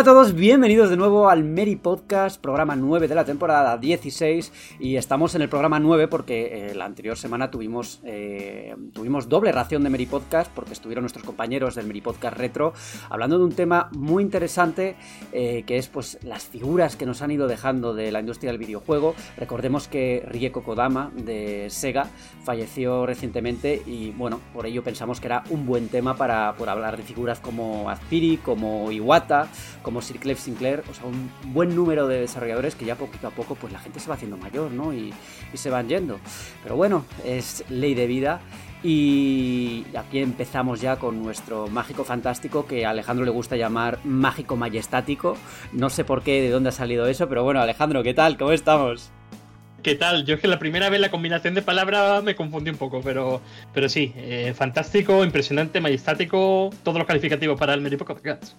Hola a todos, bienvenidos de nuevo al Mary Podcast, programa 9 de la temporada 16 y estamos en el programa 9 porque eh, la anterior semana tuvimos, eh, tuvimos doble ración de Mary Podcast porque estuvieron nuestros compañeros del Mary Podcast Retro hablando de un tema muy interesante eh, que es pues las figuras que nos han ido dejando de la industria del videojuego. Recordemos que Rieko Kodama de Sega falleció recientemente y bueno, por ello pensamos que era un buen tema para por hablar de figuras como Azpiri, como Iwata, como Sir Clef Sinclair, o sea, un buen número de desarrolladores que ya poquito a poco pues la gente se va haciendo mayor, ¿no? Y, y se van yendo. Pero bueno, es ley de vida. Y aquí empezamos ya con nuestro mágico fantástico que a Alejandro le gusta llamar mágico majestático. No sé por qué, de dónde ha salido eso, pero bueno, Alejandro, ¿qué tal? ¿Cómo estamos? ¿Qué tal? Yo es que la primera vez la combinación de palabras me confundí un poco, pero, pero sí, eh, fantástico, impresionante, majestático, todos los calificativos para el Meripo Podcast.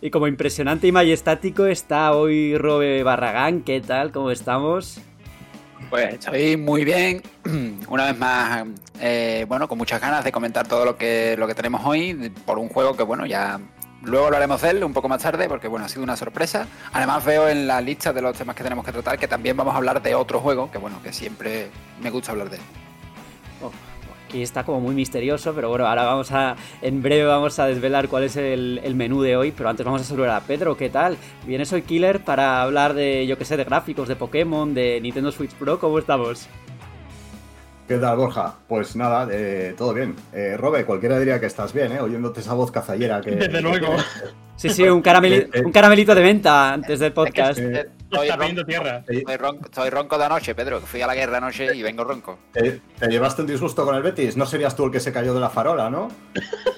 Y como impresionante y majestático está hoy Robe Barragán, ¿qué tal? ¿Cómo estamos? Pues estoy muy bien, una vez más, eh, bueno, con muchas ganas de comentar todo lo que, lo que tenemos hoy por un juego que, bueno, ya Luego lo haremos de él un poco más tarde porque bueno, ha sido una sorpresa. Además veo en la lista de los temas que tenemos que tratar que también vamos a hablar de otro juego, que bueno, que siempre me gusta hablar de él. Oh, aquí está como muy misterioso, pero bueno, ahora vamos a, en breve vamos a desvelar cuál es el, el menú de hoy, pero antes vamos a saludar a Pedro, ¿qué tal? Vienes hoy Killer para hablar de, yo que sé, de gráficos, de Pokémon, de Nintendo Switch Pro, ¿cómo estamos? ¿Qué tal, Borja? Pues nada, eh, todo bien. Eh, Robe, cualquiera diría que estás bien, ¿eh? Oyéndote esa voz cazallera que... Desde luego. Sí, sí, un, carameli- un caramelito de venta antes del podcast. Es que estoy, Está ronco, tierra. estoy ronco- estoy ronco de anoche, Pedro, que fui a la guerra anoche y vengo ronco. ¿Te, te llevaste un disgusto con el Betis? No serías tú el que se cayó de la farola, ¿no?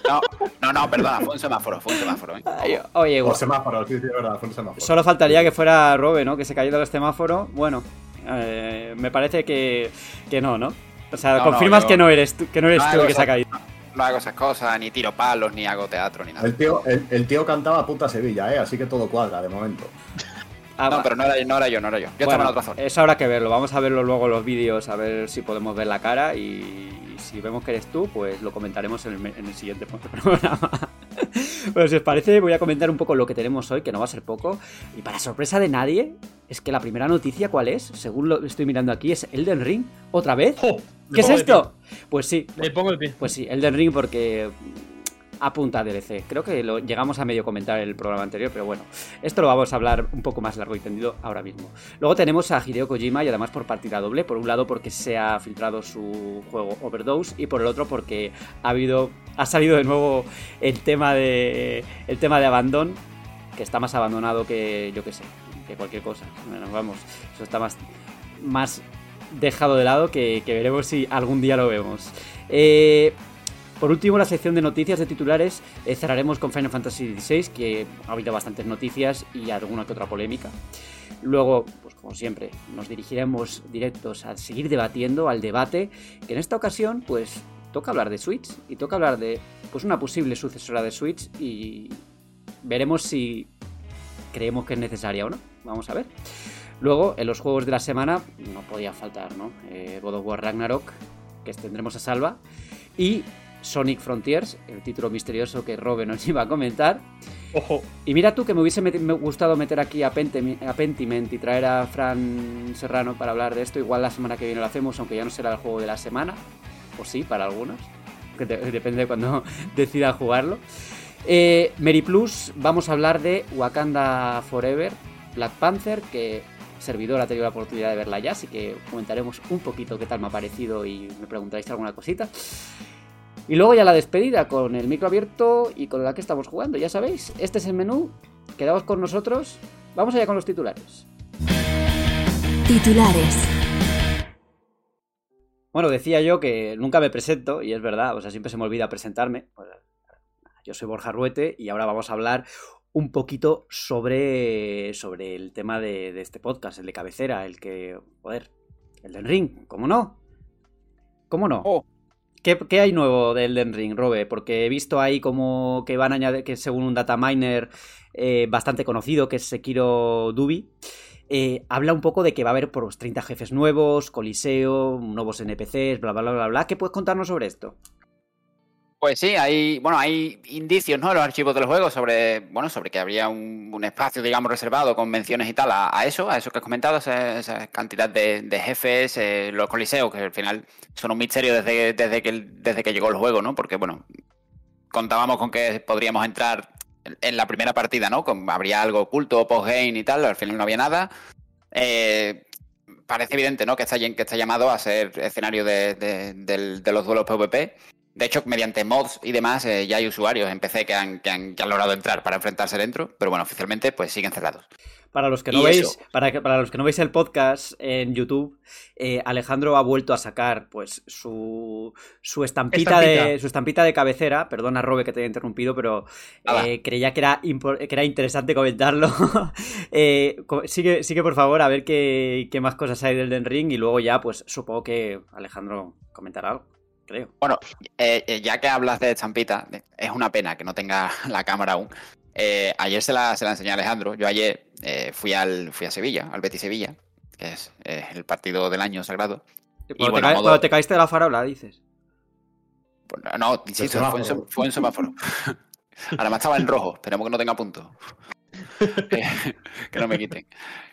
No, no, no, perdona, fue un semáforo, fue un semáforo. ¿eh? Ay, Oye, O semáforo, sí, sí, verdad, fue un semáforo. Solo faltaría que fuera Robe, ¿no? Que se cayó del semáforo. Bueno, eh, me parece que, que no, ¿no? O sea, No, no, confirmas yo- que no eres tú, que no eres No tú el que se ha caído. No hago esas cosas, ni tiro palos, ni hago teatro, ni nada. El tío, el, el tío cantaba puta Sevilla, ¿eh? Así que todo cuadra, de momento. Ah, No, pero no era, no era yo, no era yo. Yo estaba en bueno, otra zona. eso habrá que verlo. Vamos a verlo luego en los vídeos, a ver si podemos ver la cara y si vemos que eres tú, pues lo comentaremos en el, en el siguiente programa. Bueno, si os parece, voy a comentar un poco lo que tenemos hoy, que no va a ser poco. Y para sorpresa de nadie, es que la primera noticia, ¿cuál es? Según lo estoy mirando aquí, es Elden Ring. ¿Otra vez? Me ¿Qué es esto? Pues sí. Me pongo de pie. Pues sí, Elden Ring porque apunta a DLC. Creo que lo llegamos a medio comentar en el programa anterior, pero bueno, esto lo vamos a hablar un poco más largo y tendido ahora mismo. Luego tenemos a Hideo Kojima y además por partida doble, por un lado porque se ha filtrado su juego Overdose y por el otro porque ha habido ha salido de nuevo el tema de el tema de Abandon, que está más abandonado que yo que sé, que cualquier cosa. Bueno, vamos, eso está más más dejado de lado que, veremos si algún día lo vemos. Eh, por último, la sección de noticias de titulares eh, cerraremos con Final Fantasy XVI, que ha habido bastantes noticias y alguna que otra polémica. Luego, pues como siempre, nos dirigiremos directos a seguir debatiendo, al debate, que en esta ocasión, pues toca hablar de Switch y toca hablar de pues una posible sucesora de Switch y veremos si creemos que es necesaria o no. Vamos a ver. Luego, en los juegos de la semana, no podía faltar, ¿no? Eh, God of War Ragnarok, que tendremos a salva, y Sonic Frontiers, el título misterioso que Robe nos iba a comentar. Ojo. Y mira tú que me hubiese me gustado meter aquí a, Pentiment y traer a Fran Serrano para hablar de esto. Igual la semana que viene lo hacemos, aunque ya no será el juego de la semana. O sí, para algunos. Que de- depende de cuando decida jugarlo. Eh, Mary Plus, vamos a hablar de Wakanda Forever, Black Panther, que servidor ha tenido la oportunidad de verla ya, así que comentaremos un poquito qué tal me ha parecido y me preguntáis alguna cosita. Y luego ya la despedida con el micro abierto y con la que estamos jugando, ya sabéis. Este es el menú, quedaos con nosotros. Vamos allá con los titulares. Titulares. Bueno, decía yo que nunca me presento, y es verdad, o sea, siempre se me olvida presentarme. Pues, yo soy Borja Ruete y ahora vamos a hablar un poquito sobre, sobre el tema de, de este podcast, el de cabecera, el que, joder, el del ring, ¿cómo no? ¿Cómo no? Oh. ¿Qué, qué hay nuevo del Elden Ring, Robe? Porque he visto ahí como que van a añadir, que según un data miner eh, bastante conocido, que es Sekiro Dubi, eh, habla un poco de que va a haber por los 30 jefes nuevos, coliseo, nuevos NPCs, bla, bla, bla, bla, bla. ¿Qué puedes contarnos sobre esto? Pues sí, hay, bueno, hay indicios, ¿no? En los archivos del juego sobre, bueno, sobre que habría un, espacio, digamos, reservado con menciones y tal a, eso, a eso que has comentado, esa, cantidad de, jefes, eh, los coliseos, que al final son un misterio desde, desde, que, desde que llegó el juego, ¿no? Porque, bueno, contábamos con que podríamos entrar en, la primera partida, ¿no? Con, habría algo oculto, postgame y tal, al final no había nada. Eh, parece evidente, ¿no? Que está, que está llamado a ser escenario de los duelos PvP. De hecho, mediante mods y demás, eh, ya hay usuarios en PC que han, que, han, que han logrado entrar para enfrentarse dentro, pero bueno, oficialmente pues siguen cerrados. Para los que no veis, para, los que no veis el podcast en YouTube, eh, Alejandro ha vuelto a sacar pues su, su estampita, de su estampita de cabecera. Perdona, Robe, que te haya interrumpido, pero Nada. eh, creía que era, impor- que era interesante comentarlo. Eh, co- sigue, sigue, por favor, a ver qué, qué más cosas hay del Den Ring y luego ya, pues supongo que Alejandro comentará algo, creo. Bueno, eh, eh, ya que hablas de estampita, es una pena que no tenga la cámara aún. Eh, ayer se la, se la enseñé a Alejandro. Yo ayer eh, fui, al, fui a Sevilla, al Betis Sevilla, que es eh, el partido del año sagrado. Cuando, bueno, te, ca- modo- cuando te caíste de la farola, dices. Pues, no, insisto, fue en, fue en semáforo. Además estaba en rojo, esperemos que no tenga punto. Eh, que no me quiten.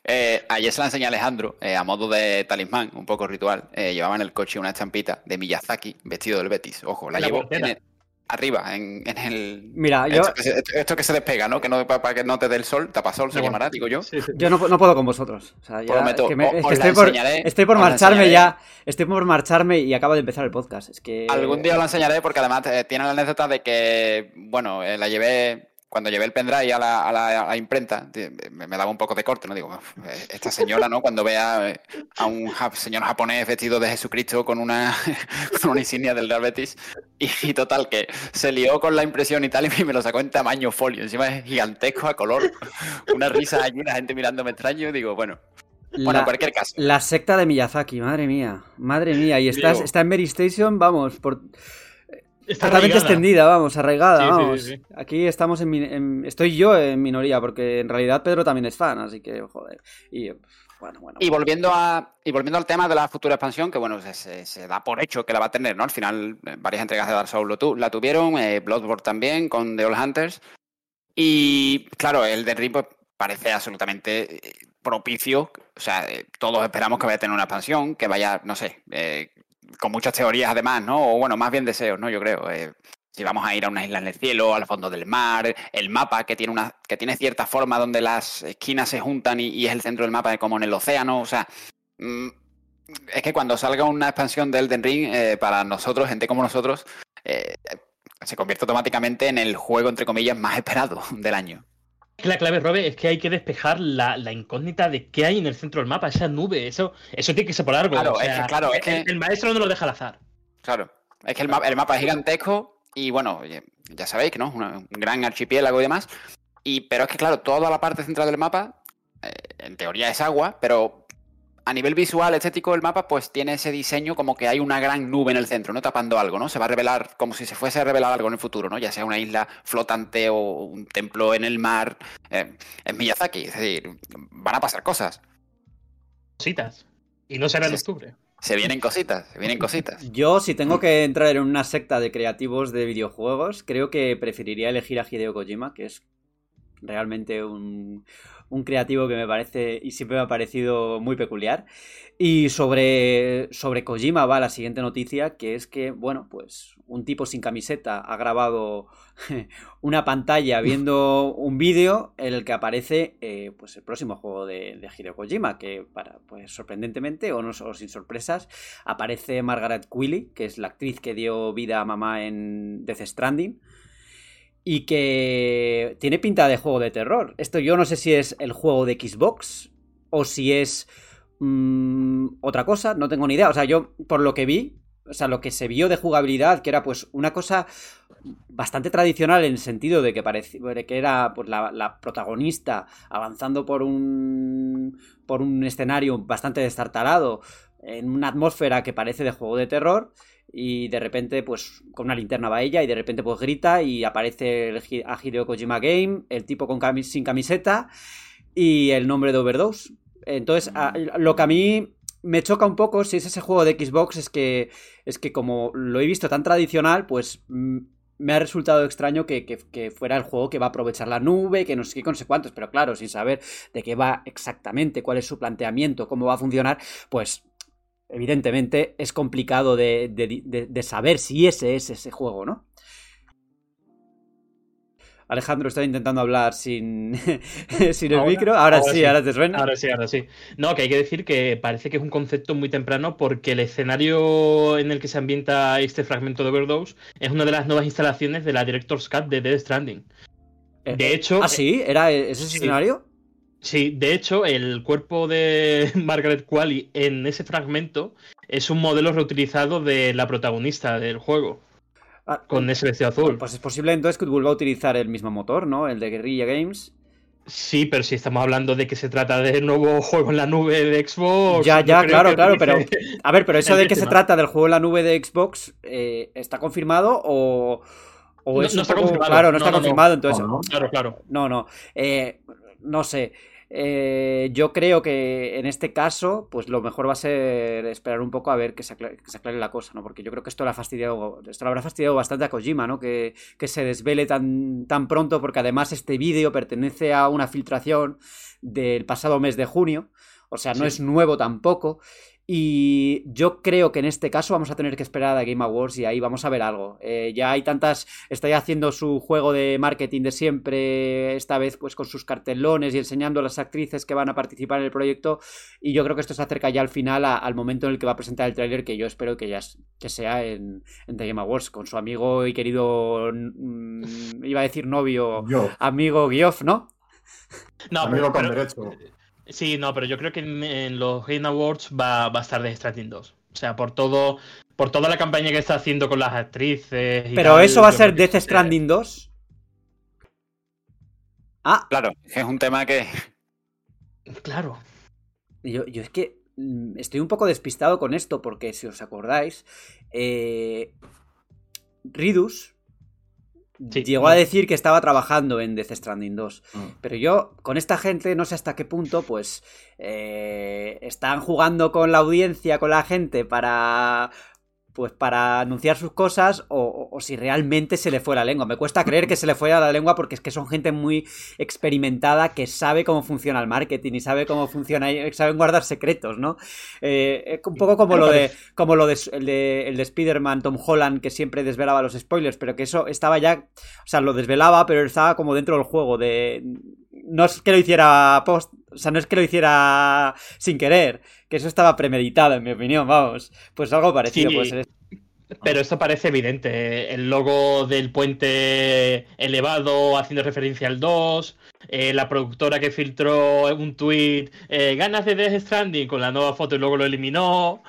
Eh, ayer se la enseñé a Alejandro, eh, a modo de talismán, un poco ritual. Eh, llevaba en el coche una estampita de Miyazaki, vestido del Betis. Ojo, la La llevo portera. en el- arriba, en, en el... Mira, yo, Esto que, se, esto que se despega, ¿no? Que no para que no te dé el sol, tapasol se No, llamará, digo yo. Sí, sí. yo no, no puedo con vosotros. O sea, ya, lo meto. es que, me- O- es que os la estoy, por, enseñaré, estoy por os la marcharme ya. Estoy por marcharme y acaba de empezar el podcast. Es que. Algún día lo enseñaré porque además eh, tiene la anécdota de que, bueno, eh, la llevé, cuando llevé el pendrive a la, a la- a la imprenta, me, me daba un poco de corte, ¿no? Digo, "Uf, eh, esta señora, ¿no? Cuando vea eh, a un señor japonés vestido de Jesucristo con una, con una insignia del Real Betis, y, y total, que se lió con la impresión y tal, y me lo sacó en tamaño folio, encima es gigantesco a color, una risa allí, la gente mirándome extraño, digo, bueno, bueno, la, en cualquier caso. la secta de Miyazaki, madre mía. Madre mía. Y está, Diego. está en Mary Station, vamos, por, totalmente extendida, vamos, arraigada, Sí, vamos. sí, sí. Aquí estamos en, en- Estoy yo en minoría, porque en realidad Pedro también es fan, así que, joder. Y. Bueno, bueno. Y volviendo a y volviendo al tema de la futura expansión, que bueno, se, se- se da por hecho que la va a tener, ¿no? Al final, eh, varias entregas de Dark Souls lo tu- la tuvieron, eh, Bloodborne también, con The Old Hunters. Y claro, el de Ring pues, parece absolutamente eh, propicio. O sea, eh, todos esperamos que vaya a tener una expansión, que vaya, no sé, eh, con muchas teorías además, ¿no? O bueno, más bien deseos, ¿no? Yo creo. eh, si vamos a ir a unas islas en el cielo, al fondo del mar, el mapa que tiene una que tiene cierta forma donde las esquinas se juntan y, es el centro del mapa como en el océano, o sea, mm, es que cuando salga una expansión de Elden Ring eh, para nosotros, gente como nosotros, eh, se convierte automáticamente en el juego entre comillas más esperado del año. La clave, Robe, es que hay que despejar la, la incógnita de qué hay en el centro del mapa, esa nube, eso, eso tiene que ser por algo. Claro, o es que- claro, es el, que- el maestro no lo deja al azar. Claro, es que el mapa, el mapa es gigantesco y bueno, ya, sabéis que no, Una- un gran archipiélago y demás. Y, pero es que claro, toda la parte central del mapa, eh, en teoría es agua, pero a nivel visual, estético del mapa, pues tiene ese diseño como que hay una gran nube en el centro, ¿no? Tapando algo, ¿no? Se va a revelar como si se fuese a revelar algo en el futuro, ¿no? Ya sea una isla flotante o un templo en el mar. Eh, es Miyazaki, es decir, van a pasar cosas. Cositas. Y no será en Sí. octubre. Se vienen cositas, se vienen cositas. Yo, si tengo que entrar en una secta de creativos de videojuegos, creo que preferiría elegir a Hideo Kojima, que es realmente un, un creativo que me parece y siempre me ha parecido muy peculiar. Y sobre, sobre Kojima va la siguiente noticia, que es que, bueno, pues un tipo sin camiseta ha grabado una pantalla viendo un vídeo en el que aparece eh, pues el próximo juego de, de Hideo Kojima, que para, pues sorprendentemente o no o sin sorpresas, aparece Margaret Quilley, que es la actriz que dio vida a mamá en Death Stranding. Y que tiene pinta de juego de terror. Esto yo no sé si es el juego de Xbox o si es mm, otra cosa, no tengo ni idea. O sea, yo por lo que vi, o sea, lo que se vio de jugabilidad, que era pues una cosa bastante tradicional en el sentido de que parecía que era pues, la, la, protagonista avanzando por un por un escenario bastante destartalado en una atmósfera que parece de juego de terror y de repente pues con una linterna va ella y de repente pues grita y aparece el a Hideo Kojima Game, el tipo con sin camiseta y el nombre de Overdose. Entonces, a, lo que a mí me choca un poco si es ese juego de Xbox es que es que como lo he visto tan tradicional, pues me ha resultado extraño que, que, fuera el juego que va a aprovechar la nube, que no sé qué, con sé cuántos, pero claro, sin saber de qué va exactamente, cuál es su planteamiento, cómo va a funcionar, pues evidentemente es complicado de, de, de, de saber si ese es ese juego, ¿no? Alejandro está intentando hablar sin, sin el ahora, micro. Ahora, ahora sí, sí, ahora te suena. Ahora sí, ahora sí. No, que hay que decir que parece que es un concepto muy temprano porque el escenario en el que se ambienta este fragmento de Overdose es una de las nuevas instalaciones de la Director's Cut de Dead Stranding. De hecho. ¿Ah, sí? ¿Era ese sí. escenario? Sí, de hecho, el cuerpo de Margaret Qualley en ese fragmento es un modelo reutilizado de la protagonista del juego. Ah, con ese vestido azul. Pues es posible entonces que vuelva a utilizar el mismo motor, ¿no? El de Guerrilla Games. Sí, pero si estamos hablando de que se trata de nuevo juego en la nube de Xbox. Ya, ya, claro, claro, pero. A ver, pero eso de que se trata del juego en la nube de Xbox, eh, ¿está confirmado o.? o no, es no está poco... confirmado. Claro, no, no está confirmado, entonces. Claro, claro. No, no. Eh, no sé. Eh, yo creo que en este caso, pues lo mejor va a ser esperar un poco a ver que se, aclare, que se aclare la cosa, ¿no? Porque yo creo que esto le ha fastidiado, esto habrá fastidiado bastante a Kojima, ¿no? Que, que se desvele tan, tan pronto, porque además este vídeo pertenece a una filtración del pasado mes de junio, o sea, no sí. es nuevo tampoco. Y yo creo que en este caso vamos a tener que esperar a Game Awards y ahí vamos a ver algo. Eh, ya hay tantas. Está ya haciendo su juego de marketing de siempre, esta vez pues con sus cartelones y enseñando a las actrices que van a participar en el proyecto. Y yo creo que esto se acerca ya al final a, al momento en el que va a presentar el tráiler, que yo espero que ya que sea en, en, The Game Awards, con su amigo y querido. Mmm, iba a decir novio, Yo. amigo Geoff, ¿no? No, amigo pero, con pero, derecho. Sí, no, pero yo creo que en, en los Game Awards va, va, a estar de Stranding 2. O sea, por todo. Por toda la campaña que está haciendo con las actrices. pero tal, eso va a ser Death Stranding 2. Ah. Claro, es un tema que. Claro. Yo, yo es que mm, estoy un poco despistado con esto, porque si os acordáis, eh, Ridus Sí, llegó a decir que estaba trabajando en Death Stranding 2. Mm. Pero yo, con esta gente, no sé hasta qué punto, pues. Eh, están jugando con la audiencia, con la gente, para. Pues para anunciar sus cosas, o, o, o, si realmente se le fue la lengua. Me cuesta creer que se le fuera la lengua porque es que son gente muy experimentada que sabe cómo funciona el marketing y sabe cómo funciona, saben guardar secretos, ¿no? Eh, un poco como lo de, como lo de, el de, el de Spider-Man, Tom Holland, que siempre desvelaba los spoilers, pero que eso estaba ya, o sea, lo desvelaba, pero estaba como dentro del juego, de no es que lo hiciera post, o sea, no es que lo hiciera sin querer, que eso estaba premeditado, en mi opinión, vamos. Pues algo parecido sí, puede ser. Pero esto parece evidente. El logo del puente elevado haciendo referencia al 2. Eh, la productora que filtró un tweet. Eh, ganas de Death Stranding con la nueva foto y luego lo eliminó.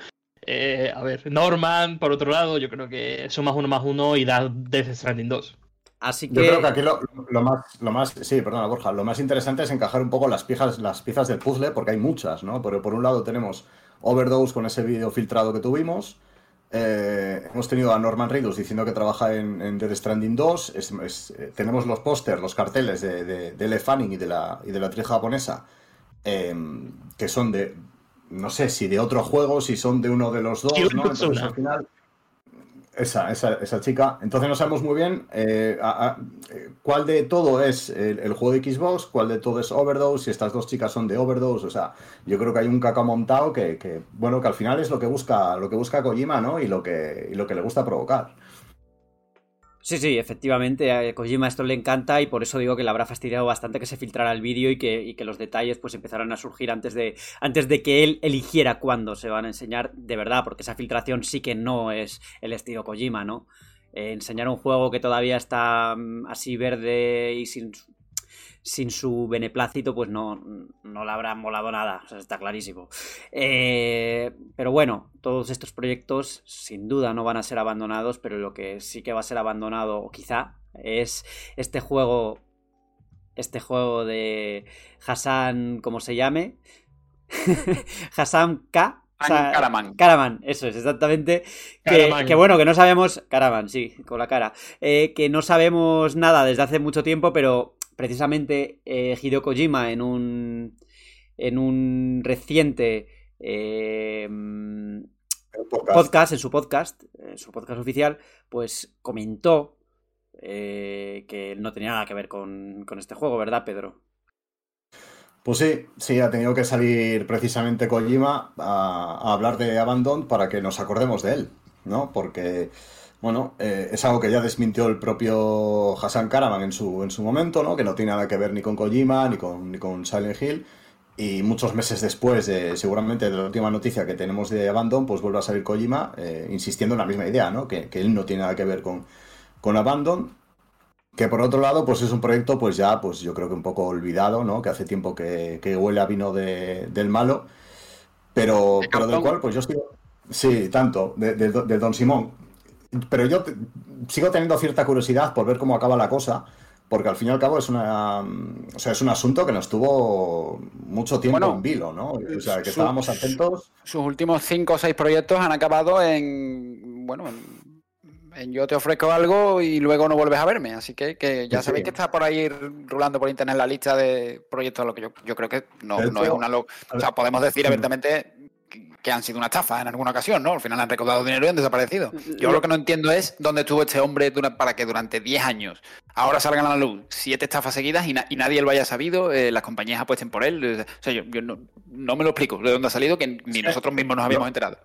Eh, a ver, Norman, por otro lado, yo creo que son más uno más uno y da Death Stranding 2. Así que... Yo creo que aquí lo, lo, más, lo más, sí, perdona Borja, lo más interesante es encajar un poco las piezas, las piezas del puzzle, porque hay muchas, ¿no? Pero por un lado tenemos Overdose con ese vídeo filtrado que tuvimos, eh, hemos tenido a Norman Reedus diciendo que trabaja en, en Dead Stranding 2, es, es, eh, tenemos los pósters, los carteles de, de, de Le Fanning y de la, y de la actriz japonesa, eh, que son de, no sé si de otro juego, si son de uno de los dos, ¿no? Entonces al final... Esa, esa, esa, chica. Entonces no sabemos muy bien eh, cuál de todo es el, el, juego de Xbox, cuál de todo es Overdose, si estas dos chicas son de Overdose. O sea, yo creo que hay un cacao montado que, que bueno, que al final es lo que busca, lo que busca Kojima, ¿no? Y lo que, y lo que le gusta provocar. Sí, sí, efectivamente, a Kojima esto le encanta y por eso digo que le habrá fastidiado bastante que se filtrara el vídeo y que, y que los detalles pues empezaran a surgir antes de, antes de que él eligiera cuándo se van a enseñar de verdad, porque esa filtración sí que no es el estilo Kojima, ¿no? Eh, enseñar un juego que todavía está um, así verde y sin, sin su beneplácito, pues no, no le habrá molado nada, o sea, está clarísimo. Eh, pero bueno, todos estos proyectos sin duda no van a ser abandonados, pero lo que sí que va a ser abandonado, o quizá, es este juego. Este juego de Hassan, como se llame. Hassan K. Caraman. Caraman, eso es, exactamente. Que, que, bueno, que no sabemos. Caraman, sí, con la cara. Eh, que no sabemos nada desde hace mucho tiempo, pero precisamente eh, Hideo Kojima en un. En un reciente. Eh, podcast. en su podcast, en su podcast oficial, pues comentó eh, que no tenía nada que ver con, con, este juego, ¿verdad, Pedro? Pues sí, sí, ha tenido que salir precisamente Kojima a, a hablar de Abandon para que nos acordemos de él, ¿no? Porque, bueno, eh, es algo que ya desmintió el propio Hassan Karaman en su, en su momento, ¿no? Que no tiene nada que ver ni con Kojima ni con, ni con Silent Hill. Y muchos meses después, de, seguramente de la última noticia que tenemos de Abandon, pues vuelve a salir Kojima eh, insistiendo en la misma idea, ¿no? Que, que él no tiene nada que ver con, con Abandon, que por otro lado, pues es un proyecto, pues ya, pues yo creo que un poco olvidado, ¿no? Que hace tiempo que, que huele a vino de, del malo, pero, pero del cual, pues yo sigo, sí, tanto, de, de, de Don Simón, pero yo sigo teniendo cierta curiosidad por ver cómo acaba la cosa, porque al fin y al cabo es una o sea, es un asunto que nos tuvo mucho tiempo bueno, en vilo, ¿no? O sea, que su, estábamos atentos. Sus últimos cinco o seis proyectos han acabado en bueno, en en yo te ofrezco algo y luego no vuelves a verme. Así que, que ya sí, sabéis sí. que está por ahí rulando por internet la lista de proyectos a lo que yo, yo creo que no, no es una... Lo... O sea, podemos decir abiertamente que han sido una estafa en alguna ocasión, ¿no? Al final han recaudado dinero y han desaparecido. Yo lo que no entiendo es dónde estuvo este hombre para que durante 10 años ahora salgan a la luz siete estafas seguidas y, na y nadie lo haya sabido, eh, las compañías apuesten por él. O sea, yo, yo no, no, me lo explico de dónde ha salido que ni nosotros mismos nos habíamos enterado.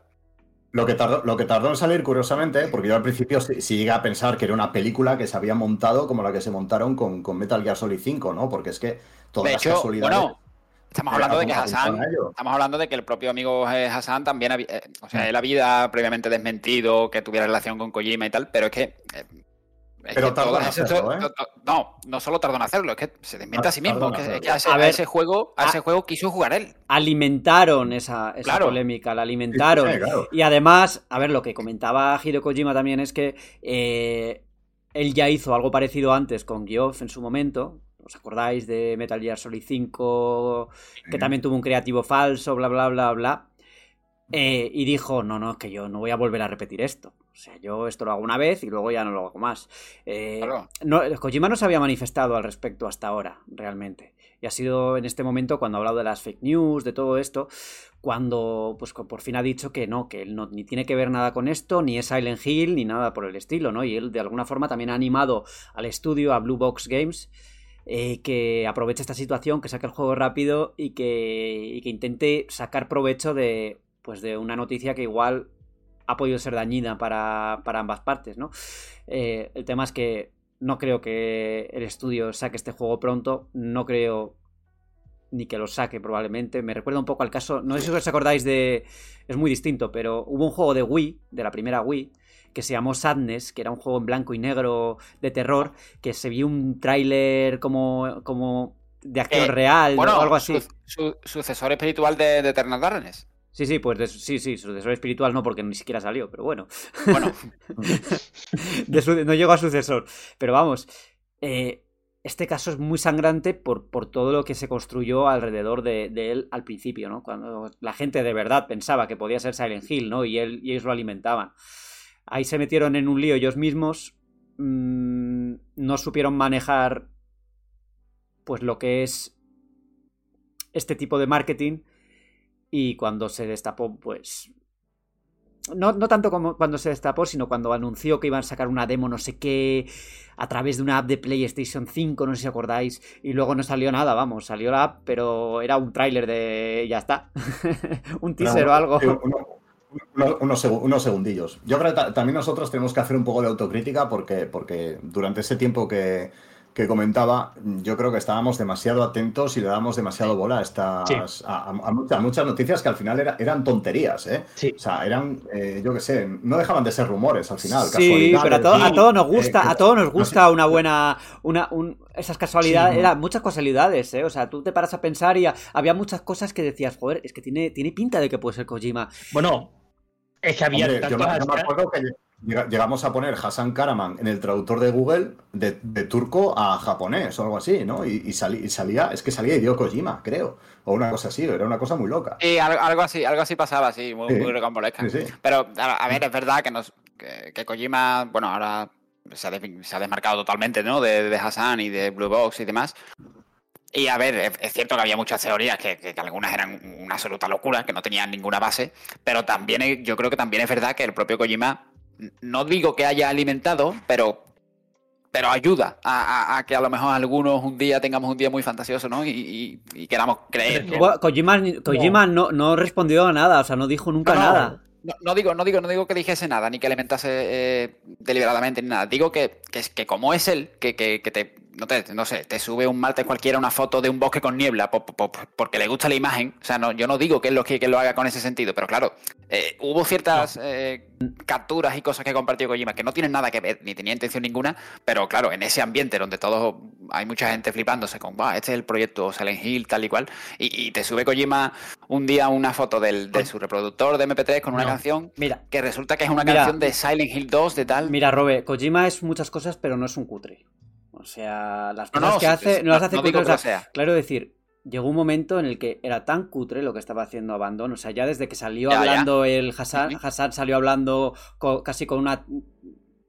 Lo que, tardó, lo que tardó en salir, curiosamente, porque yo al principio sí, sí llegué a pensar que era una película que se había montado como la que se montaron con, con Metal Gear Solid 5, ¿no? Porque es que todas de las hecho, casualidades... Bueno, estamos hablando de que Hassan, estamos hablando de que el propio amigo Hassan también, había, eh, o sea, él había previamente desmentido que tuviera relación con Kojima y tal, pero es que eh, es pero tardó en hacerlo, ¿eh? No, no solo tardó en hacerlo, es que se desmiente a sí mismo. Que, que a, ese, a, ver, a, ese, juego, a, a, ese juego quiso jugar él. Alimentaron esa, esa claro. polémica, la alimentaron. Sí, sí, claro. Y además, a ver, lo que comentaba Hideo Kojima también es que eh, él ya hizo algo parecido antes con Geoff en su momento. ¿Os acordáis de Metal Gear Solid 5? Que también tuvo un creativo falso, bla, bla, bla, bla. Eh, y dijo, no, no, es que yo no voy a volver a repetir esto. O sea, yo esto lo hago una vez y luego ya no lo hago más. Eh, claro. no, Kojima no se había manifestado al respecto hasta ahora, realmente. Y ha sido en este momento cuando ha hablado de las fake news, de todo esto, cuando pues por fin ha dicho que no, que él no, ni tiene que ver nada con esto, ni es Silent Hill, ni nada por el estilo, ¿no? Y él de alguna forma también ha animado al estudio, a Blue Box Games, eh, que aproveche esta situación, que saque el juego rápido y que, y que intente sacar provecho de, pues de una noticia que igual ha podido ser dañina para, para ambas partes, ¿no? Eh, el tema es que no creo que el estudio saque este juego pronto, no creo ni que lo saque probablemente. Me recuerda un poco al caso, no sé si os acordáis de... Es muy distinto, pero hubo un juego de Wii, de la primera Wii, que se llamó Sadness, que era un juego en blanco y negro de terror, que se vio un tráiler como, como de acción eh, real bueno, o algo así. Su, su, sucesor espiritual de, de Eternal Darkness. Sí, sí, pues de, sí, sí, sucesor espiritual no, porque ni siquiera salió, pero bueno. Bueno. su, no llegó a sucesor. Pero vamos, eh, este caso es muy sangrante por, por, todo lo que se construyó alrededor de, de, él al principio, ¿no? Cuando la gente de verdad pensaba que podía ser Silent Hill, ¿no? Y, él, y ellos lo alimentaban. Ahí se metieron en un lío ellos mismos, mmm, no supieron manejar, pues lo que es este tipo de marketing y cuando se destapó, pues... No, no, tanto como cuando se destapó, sino cuando anunció que iban a sacar una demo no sé qué a través de una app de PlayStation 5, no sé si acordáis, y luego no salió nada, vamos, salió la app, pero era un tráiler de... ya está, un teaser no, o algo. Unos, unos, segundillos. Yo creo que también nosotros tenemos que hacer un poco de autocrítica porque, porque durante ese tiempo que, que comentaba, yo creo que estábamos demasiado atentos y le damos demasiado bola a estas Sí. a, a- a muchas, a muchas noticias que al final era- eran tonterías, ¿eh? Sí. O sea, eran, eh, yo qué sé, no dejaban de ser rumores al final. Sí, pero a, to- a todos nos gusta, Eh, a todos nos no gusta una buena, una, un- esas casualidades, Sí. eran muchas casualidades, ¿eh? O sea, tú te paras a pensar y a- había muchas cosas que decías, joder, es que tiene, tiene pinta de que puede ser Kojima. Bueno, es que había Hombre, yo, me, yo me hashtags- acuerdo que llega- llegamos a poner Hassan Karaman en el traductor de Google de, de turco a japonés o algo así, ¿no? Y, y salí- y salía, es que salía Hideo Kojima, creo. O una cosa así, era una cosa muy loca. Sí, algo, algo así, algo así pasaba, sí, muy, Sí. muy rocambolesca. Sí, sí. Pero, a, a ver, es verdad que, nos, que, que Kojima, bueno, ahora se ha, des- se ha desmarcado totalmente, ¿no? De, de Hassan y de Blue Box y demás. Y a ver, es, cierto que había muchas teorías que, que- que algunas eran una absoluta locura, que no tenían ninguna base, pero también es- yo creo que también es verdad que el propio Kojima, no digo que haya alimentado, pero pero ayuda a, a- a que a lo mejor algunos un día tengamos un día muy fantasioso, ¿no? Y, y- y queramos creer. que- Kojima, Kojima no. No, respondió a nada, o sea, no dijo nunca No, no, nada. No, no digo, no digo, no digo que dijese nada, ni que alimentase eh, deliberadamente ni nada. Digo que, que, es- que como es él, que, que, que te, no, te, no sé, te sube un martes cualquiera una foto de un bosque con niebla po- po- po- porque le gusta la imagen. O sea, no, yo no digo que él lo, que, que lo haga con ese sentido, pero claro, eh, hubo ciertas eh, capturas y cosas que compartió Kojima que no tienen nada que ver, ni tenía intención ninguna, pero claro, en ese ambiente donde todos hay mucha gente flipándose con, "Buah, este es el proyecto Silent Hill, tal y cual, y, y te sube Kojima un día una foto del, de su reproductor de MP3 con una No. canción Mira, que resulta que es una Mira. canción de Silent Hill 2 de tal. mira, Robe, Kojima es muchas cosas, pero no es un cutre. O sea, las No, cosas no, que sí, hace, sí, no las no- hace no cutre, que o sea, sea. Claro decir, llegó un momento en el que era tan cutre lo que estaba haciendo Abandon, o sea, ya desde que salió Ya, ya. hablando el Hassan. Hassan salió hablando co- casi con una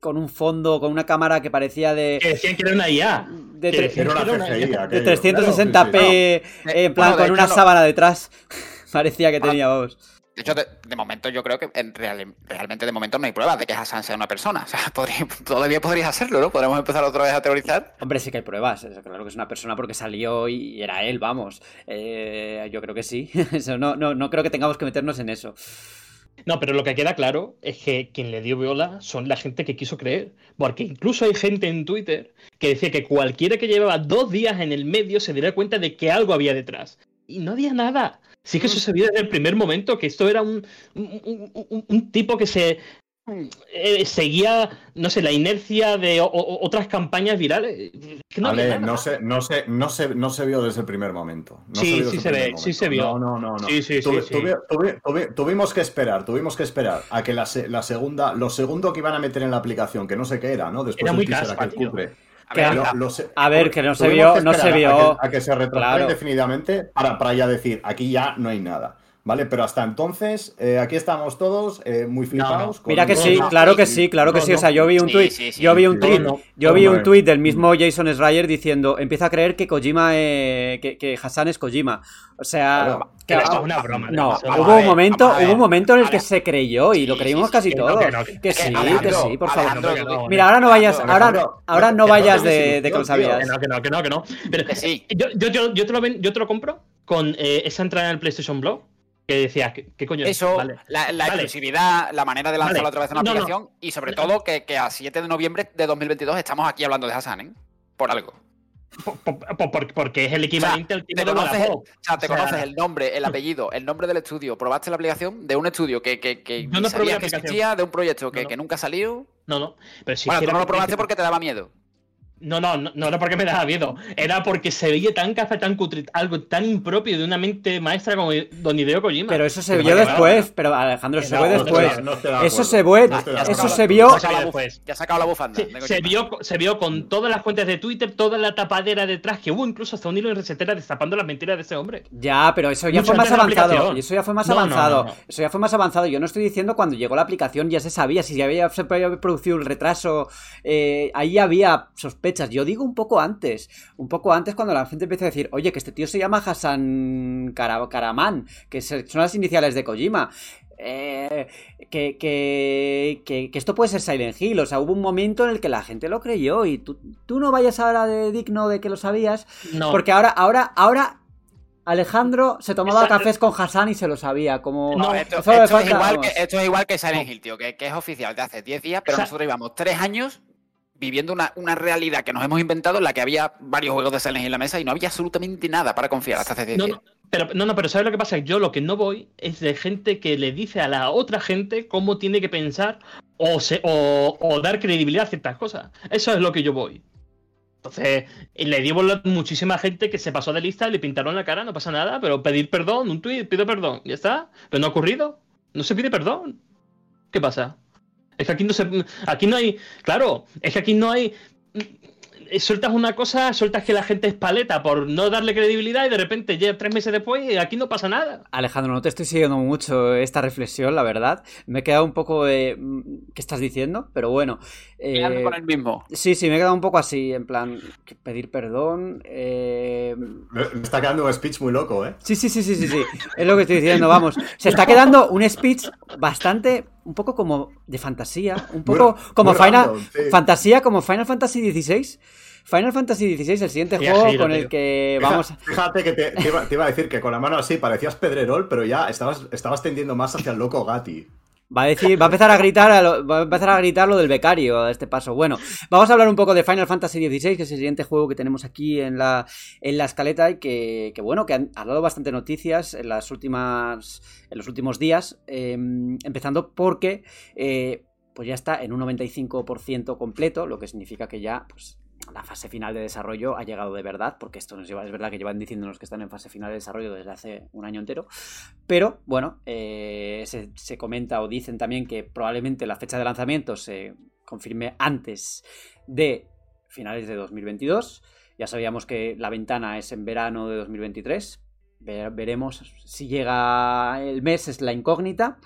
con un fondo, con una cámara que parecía de, Que decían que era una IA. de, que tre- decían Era una de aquello, 360p, claro, sí, sí. En plan bueno, con una hecho, no. sábana detrás. Parecía que Ah. teníamos. De hecho, de, de momento yo creo que en real- realmente de momento no hay pruebas de que Hassan sea una persona. O sea, podría- todavía podrías hacerlo, ¿no? Podríamos empezar otra vez a teorizar. Hombre, sí que hay pruebas. es Claro que es una persona porque salió y era él, vamos. Eh, yo creo que sí. Eso, no, no, no creo que tengamos que meternos en eso. No, pero lo que queda claro es que quien le dio viola son la gente que quiso creer. Porque incluso hay gente en Twitter que decía que cualquiera que llevaba dos días en el medio se daría cuenta de que algo había detrás. Y no había nada. Sí que eso se vio desde el primer momento, que esto era un, un- un- un- tipo que se eh, seguía, no sé, la inercia de o- o- otras campañas virales. No no se, no, se, no, se, no se vio desde el primer momento. No Sí, vio desde sí se ve, sí momento. se vio. No, no, no. no. Sí, sí, sí, Tuvi- sí. tuvi- tuvi- tuvimos que esperar, tuvimos que esperar a que la, se- la segunda, lo segundo que iban a meter en la aplicación, que no sé qué era, ¿no? Después Era muy caspa, tío. A ver, a- Lo- lo se- a ver, que no se vio- no se vio. A que, a que se retrasara Claro. indefinidamente para, para ya decir, aquí ya no hay nada. ¿Vale? Pero hasta entonces, eh, aquí estamos todos eh, muy flipados. Mira que sí, no, claro que sí, claro que no, sí. O sea, yo vi un Sí, tweet, sí, sí. yo vi un tweet, no, yo vi un tweet del mismo Jason Schreier diciendo, empieza a creer que Kojima, eh, que, que Hassan es Kojima. O sea, que- una broma. no, hubo un momento, hubo un momento en el que se creyó y lo creímos sí, casi todos. que no, que- Que que sí, que sí, por favor. Alejandro, que no, Mira, ahora no vayas, ahora, ahora no vayas de, de que lo desilusiones, sabías. Que no, que no, que no, que no. Pero Que sí. yo, yo, yo, yo te lo ven- yo te lo compro con eh, esa entrada en el PlayStation Blog que decías, ¿qué, qué coño es? Eso, Vale. la, la Vale. exclusividad, la manera de lanzarlo Vale. otra vez en una No, no. aplicación y sobre todo que, que a 7 de noviembre de 2022 estamos aquí hablando de Hassan, ¿eh? Por algo. Po- po- po- por- porque es el equivalente al tipo Te de conoces, el, Wallapop. o sea, te O sea, conoces el nombre, el apellido, el nombre del estudio, probaste la aplicación de un estudio que, que, que no probé sabías que existía, de un proyecto que, No, no. que nunca salió. No, no. Pero si bueno, tú no lo probaste porque te daba miedo. No, no, no, no era porque me daba miedo. Era porque se veía tan caza, tan cutre, algo tan impropio de una mente maestra como Don Hideo Kojima. Pero eso se vio después, pero Alejandro, eso se vio después. no Eso se de eso se vio. Ya sacado la bufanda. Sí, se, vio, se vio con todas las cuentas de Twitter, toda la tapadera detrás, que hubo incluso hasta un hilo de recetera destapando las mentiras de ese hombre. Ya, pero eso ya Mucho fue más avanzado. eso ya fue más avanzado. no, no. Eso ya fue más avanzado. Yo no estoy diciendo cuando llegó la aplicación ya se sabía si ya había, se había producido un retraso. eh, ahí había Yo digo un poco antes. Un poco antes cuando la gente empieza a decir, oye, que este tío se llama Hassan Kara- Karaman, que son las iniciales de Kojima. Eh, que, que, que, que esto puede ser Silent Hill. O sea, hubo un momento en el que la gente lo creyó. Y tú, tú no vayas ahora de digno de que lo sabías. No. Porque ahora, ahora, ahora Alejandro se tomaba cafés con Hassan y se lo sabía. Como No, esto, es igual que, esto es igual que Silent Hill, tío, que, que es oficial de hace 10 días, pero O sea- nosotros llevamos 3 años viviendo una, una, realidad que nos hemos inventado en la que había varios juegos de Silent en la mesa y no había absolutamente nada para confiar hasta hace no, no, pero, no, no, pero ¿sabes lo que pasa? Yo lo que no voy es de gente que le dice a la otra gente cómo tiene que pensar o, se, o, o dar credibilidad a ciertas cosas. Eso es lo que yo voy. Entonces, le dio muchísima gente que se pasó de lista le pintaron la cara, no pasa nada, pero pedir perdón, un tweet, pido perdón, ya está. Pero no ha ocurrido. No se pide perdón. ¿Qué pasa? Es que aquí no se. Aquí no hay. Claro, es que aquí no hay eh, sueltas una cosa, sueltas que la gente es paleta por no darle credibilidad y de repente ya tres meses después y aquí no pasa nada. Alejandro, no te estoy siguiendo mucho esta reflexión, la verdad. Me he quedado un poco de... ¿Qué estás diciendo? Pero bueno... Eh... con el mismo. Sí, sí, me he quedado un poco así, en plan, pedir perdón. Eh... Me está quedando un speech muy loco, ¿eh? Sí, sí, sí, sí, sí, sí. Es lo que estoy diciendo, vamos. Se está quedando un speech bastante un poco como de fantasía, un poco como Final random, sí. fantasía como Final Fantasy XVI. Final Fantasy XVI, el siguiente juego giro, con el que vamos. Fíjate que te, te iba, te iba a decir que con la mano así parecías Pedrerol, pero ya estabas, estabas tendiendo más hacia el loco Gatti. Va a decir, va a empezar a gritar, a lo, va a empezar a gritar lo del becario a este paso. Bueno, vamos a hablar un poco de Final Fantasy XVI, que es el siguiente juego que tenemos aquí en la, en la escaleta y que, que bueno, que han, ha dado bastante noticias en las últimas, en los últimos días, eh, empezando porque, eh, pues ya está en un 95% completo, lo que significa que ya, pues la fase final de desarrollo ha llegado de verdad, porque esto es verdad que llevan diciéndonos que están en fase final de desarrollo desde hace un año entero, pero bueno, eh, se, se, comenta o dicen también que probablemente la fecha de lanzamiento se confirme antes de finales de 2022. Ya sabíamos que la ventana es en verano de 2023. Ver, veremos si llega el mes, es la incógnita.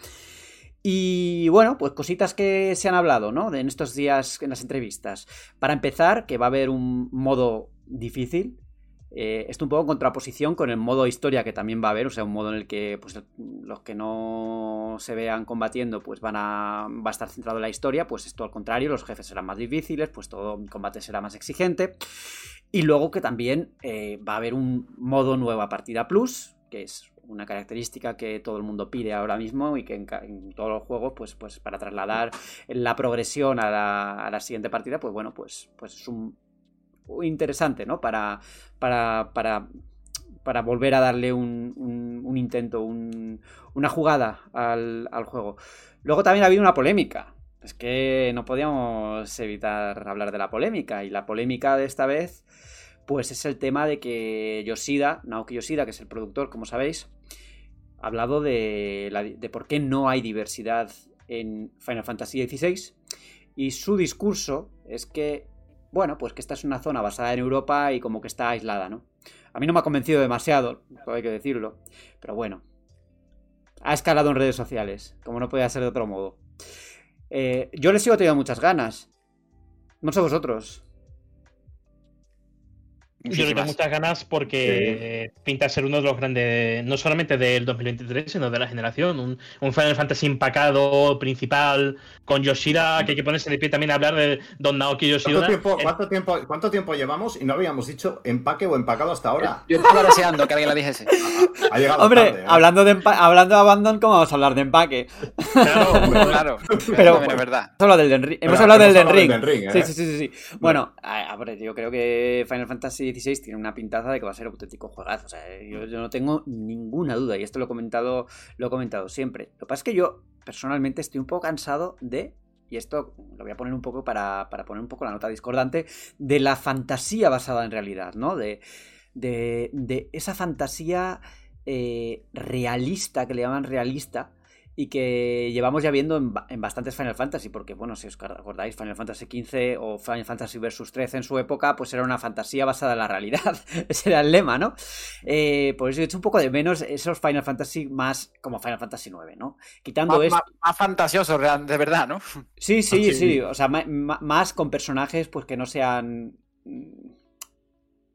Y bueno, pues cositas que se han hablado, ¿no? En estos días en las entrevistas. Para empezar, que va a haber un modo difícil. Eh, esto un poco en contraposición con el modo historia que también va a haber, o sea, un modo en el que pues, los que no se vean combatiendo pues van a, va a estar centrado en la historia, pues esto al contrario, los jefes serán más difíciles, pues todo el combate será más exigente. Y luego que también eh, va a haber un modo nueva partida plus, que es una característica que todo el mundo pide ahora mismo y que en, todos los juegos, pues, pues para trasladar la progresión a la, a la siguiente partida, pues bueno, pues, pues es un interesante, ¿no? Para, para, para, para volver a darle un, un, un intento, un, una jugada al, al, juego. Luego también ha habido una polémica. Es que no podíamos evitar hablar de la polémica. Y la polémica de esta vez, pues es el tema de que Yoshida, Naoki Yoshida, que es el productor, como sabéis, ha hablado de, por qué no hay diversidad en Final Fantasy XVI. Y su discurso es que bueno, pues que esta es una zona basada en Europa y como que está aislada, ¿no? A mí no me ha convencido demasiado, hay que decirlo, pero bueno. Ha escalado en redes sociales, como no podía ser de otro modo. Eh, yo le sigo teniendo muchas ganas. No sé vosotros. Yo le tengo muchas ganas porque sí. pinta ser uno de los grandes, no solamente del 2023, sino de la generación. Un, un Final Fantasy empacado, principal, con Yoshida, que hay que ponerse de pie también a hablar de Don Naoki Yoshida. ¿Cuánto tiempo, cuánto tiempo, cuánto tiempo llevamos y no habíamos dicho empaque o empacado hasta ahora? Yo estaba deseando que alguien la dijese. Ha llegado Hombre, tarde, ¿eh? hablando, de hablando de Abandon, ¿cómo vamos a hablar de empaque? Claro, claro. Pero es verdad. Hemos hablado del Den Ring. Hemos Pero hablado del hemos Den hablado Ring. del Den Ring, ¿eh? Sí, sí, sí, sí. sí. Bueno, a, a ver, yo creo que Final Fantasy XVI tiene una pintaza de que va a ser auténtico juegazo. O sea, yo, no tengo ninguna duda. Y esto lo he comentado, lo he comentado siempre. Lo que pasa es que yo, personalmente, estoy un poco cansado de. Y esto lo voy a poner un poco para, para poner un poco la nota discordante. De la fantasía basada en realidad, ¿no? De. De, de esa fantasía eh, realista, que le llaman realista, y que llevamos ya viendo en, en, bastantes Final Fantasy, porque bueno, si os acordáis, Final Fantasy XV o Final Fantasy Versus 13 en su época, pues era una fantasía basada en la realidad, ese era el lema, ¿no? Eh, por eso he hecho un poco de menos esos Final Fantasy más como Final Fantasy IX, ¿no? Quitando esto... Más, más fantasioso, de verdad, ¿no? Sí, sí, sí, sí. o sea, más con personajes pues que no sean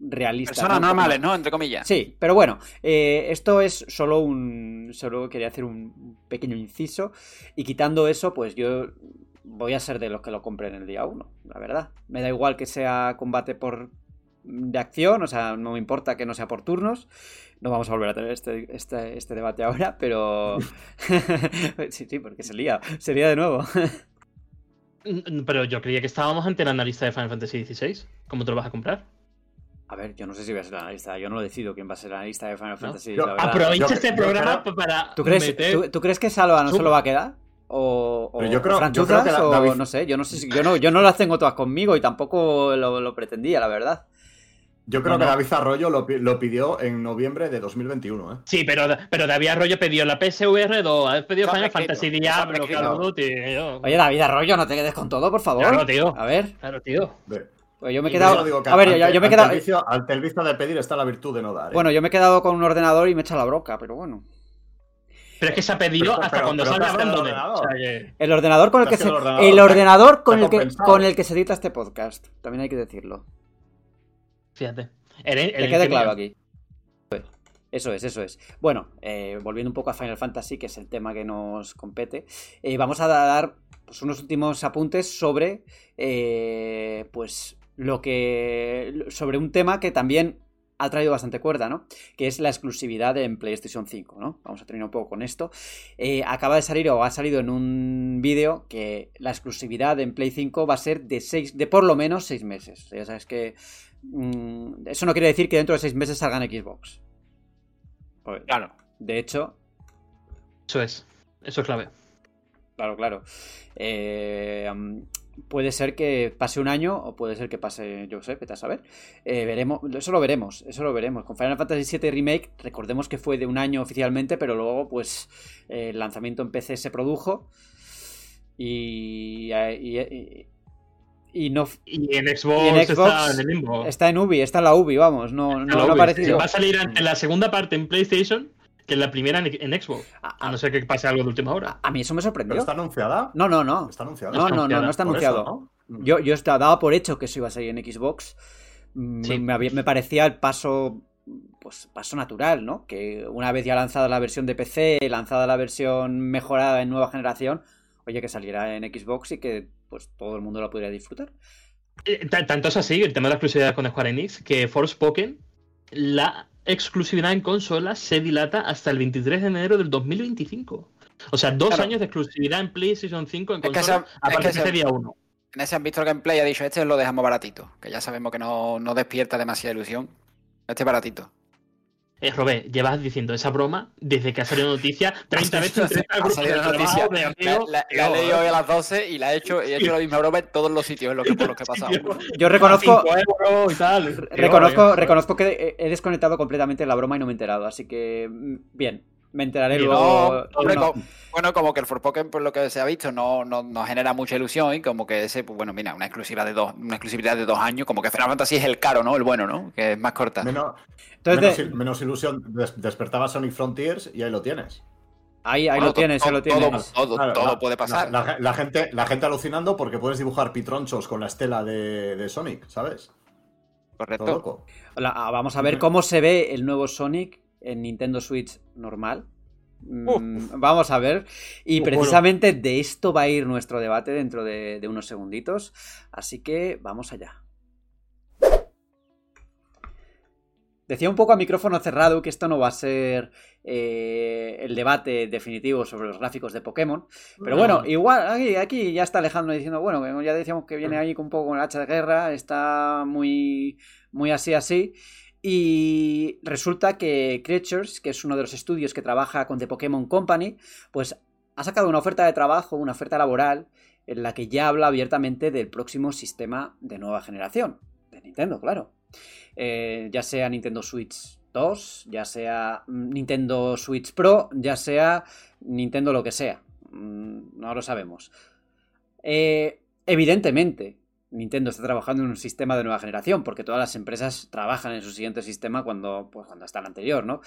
realistas. Personas ¿no? normales, ¿no? Entre comillas. Sí, pero bueno, eh, esto es solo un. Solo quería hacer un pequeño inciso. Y quitando eso, pues yo voy a ser de los que lo compren el día 1, la verdad. Me da igual que sea combate por de acción, o sea, no me importa que no sea por turnos. No vamos a volver a tener este, este, este debate ahora, pero. sí, sí, porque se lía, se lía de nuevo. Pero yo creía que estábamos ante el analista de Final Fantasy XVI. ¿Cómo te lo vas a comprar? A ver, yo no sé si voy a ser analista. Yo no decido quién va a ser analista de Final Fantasy. Yo- la verdad. Aprovecha yo- este yo programa creo- para ¿Tú crees, meter... tú, tú crees que Salva no se lo va a quedar? O, o yo creo- yo franchuzas, creo que o David- no sé, yo no sé si yo no, yo no las tengo todas conmigo y tampoco lo, lo pretendía, la verdad. Yo creo No, que no. David Arroyo lo, pi- lo pidió en noviembre de 2021, ¿eh? Sí, pero, pero David Arroyo pidió la PSVR 2, ha pedido Final Fantasy Diablo. Call of Duty. yo- Oye, David Arroyo, no te quedes con todo, por favor. Claro, tío. A ver, Claro, tío. De- pues yo me he quedado. eso digo que A ver, ante- yo, me he ante quedado. el vicio- ante el vicio de pedir está la virtud de no dar. ¿eh? Bueno, yo me he quedado con un ordenador y me echa la broca, pero bueno. Pero es que se ha pedido Pero- hasta pero- cuando pero salga ¿qué hace el. O ordenador? sea que- El ordenador con el que se. el ordenador, con el que con el que se edita este podcast. También hay que decirlo. Fíjate. El, el Que quede claro aquí. Eso es, eso es. Bueno, eh, volviendo un poco a Final Fantasy, que es el tema que nos compete, eh, vamos a dar pues, unos últimos apuntes sobre, eh, pues, lo que, sobre un tema que también ha traído bastante cuerda, ¿no? Que es la exclusividad en PlayStation 5, ¿no? Vamos a terminar un poco con esto. Eh, acaba de salir o ha salido en un vídeo que la exclusividad en Play 5 va a ser de seis, de por lo menos seis meses. Ya sabes que mm, eso no quiere decir que dentro de seis meses salgan Xbox. Pues, Claro. De hecho, Eso es. Eso es clave. claro, claro. Eh, puede ser que pase un año o puede ser que pase, yo qué sé, vete a saber. Eh, veremos, eso lo veremos, eso lo veremos. Con Final Fantasy VII Remake, recordemos que fue de un año oficialmente, pero luego, pues, eh, el lanzamiento en PC se produjo y, y, y- y no Y en Xbox, Y en está Xbox en el limbo. está en Ubi, está en la Ubi, vamos, no, no, no ha aparecido. Va a salir en la segunda parte en PlayStation que en la primera en, en Xbox. A, A no ser que pase algo de última hora. a- a mí eso me ¿Pero sorprendió. está anunciada? No, no, no. Está anunciada. No, no, no, no está Por eso, anunciado. ¿no? Yo, yo estaba, daba por hecho que eso iba a salir en Xbox. Mm, Sí. Me, parecía el paso, pues, paso natural, ¿no? Que una vez ya lanzada la versión de PC, lanzada la versión mejorada en nueva generación, oye, que saliera en Xbox y que pues todo el mundo la pudiera disfrutar. Eh, Tanto es así, el tema de la exclusividad con Square Enix, que Forspoken, la exclusividad en consola se dilata hasta el 23 de enero del 2025. O sea, dos Claro. años de exclusividad en PlayStation 5 en Es que consola esa- a es partir que día 1. En ese han visto el gameplay y ha dicho, este lo dejamos baratito. Que ya sabemos que no, no despierta demasiada ilusión. Este baratito. Eh, Robé, llevas diciendo esa broma desde que ha salido noticia 30 veces en 30 Ha salido de noticia. de La, amigos. la- Tío, la he leído hoy a las 12 y la he hecho, y he hecho la misma broma en todos los sitios en los que, por los que he pasado. Yo reconozco, Cinco euros y tal. Tío, reconozco, reconozco que he he desconectado completamente la broma y no me he enterado, así que mm, bien, me enteraré Bien, luego. No, hombre, no. co- bueno, como que el Forspoken, por lo que se ha visto, no, no, no genera mucha ilusión y como que ese, pues bueno, mira, una exclusividad de dos, una exclusividad de dos años, como que Final Fantasy es el caro, ¿no? El bueno, ¿no? Que es más corta. Menos, Entonces, menos de- il- menos ilusión des- despertaba Sonic Frontiers y ahí lo tienes. ahí, ahí Bueno, lo tienes, ahí lo tienes. Todo, Claro, todo la- puede pasar. La, la- la gente, la gente alucinando porque puedes dibujar pitronchos con la estela de, de Sonic, ¿sabes? Correcto. loco. La- ah, vamos a ver cómo se ve el nuevo Sonic en Nintendo Switch normal. Mm, Vamos a ver. Y precisamente de esto va a ir nuestro debate dentro de, de unos segunditos. Así que vamos allá. Decía un poco a micrófono cerrado que esto no va a ser eh, el debate definitivo sobre los gráficos de Pokémon. Pero bueno, igual aquí, aquí ya está Alejandro diciendo, bueno, ya decíamos que viene ahí con un poco con el hacha de guerra, está muy, muy así, así. Y resulta que Creatures, que es uno de los estudios que trabaja con The Pokémon Company, pues ha sacado una oferta de trabajo, una oferta laboral, en la que ya habla abiertamente del próximo sistema de nueva generación, de Nintendo, claro. Eh, ya sea Nintendo Switch 2, ya sea mm, Nintendo Switch Pro, ya sea Nintendo lo que sea. Mm, No lo sabemos. Eh, evidentemente, Nintendo está trabajando en un sistema de nueva generación, porque todas las empresas trabajan en su siguiente sistema cuando, pues, cuando está el anterior, ¿no?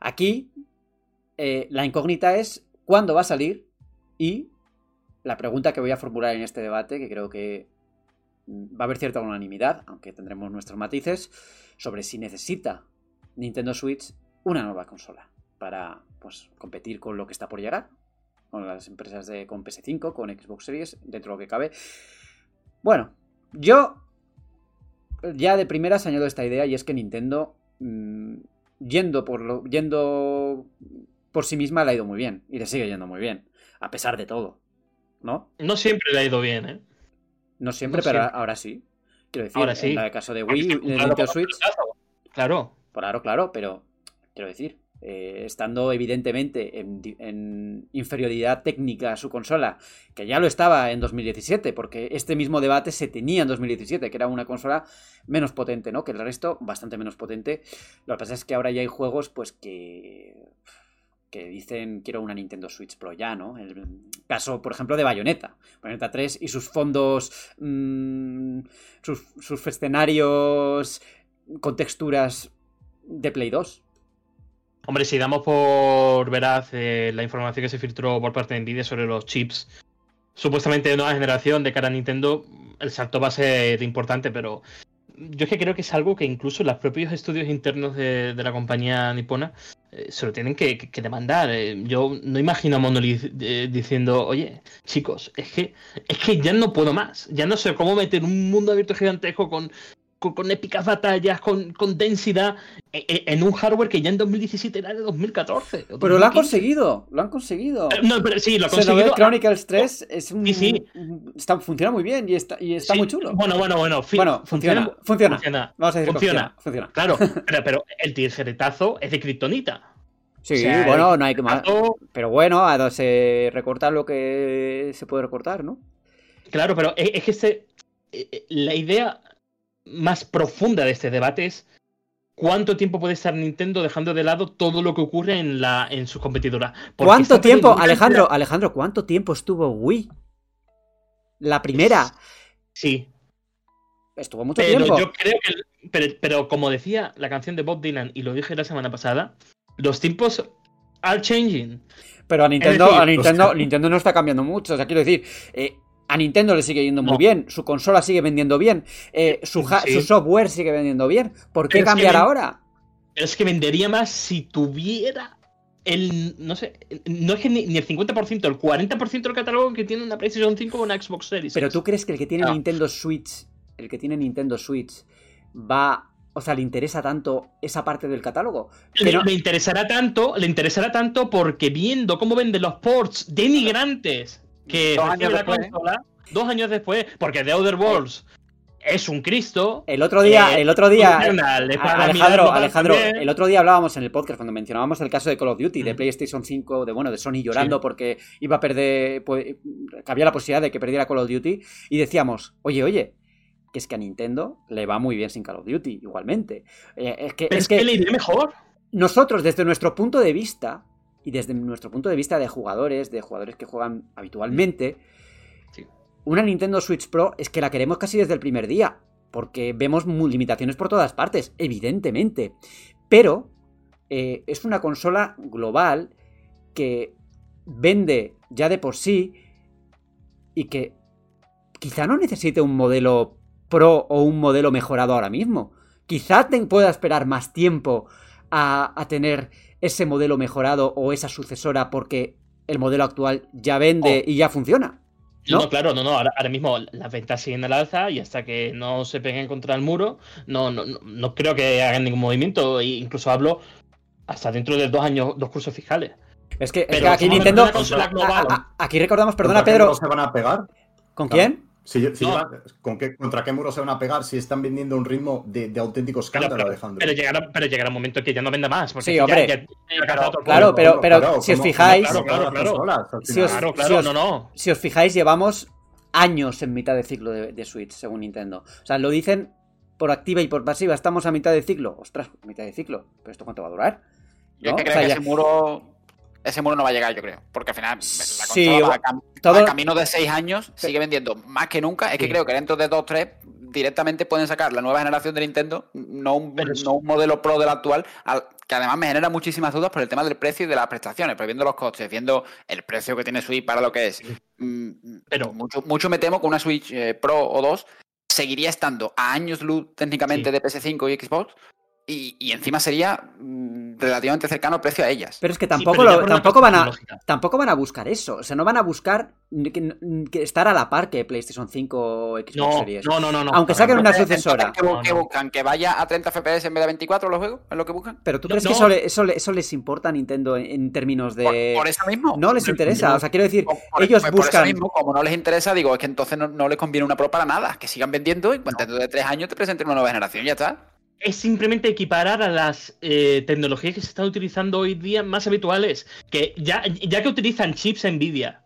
Aquí, eh, la incógnita es cuándo va a salir y la pregunta que voy a formular en este debate, que creo que va a haber cierta unanimidad, aunque tendremos nuestros matices, sobre si necesita Nintendo Switch una nueva consola para pues, competir con lo que está por llegar, con las empresas de con PS5, con Xbox Series, dentro de lo que cabe. Bueno, yo ya de primeras añado esta idea y es que Nintendo mm, yendo por lo yendo por sí misma le ha ido muy bien y le sigue yendo muy bien, a pesar de todo, ¿no? No siempre le ha ido bien, ¿eh? No siempre, No pero siempre. ahora sí. Quiero decir, Ahora sí. en el caso de Wii, de Nintendo Switch, Claro. claro, claro, pero quiero decir, eh, estando evidentemente en, inferioridad técnica a su consola, que ya lo estaba en 2017, porque este mismo debate se tenía en 2017, que era una consola menos potente, ¿no? Que el resto, bastante menos potente. Lo que pasa es que ahora ya hay juegos, pues que que dicen quiero una Nintendo Switch Pro ya, ¿no? El caso, por ejemplo, de Bayonetta. Bayonetta 3 y sus fondos, mm, sus, sus escenarios con texturas de Play 2. Hombre, si damos por veraz eh, la información que se filtró por parte de Nvidia sobre los chips, supuestamente de nueva generación de cara a Nintendo, el salto va a ser importante, pero yo es que creo que es algo que incluso los propios estudios internos de, la compañía nipona eh, se lo tienen que demandar. Eh, yo no imagino a Monolith eh, diciendo, oye, chicos, es que, es que ya no puedo más, ya no sé cómo meter un mundo abierto gigantesco con, con, con épicas batallas, con, con densidad, e- e- en un hardware que ya en 2017 era de 2014. o Pero lo han 2015. conseguido, lo han conseguido. Eh, No, pero sí, lo ha Xenoblade conseguido. Chronicles 3 es un, Sí, sí. está, funciona muy bien y está, y está Sí, muy chulo. Bueno, bueno, bueno. Bueno, funciona, funciona. funciona. Vamos a decir que funciona. funciona. funciona. Claro, pero, pero el tijeretazo es de Kryptonita. Sí, O sea, bueno, no hay que más. Pero bueno, a- se recorta lo que se puede recortar, ¿no? Claro, pero es, es que este, eh, eh, la idea más profunda de este debate es cuánto tiempo puede estar Nintendo dejando de lado todo lo que ocurre en la en sus competidoras. ¿Cuánto tiempo, Alejandro, Alejandro, cuánto tiempo estuvo Wii? La primera. Sí, Estuvo mucho pero tiempo. yo creo que, pero, pero como decía la canción de Bob Dylan y lo dije la semana pasada, los tiempos are changing. Pero a Nintendo, decir, a Nintendo. Nintendo no está cambiando mucho. O sea, quiero decir, eh, a Nintendo le sigue yendo muy No. bien, su consola sigue vendiendo bien, eh, su, ha- Sí. su software sigue vendiendo bien. ¿Por qué Pero es que cambiar ahora? Pero es que vendería más si tuviera el. No sé. No es que ni, ni el 50%, el 40% del catálogo que tiene una PlayStation 5 o una Xbox Series. Pero tú crees que el que tiene No. Nintendo Switch, el que tiene Nintendo Switch, va, o sea, le interesa tanto esa parte del catálogo. Le, no- le interesará tanto, le interesará tanto porque viendo cómo venden los ports denigrantes que Dos recibe años la después. consola, dos años después, porque The Other Worlds es un Cristo. El otro día, Eh, el otro día, Eternal, Alejandro, Alejandro, el otro día hablábamos en el podcast cuando mencionábamos el caso de Call of Duty, de Mm. PlayStation 5, de bueno, de Sony llorando Sí. porque iba a perder, pues, que había la posibilidad de que perdiera Call of Duty y decíamos, oye, oye, que es que a Nintendo le va muy bien sin Call of Duty, igualmente. Eh, es que, Pero es es que, que le iré mejor. nosotros, desde nuestro punto de vista, y desde nuestro punto de vista de jugadores, de jugadores que juegan habitualmente, Sí. una Nintendo Switch Pro es que la queremos casi desde el primer día, porque vemos limitaciones por todas partes, evidentemente. Pero eh, es una consola global que vende ya de por sí y que quizá no necesite un modelo Pro o un modelo mejorado ahora mismo. Quizá te pueda esperar más tiempo a, a tener ese modelo mejorado o esa sucesora porque el modelo actual ya vende y ya funciona. No, ¿No? claro, no, no. Ahora, ahora mismo las ventas siguen al alza y hasta que no se peguen contra el muro, no, no, no, no creo que hagan ningún movimiento. E incluso hablo hasta dentro de dos años, dos cursos fiscales. Es que, es Pero que aquí Nintendo... a- a- aquí recordamos, perdona ¿Contra qué Pedro, se van a pegar? ¿con Claro. quién? Si- si No. llevan- ¿con qué, ¿Contra qué muro se van a pegar si están vendiendo un ritmo de, de auténtico escándalo, pero- Alejandro? pero llegará, pero llegará un momento que ya no venda más. Porque Sí, ya- hombre. ya- ya Claro, punto. pero- pero si os fijáis- Claro, claro, Si os- Claro, si claro, os- no, no. Si os fijáis, llevamos años en mitad de ciclo de, de Switch, según Nintendo. O sea, lo dicen por activa y por pasiva. Estamos a mitad de ciclo. Ostras, mitad de ciclo. ¿Pero esto cuánto va a durar? Yo ¿No? es que O creo sea, que ya- ese muro. Ese muro no va a llegar, yo creo. Porque al final la Sí, consola va a, cam- todo- a camino de seis años, sigue vendiendo más que nunca. Es que Sí. creo que dentro de dos, tres, directamente pueden sacar la nueva generación de Nintendo, no un, no modelo pro del actual, al- que además me genera muchísimas dudas por el tema del precio y de las prestaciones, pero viendo los costes, viendo el precio que tiene Switch para lo que es. mm, Pero- mucho, mucho me temo que una Switch eh, Pro o 2 seguiría estando a años luz técnicamente de PS5 y Xbox y, y encima sería mm, relativamente cercano el precio a ellas. Pero es que tampoco, lo- tampoco, van a, tampoco van a buscar eso. O sea, no van a buscar que, que estar a la par que PlayStation 5 o Xbox No, Series. no, no, no. no. Aunque saquen una sucesora. ¿qué, No, buscan? ¿Que vaya a 30 FPS en vez de 24 los juegos? ¿Es lo que buscan? Pero tú No, crees que eso, le- eso, le- eso les importa a Nintendo en, en términos de. Por, por eso mismo. No les interesa. O sea, quiero decir, Por- por- ellos por eso buscan. mismo, como no les interesa, digo, es que entonces no, no les conviene una Pro para nada. Que sigan vendiendo y cuando dentro de tres años te presenten una nueva generación, ya está. Es simplemente equiparar a las eh, tecnologías que se están utilizando hoy día más habituales. Que ya, ya que utilizan chips Nvidia,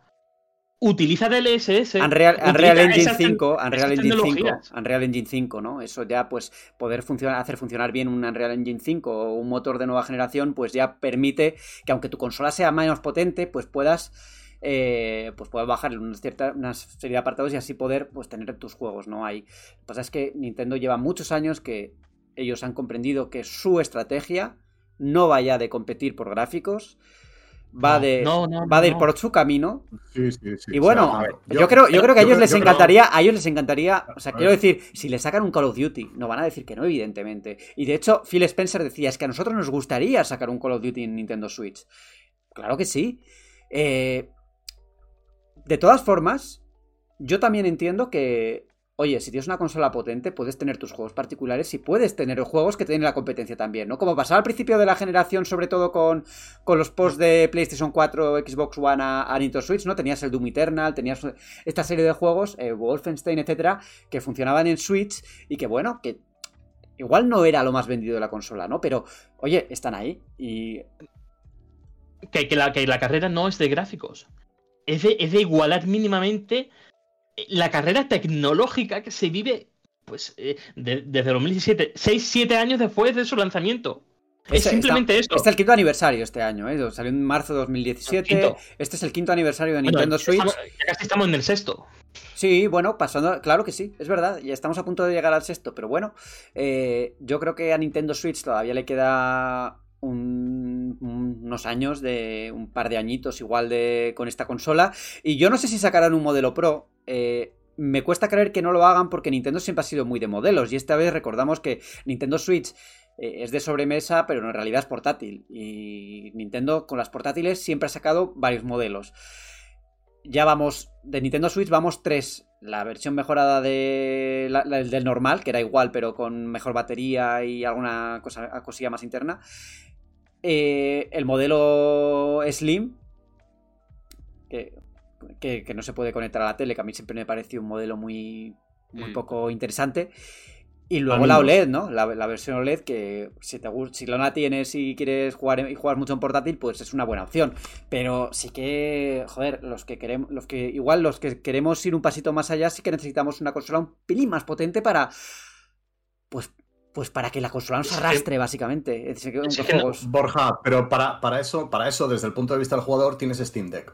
utiliza DLSS. Unreal, utiliza Unreal Engine esas te- 5, Unreal Engine 5, tecnologías. Unreal Engine 5, ¿no? Eso ya, pues, poder funcionar, hacer funcionar bien un Unreal Engine 5 o un motor de nueva generación, pues ya permite que aunque tu consola sea menos potente, pues puedas, eh, pues puedas bajar una, cierta, una serie de apartados y así poder, pues, tener tus juegos, ¿no? Hay, lo que pasa es que Nintendo lleva muchos años que ellos han comprendido que su estrategia no vaya de competir por gráficos, va No, de, no, no, va de ir por su camino Sí, sí, sí. y bueno, O sea, yo, creo, yo creo que a ellos les creo- encantaría, a ellos les encantaría, o sea, quiero decir, si le sacan un Call of Duty, no van a decir que no, evidentemente. Y de hecho, Phil Spencer decía, es que a nosotros nos gustaría sacar un Call of Duty en Nintendo Switch. Claro que sí. Eh, de todas formas, yo también entiendo que, oye, si tienes una consola potente, puedes tener tus juegos particulares y puedes tener juegos que tienen la competencia también, ¿no? Como pasaba al principio de la generación, sobre todo con, con los posts de PlayStation 4, Xbox One a, a Nintendo Switch, ¿no? Tenías el Doom Eternal, tenías esta serie de juegos, eh, Wolfenstein, etcétera, que funcionaban en Switch y que, bueno, que igual no era lo más vendido de la consola, ¿no? Pero, oye, están ahí y que, la, que la carrera no es de gráficos. Es de, igualar mínimamente la carrera tecnológica que se vive pues eh, de- desde 2017, 6-7 años después de su lanzamiento. Es Este- simplemente eso. Este es el quinto aniversario este año, ¿eh? Salió en marzo de 2017. Quinto. Este es el quinto aniversario de Bueno, Nintendo Switch. estamos- ya casi estamos en el sexto. Sí, bueno, pasando, claro que sí, es verdad, ya estamos a punto de llegar al sexto, pero bueno, eh, yo creo que a Nintendo Switch todavía le queda un- un- unos años de un par de añitos igual de con esta consola y yo no sé si sacarán un modelo Pro. eh, me cuesta creer que no lo hagan porque Nintendo siempre ha sido muy de modelos y esta vez recordamos que Nintendo Switch eh, es de sobremesa pero en realidad es portátil y Nintendo con las portátiles siempre ha sacado varios modelos ya vamos, de Nintendo Switch vamos tres. La versión mejorada de del normal, que era igual, pero con mejor batería y alguna cosa, cosilla más interna. Eh, el modelo Slim, que, que- que no se puede conectar a la tele, que a mí siempre me pareció un modelo muy, muy Mm. poco interesante. Y luego la. OLED, ¿no? La, la versión OLED que si te gu- si no la tienes y quieres jugar y jugar mucho en portátil, pues es una buena opción. Pero sí que, joder, los que queremos, los que igual los que queremos ir un pasito más allá, sí que necesitamos una consola un pelín más potente para, pues, pues para que la consola no se arrastre, básicamente. Es que, que no. Borja, pero para, para, eso, para eso, desde el punto de vista del jugador, tienes Steam Deck.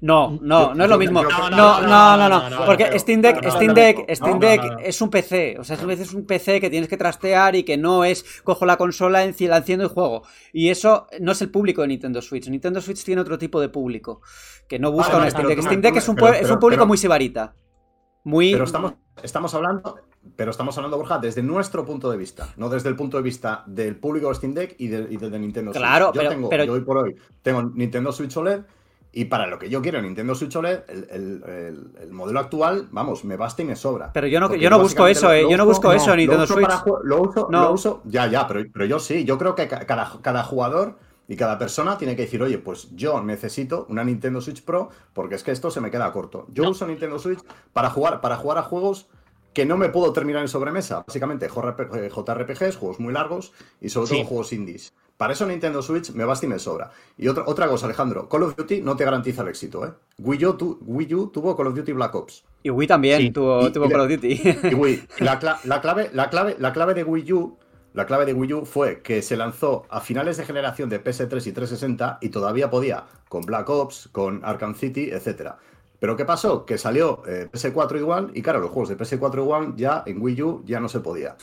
No, no, no es lo mismo. No, no, no, no. porque Steam Deck, Steam Deck, Steam Deck es un PC. O sea, es un PC que tienes que trastear y que no es cojo la consola, la enciendo y juego. Y eso no es el público de Nintendo Switch. Nintendo Switch tiene otro tipo de público que no busca un Steam Deck. Steam Deck es un, público muy sibarita. Muy... Pero estamos, estamos hablando pero estamos hablando, Borja, desde nuestro punto de vista, no desde el punto de vista del público de Steam Deck y, de- del de Nintendo Claro, Switch. Yo pero- tengo, pero- yo hoy por hoy tengo Nintendo Switch OLED y para lo que yo quiero Nintendo Switch OLED, el, el- el- el modelo actual, vamos, me basta y me sobra. Pero yo no- yo no busco eso, eh, yo no busco eso en Nintendo Switch. para lo uso, No. lo uso, ya, ya, pero, pero yo sí, yo creo que ca- cada, cada jugador y cada persona tiene que decir, oye, pues yo necesito una Nintendo Switch Pro porque es que esto se me queda corto. Yo No. uso Nintendo Switch para jugar, para jugar a juegos que no me puedo terminar en sobremesa. Básicamente JRPG, JRPGs, juegos muy largos y sobre todo Sí. juegos indies. Para eso Nintendo Switch me basta y me sobra. Y otra, otra cosa, Alejandro, Call of Duty no te garantiza el éxito, ¿eh? Wii U, tu- Wii U tuvo Call of Duty Black Ops. Y Wii también Sí. tuvo, Y- tuvo y Call of Duty. Y Wii, la, cla- la clave, la, clave, la clave de Wii U, la clave de Wii U fue que se lanzó a finales de generación de PS3 y 360 y todavía podía con Black Ops, con Arkham City, etcétera. Pero ¿qué pasó? Que salió eh, PS4 igual y claro, los juegos de PS4 igual ya en Wii U ya no se podía.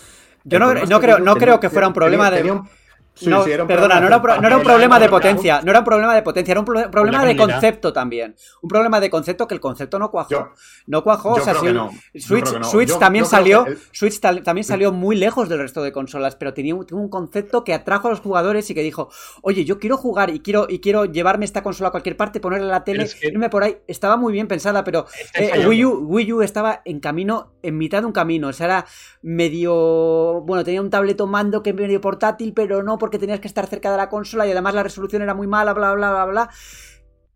Yo no, que creo, no creo que fuera un tenía- problema de. tenía un- Sí, no, sí, era un perdona, problema no era, un de- pro- no era un era- problema de potencia, no era un problema de potencia, era un pro- problema de concepto también. Un problema de concepto que el concepto no cuajó. Yo- no cuajó, yo o sea, no. Yo Switch, Yo- también salió, el- Switch tal- también salió muy lejos del resto de consolas, pero tenía un, concepto que atrajo a los jugadores y que dijo, oye, yo quiero jugar y quiero, y quiero llevarme esta consola a cualquier parte, ponerla en la tele, es que- irme por ahí. Estaba muy bien pensada, pero eh, fallando. Wii, U, Wii U estaba en camino, en mitad de un camino. O sea, era medio. Bueno, tenía un tableto mando que medio portátil, pero no porque tenías que estar cerca de la consola y además la resolución era muy mala, bla, bla, bla, bla.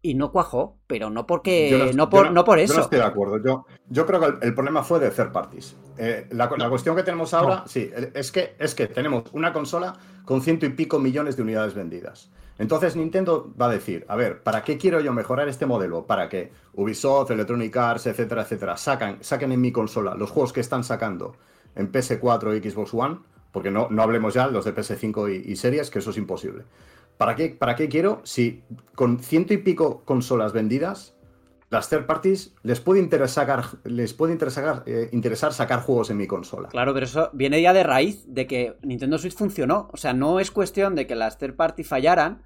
Y no cuajó, pero no porque. Yo no, yo por, no por Yo eso. no estoy de acuerdo. Yo, yo creo que el, el problema fue de third parties. Eh, la, la cuestión que tenemos ahora, sí, eh, es que, es que tenemos una consola con ciento y pico millones de unidades vendidas. Entonces Nintendo va a decir, a ver, ¿para qué quiero yo mejorar este modelo? Para que Ubisoft, Electronic Arts, etcétera, etcétera, sacan, saquen en mi consola los juegos que están sacando en PS4 y Xbox One, porque no, no hablemos ya los de PS5 y, series, que eso es imposible. ¿Para qué, ¿Para qué quiero si con ciento y pico consolas vendidas, las third parties les puede interesar, les puede interesar, eh, interesar sacar juegos en mi consola? Claro, pero eso viene ya de raíz de que Nintendo Switch funcionó. O sea, no es cuestión de que las third party fallaran.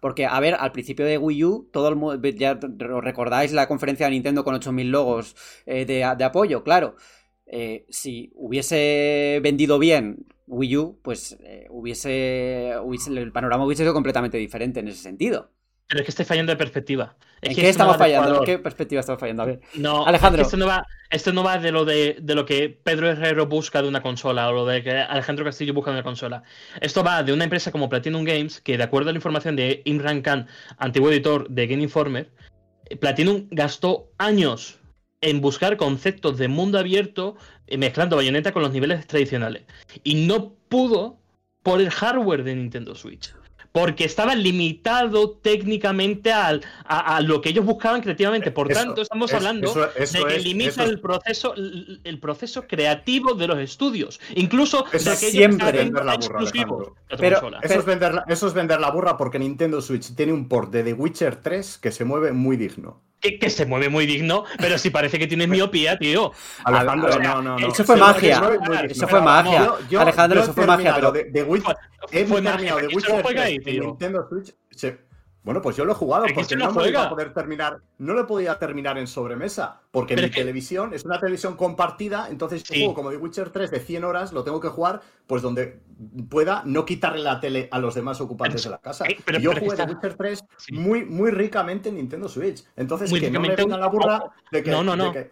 Porque, a ver, al principio de Wii U, todo el. Ya recordáis la conferencia de Nintendo con 8000 logos eh, de, de apoyo, claro. Eh, si hubiese vendido bien Wii U, pues eh, hubiese, hubiese- El panorama hubiese sido completamente diferente en ese sentido. Pero es que estáis fallando de perspectiva. Es ¿En que qué no estamos fallando? ¿En qué perspectiva estamos fallando? A ver. No, Alejandro. es que esto no va, esto no va de lo de, de lo que Pedro Herrero busca de una consola o lo de que Alejandro Castillo busca de una consola. Esto va de una empresa como Platinum Games, que de acuerdo a la información de Imran Khan, antiguo editor de Game Informer, eh, Platinum gastó años en buscar conceptos de mundo abierto eh, mezclando bayoneta con los niveles tradicionales. Y no pudo por el hardware de Nintendo Switch. Porque estaba limitado técnicamente al- a, a lo que ellos buscaban creativamente. Por Eso- tanto, estamos es- hablando eso- eso de que es- limita el proceso el, proceso creativo de los estudios. Incluso Eso de siempre que vender la están burra, Pero-. Eso es, vender la, eso es vender la burra porque Nintendo Switch tiene un port de The Witcher 3 que se mueve muy digno. Que, que se mueve muy digno, pero si parece que tienes miopía, tío. Alejandro, no, no, no. eso fue magia. Eso fue magia. yo- yo- Alejandro, yo eso fue magia, pero- de- de Witcher- He Fue terminado de Witcher juega 3 ahí, tío. Nintendo Switch. se- Bueno, pues yo lo he jugado porque no no, me iba a poder terminar. No lo podía terminar en sobremesa. Porque Pero mi es que- televisión es una televisión compartida. Entonces, juego como The Witcher 3 de 100 horas lo tengo que jugar pues donde pueda no quitarle la tele a los demás ocupantes de la casa. Eh, pero- yo jugué The está- Witcher 3 Sí. muy, muy ricamente en Nintendo Switch. Entonces, Muy que no me ricamente, venga la burra de que. No, no, no. que-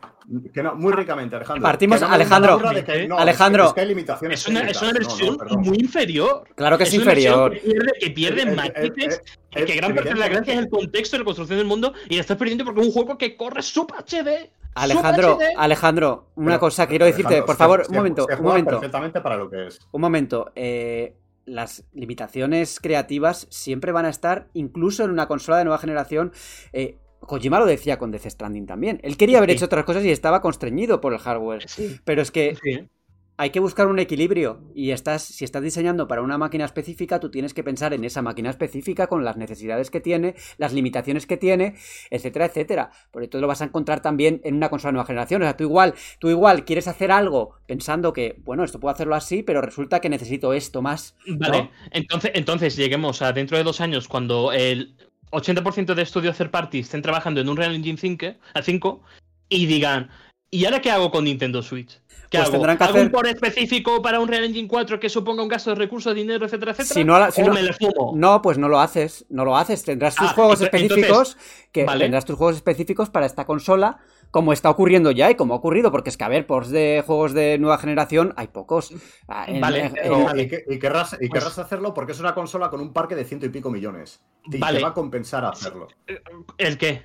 que no, muy ricamente, Alejandro. Partimos- Que no Alejandro, que- no, Alejandro. Es que, es que hay limitaciones. Es una, es una técnicas. No, no, versión muy inferior. Claro que es, inferior. Que pierde, que pierde El- el- matices el- y que gran parte de la gracia es el contexto de la construcción del mundo y la estás perdiendo porque es un juego que corre sub HD. Alejandro, HD. Alejandro, una Pero, cosa quiero decirte, Alejandro, por favor, se- un momento, se un momento. perfectamente para lo que es. Un momento, eh, las limitaciones creativas siempre van a estar, incluso en una consola de nueva generación. eh, Kojima lo decía con Death Stranding también. Él quería haber Sí. hecho otras cosas y estaba constreñido por el hardware. Sí, Pero es que sí. Hay que buscar un equilibrio. Y estás, si estás diseñando para una máquina específica, tú tienes que pensar en esa máquina específica, con las necesidades que tiene, las limitaciones que tiene, etcétera, etcétera. Por esto lo vas a encontrar también en una consola nueva generación. O sea, tú igual, tú igual quieres hacer algo pensando que, bueno, esto puedo hacerlo así, pero resulta que necesito esto más. Vale, entonces, entonces lleguemos a dentro de dos años cuando el 80% de estudios third party estén trabajando en un Real Engine 5, a 5 y digan, ¿y ahora qué hago con Nintendo Switch? ¿Qué Pues hago? tendrán que ¿Hago hacer- un port específico para un Real Engine 4 que suponga un gasto de recursos, dinero, etcétera, etcétera? Si no la- si ¿O no- me lo fumo? No, pues no lo haces, no lo haces. Tendrás tus Ah, juegos específicos, que vale. tendrás tus juegos específicos para esta consola, como está ocurriendo ya y como ha ocurrido, porque es que a ver, ports de juegos de nueva generación hay pocos. Ah, en- Vale, en- pero- en- Y, y que- y querrás, y Pues- querrás hacerlo porque es una consola con un parque de ciento y pico millones. Y Vale. te va a compensar hacerlo. ¿El qué?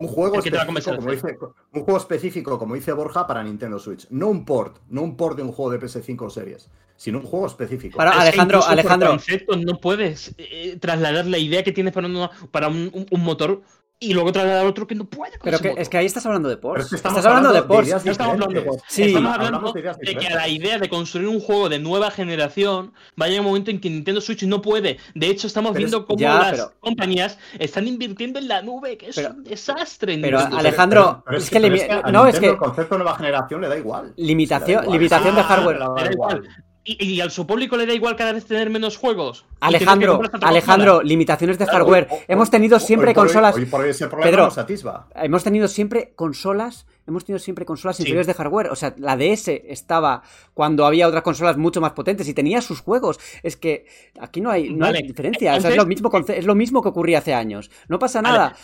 Un juego, ¿El qué te va a específico, como dice, un juego específico, como dice Borja, para Nintendo Switch. No un port, no un port de un juego de PS5 o series, sino un juego específico. Para- Es que Alejandro, por Alejandro. concepto no puedes eh, trasladar la idea que tienes para, una- para un, un- un motor y luego trasladar otro que no puede. con Pero ese que, motor. es que ahí estás hablando de ports. es que estamos estás hablando, de No estamos hablando de. Sí. Estamos hablando de que a la idea de construir un juego de nueva generación vaya un momento en que Nintendo Switch no puede. De hecho, estamos Pero viendo es- cómo ya, las pero- compañías están invirtiendo en la nube, que es Pero- un desastre. pero. Alejandro, Pero es que no, es que- El concepto de nueva generación le da igual. Limitación- Le da igual. limitación de Ah, hardware. Y, y a su público le da igual cada vez tener menos juegos. Alejandro, Alejandro, consola. limitaciones de hardware. hoy- hoy- hemos tenido hoy siempre consolas. Hoy por hoy ese problema Pedro, nos atisba. Hemos tenido siempre consolas, hemos tenido siempre consolas Sí. inferiores de hardware. O sea, la DS estaba cuando había otras consolas mucho más potentes y tenía sus juegos. Es que aquí no hay, no hay diferencia. O sea, es, lo mismo, es lo mismo que ocurría hace años. No pasa Vale.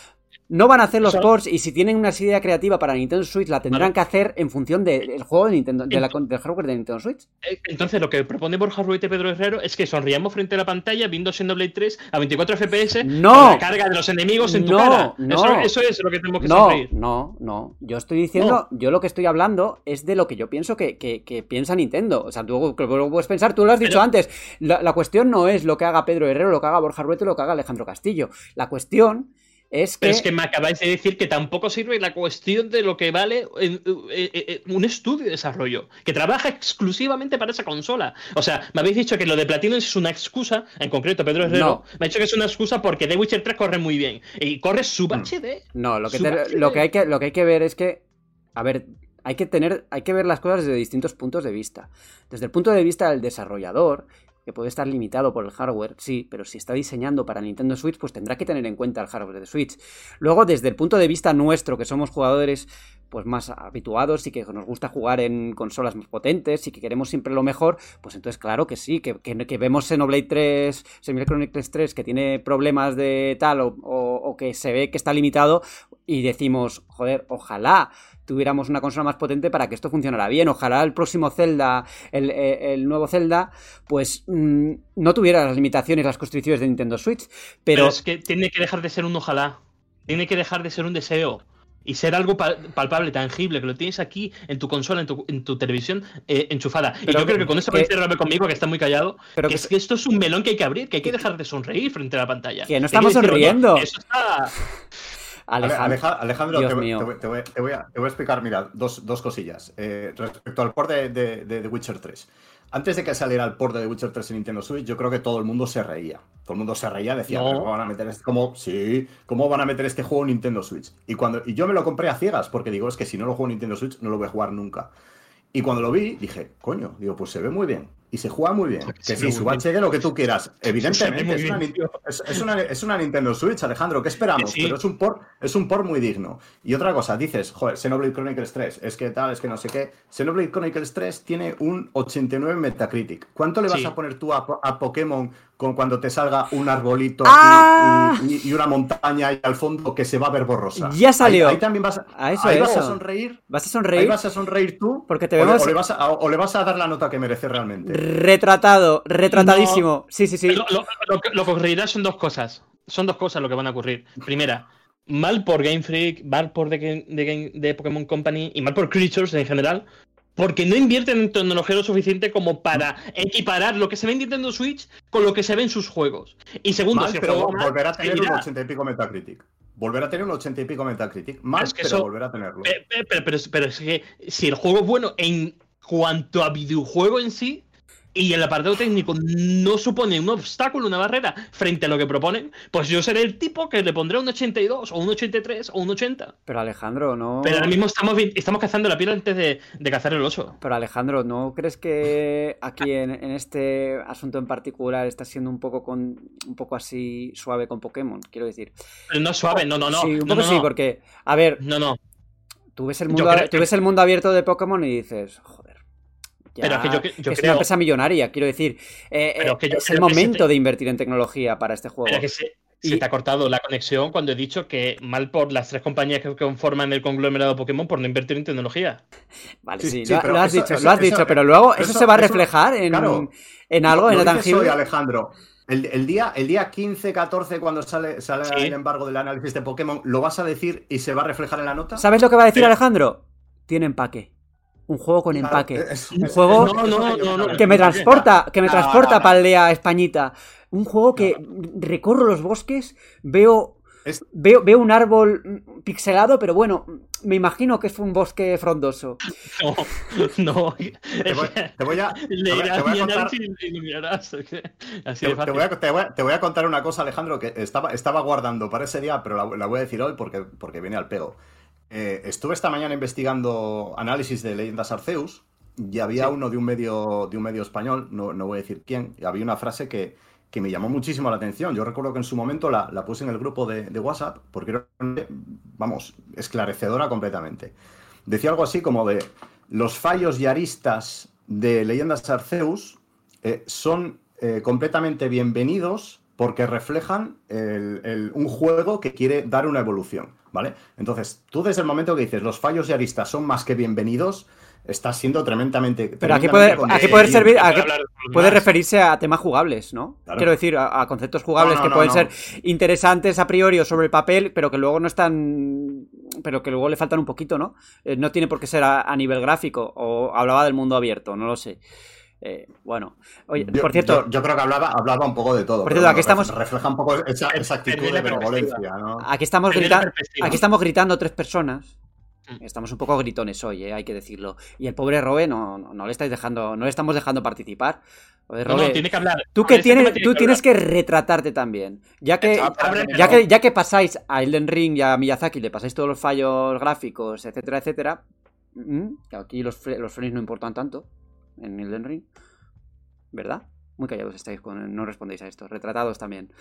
No van a hacer los ports y si tienen una idea creativa para Nintendo Switch la tendrán Vale. que hacer en función del juego de Nintendo, de la del hardware de Nintendo Switch. Eh, Entonces, lo que propone Borja Ruete y Pedro Herrero es que sonriamos frente a la pantalla viendo Xenoblade 3 a 24 FPS No. con la carga de los enemigos en tu No, cara. no. Eso, eso es lo que tenemos que No, sonreír. no, no. Yo estoy diciendo, yo lo que estoy hablando es de lo que yo pienso que, que- que piensa Nintendo. O sea, tú lo puedes pensar, tú lo has dicho Pero- antes. La, la cuestión no es lo que haga Pedro Herrero, lo que haga Borja Ruete, lo que haga Alejandro Castillo. La cuestión es que. Pero es que me acabáis de decir que tampoco sirve la cuestión de lo que vale en- eh, eh, eh, un estudio de desarrollo, que trabaja exclusivamente para esa consola. O sea, me habéis dicho que lo de Platinum es una excusa, en concreto Pedro Herrero No. me ha dicho que es una excusa porque The Witcher 3 corre muy bien. Y corre sub HD. No, lo que, te- lo, que hay que, lo que hay que ver es que. A ver, hay que tener. Hay que ver las cosas desde distintos puntos de vista. Desde el punto de vista del desarrollador, que puede estar limitado por el hardware, sí, pero si está diseñando para Nintendo Switch, pues tendrá que tener en cuenta el hardware de Switch. Luego, desde el punto de vista nuestro, que somos jugadores pues más habituados y que nos gusta jugar en consolas más potentes y que queremos siempre lo mejor, pues entonces claro que sí, que, que, que vemos Xenoblade 3, Xenoblade Chronicles 3 que tiene problemas de tal o, o, o que se ve que está limitado y decimos, joder, ojalá tuviéramos una consola más potente para que esto funcionara bien. Ojalá el próximo Zelda, el, eh, el nuevo Zelda, pues mmm, no tuviera las limitaciones, las constricciones de Nintendo Switch. Pero... pero... es que tiene que dejar de ser un ojalá. Tiene que dejar de ser un deseo. Y ser algo pal palpable, tangible, que lo tienes aquí en tu consola, en tu, en tu televisión eh, enchufada. Pero y yo creo que con esto podéis cerrarme conmigo, que está muy callado. Pero que, que, es que esto es un melón que hay que abrir, que hay que dejar de sonreír frente a la pantalla. Que no estamos sonriendo. No, eso está... Alejandro, Alejandro te, te, voy, te, voy, te, voy a, te, voy, a, explicar, mira, dos, dos cosillas. Eh, respecto al port de, de, de, The Witcher 3. Antes de que saliera el port de The Witcher 3 en Nintendo Switch, yo creo que todo el mundo se reía. Todo el mundo se reía, decía, no. ¿cómo van a meter este, cómo, sí, ¿cómo van a meter este juego en Nintendo Switch? Y, cuando, y yo me lo compré a ciegas, porque digo, es que si no lo juego en Nintendo Switch, no lo voy a jugar nunca. Y cuando lo vi, dije, coño, digo, pues se ve muy bien. Y se juega muy bien. Que sí, su HD, lo que tú quieras. Evidentemente, es una, es, es, una, es una, Nintendo Switch, Alejandro, ¿qué esperamos? Sí. Pero es un, port, es un port muy digno. Y otra cosa, dices, joder, Xenoblade Chronicles 3, es que tal, es que no sé qué. Xenoblade Chronicles 3 tiene un 89 Metacritic. ¿Cuánto le vas sí. a poner tú a, a, Pokémon con cuando te salga un arbolito ¡Ah! y, y, y, una montaña y al fondo que se va a ver borrosa? Ya salió. Ahí, ahí también vas a, a eso, ahí eso. vas a sonreír. ¿Vas a sonreír? Ahí vas a sonreír tú. Porque te vemos... o, le, o, le vas a, o le vas a dar la nota que merece realmente. Retratado, retratadísimo. No, sí, sí, sí. Lo, lo, lo, lo, que ocurrirá son dos cosas. Son dos cosas lo que van a ocurrir. Primera, mal por Game Freak, mal por The, Game, The, Game, The Pokémon Company y mal por Creatures en general. Porque no invierten en tecnología lo suficiente como para equiparar lo que se ve en Nintendo Switch con lo que se ve en sus juegos. Y segundo, mal, si pero juego volverá a tener un 80 y pico Metacritic. Volver a tener un 80 y pico Metacritic. Es que pero eso, volver a tenerlo. Pero, pero, pero, pero, es que si el juego es bueno en cuanto a videojuego en sí, y el apartado técnico no supone un obstáculo, una barrera frente a lo que proponen, pues yo seré el tipo que le pondré un 82 o un 83 o un 80. Pero Alejandro, no. Pero ahora mismo estamos, estamos cazando la piel antes de, de, cazar el oso. Pero Alejandro, ¿no crees que aquí en, en, este asunto en particular está siendo un poco con un poco así suave con Pokémon? Quiero decir. Pero no suave, no, no, no. Sí, un no, poco no, sí, porque, a ver. No, no. Tú ves el mundo, tú ves el mundo abierto de Pokémon y dices. Ya, pero que yo, yo es creo... una empresa millonaria, quiero decir. Eh, que es el momento de invertir en tecnología para este juego. Pero que se, y... se, te ha cortado la conexión cuando he dicho que mal por las tres compañías que conforman el conglomerado Pokémon por no invertir en tecnología. Vale, sí, sí, sí lo, lo, has eso, dicho, eso, lo has dicho, pero luego eso, se va a reflejar en, claro, en algo, en lo tangible. Soy, Alejandro. El, el, día, el día 15, 14, cuando sale, sale sí. el embargo del análisis de Pokémon, ¿lo vas a decir y se va a reflejar en la nota? ¿Sabes lo que va a decir Alejandro? Tiene empaque un juego con empaque. Un juego que me transporta, que me transporta para aldea españita. Un juego que recorro los bosques, veo, es... veo, veo un árbol pixelado, pero bueno, me imagino que es un bosque frondoso. No, no. Te voy, te voy a, Le irás te voy a contar... te, voy a, te, voy a, te, voy a, contar una cosa, Alejandro, que estaba, estaba guardando para ese día, pero la, la voy a decir hoy porque, porque viene al pego. Eh, estuve esta mañana investigando análisis de Leyendas Arceus y había uno de un medio de un medio español, no, no voy a decir quién, y había una frase que, que me llamó muchísimo la atención. Yo recuerdo que en su momento la, la puse en el grupo de, de, WhatsApp porque era, vamos, esclarecedora completamente. Decía algo así como de los fallos y aristas de Leyendas Arceus eh, son eh, completamente bienvenidos porque reflejan el, el, un juego que quiere dar una evolución, ¿vale? Entonces, tú desde el momento que dices los fallos y aristas son más que bienvenidos, estás siendo tremendamente. Pero aquí puede, aquí puede servir, aquí puede referirse a temas jugables, ¿no? Claro. Quiero decir, a, a, conceptos jugables no, no, que pueden no, ser interesantes a priori o sobre el papel, pero que luego no están. Pero que luego le faltan un poquito, ¿no? Eh, no tiene por qué ser a, a, nivel gráfico, o hablaba del mundo abierto, no lo sé. Eh, bueno, oye, yo, por cierto. Yo, yo, creo que hablaba, hablaba un poco de todo. Por cierto, aquí estamos. Refleja un poco esa, esa actitud de benevolencia, ¿no? Aquí estamos, grita... aquí estamos gritando tres personas Estamos un poco gritones hoy, ¿eh? hay que decirlo. Y el pobre Robe no, no, no, le estáis dejando, no le estamos dejando participar. Robe, no, no, tiene que hablar. Tú, que tienes, tú que tienes que retratarte también. Ya que, ya, que, ya que pasáis a Elden Ring y a Miyazaki, le pasáis todos los fallos gráficos, etcétera, etcétera. Que aquí los, los frames no importan tanto en Elden Ring. ¿Verdad? Muy callados estáis, con, no respondéis a esto. Retratados también